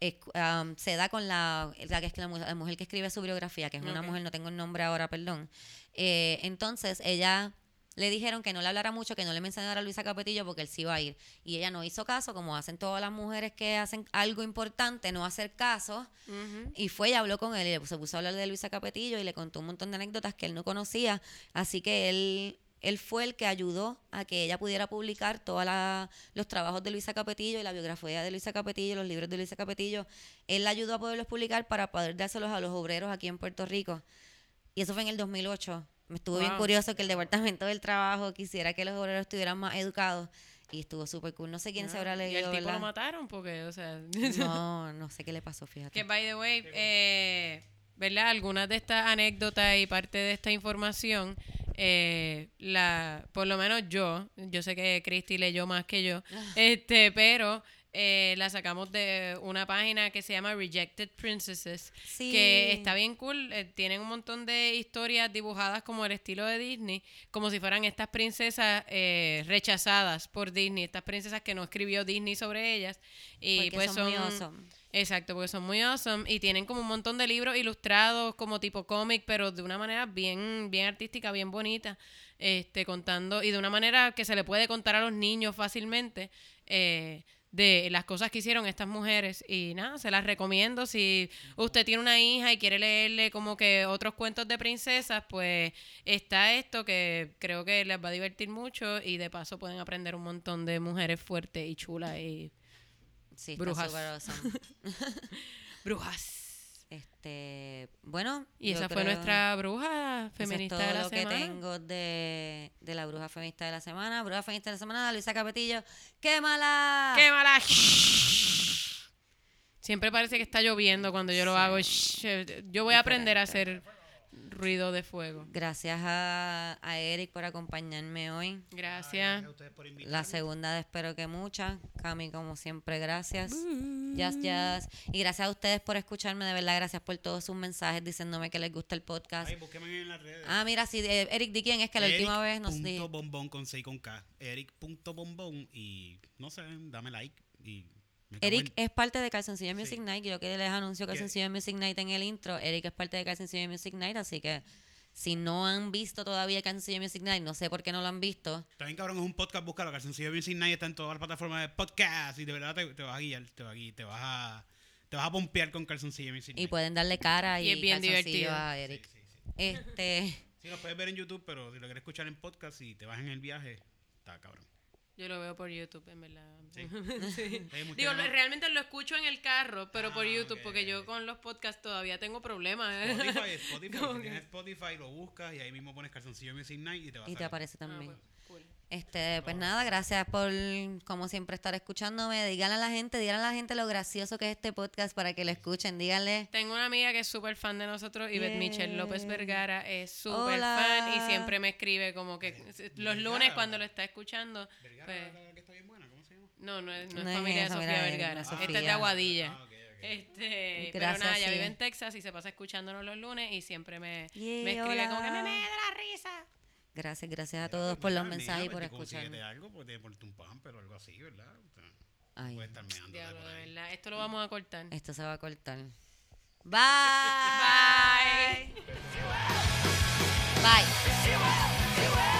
se da con la, la, que es la, la mujer que escribe su biografía, que es una mujer, no tengo el nombre ahora, perdón. Eh, entonces ella le dijeron que no le hablara mucho, que no le mencionara a Luisa Capetillo porque él sí iba a ir. Y ella no hizo caso, como hacen todas las mujeres que hacen algo importante, no hacer caso. Y fue y habló con él y se puso a hablar de Luisa Capetillo y le contó un montón de anécdotas que él no conocía. Así que él, él fue el que ayudó a que ella pudiera publicar todos los trabajos de Luisa Capetillo y la biografía de Luisa Capetillo, los libros de Luisa Capetillo. Él la ayudó a poderlos publicar para poder dárselos a los obreros aquí en Puerto Rico. Y eso fue en el 2008. Me estuvo bien curioso que el Departamento del Trabajo quisiera que los obreros estuvieran más educados. Y estuvo súper cool. No sé quién se habrá Y leído, el tipo lo mataron porque, o sea... No, no sé qué le pasó, fíjate. Que, by the way, eh, ¿verdad? Algunas de estas anécdotas y parte de esta información, eh, la, por lo menos yo, yo sé que Christy leyó más que yo, este, pero eh, la sacamos de una página que se llama Rejected Princesses, Sí. que está bien cool. eh, tienen un montón de historias dibujadas como el estilo de Disney, como si fueran estas princesas eh, rechazadas por Disney, estas princesas que no escribió Disney sobre ellas. Y Porque pues son. Exacto, porque son muy awesome y tienen como un montón de libros ilustrados como tipo cómic, pero de una manera bien, bien artística, bien bonita, este, contando y de una manera que se le puede contar a los niños fácilmente eh, de las cosas que hicieron estas mujeres. Y nada, se las recomiendo. Si usted tiene una hija y quiere leerle como que otros cuentos de princesas, pues está esto que creo que les va a divertir mucho y de paso pueden aprender un montón de mujeres fuertes y chulas y Sí, está Brujas. awesome. brujas. Este, bueno. Y esa fue nuestra bruja eso es feminista todo de la lo semana. que tengo de, de la bruja feminista de la semana. Bruja feminista de la semana, Luisa Capetillo. ¡Quémala! ¡Qué mala! Siempre parece que está lloviendo cuando yo lo hago. Yo voy a aprender a hacer ruido de fuego. Gracias a, a Eric por acompañarme hoy. Gracias. A ustedes por invitarme. La segunda espero que muchas. Cami, como siempre, gracias. Yes, yes. Y gracias a ustedes por escucharme, de verdad. Gracias por todos sus mensajes diciéndome que les gusta el podcast. Ay, búsquenme en las redes. Ah, mira, sí, eh, Eric, ¿di quién es? Que la última vez nos Eric di. punto bombón con 6 con K. Eric.bombón y no sé, dame like y Eric es parte de Calzoncillo Music Sí. Night. Yo que les anuncio. Calzoncillo Music Night en el intro. Eric es parte de Calzoncillo Music Night, así que si no han visto todavía Calzoncillo Music Night, no sé por qué no lo han visto. Bien cabrón, es un podcast, búscalo. Calzoncillo Music Night está en todas las plataformas de podcast y de verdad te, te vas a guiar, te vas a guiar, te vas a, te vas a pompear con Calzoncillo Music Y Night. pueden darle cara y, Y es bien divertido. a Eric. Sí, sí, sí. Este, Sí, lo puedes ver en YouTube, pero si lo quieres escuchar en podcast y te vas en el viaje, está cabrón. Yo lo veo por YouTube, en verdad. Sí. Digo, lo- realmente lo escucho en el carro, pero por Ah, YouTube, porque yo con los podcasts todavía tengo problemas. ¿eh? Spotify, Spotify, si que- tienes Spotify lo buscas y ahí mismo pones Calzoncillo Music Night y te va a y te aparece Ah, también. pues, cool. Este, pues nada, gracias por, como siempre, estar escuchándome. Díganle a la gente, díganle a la gente lo gracioso que es este podcast para que lo escuchen. Díganle. Tengo una amiga que es súper fan de nosotros, Ivette Yeah. Michelle López Vergara, es súper fan y siempre me escribe como que los lunes Vergara. cuando lo está escuchando. Vergara, pues, la que está bien buena, ¿cómo se llama? no, no es, no es No es familia de esa, Sofía mira, Vergara. no, Esta es de. Aguadilla. Ah. Este, pero Gracias, nada, ella sí. vive en Texas y se pasa escuchándonos los lunes y siempre me, Yeah, me escribe como que me, me da la risa. Gracias, gracias a todos por los mensajes y por escucharme. algo, pues te ponerte un pan, pero algo así, ¿verdad? Ay, verdad. Esto lo vamos a cortar. esto se va a cortar. Bye. Bye. Bye.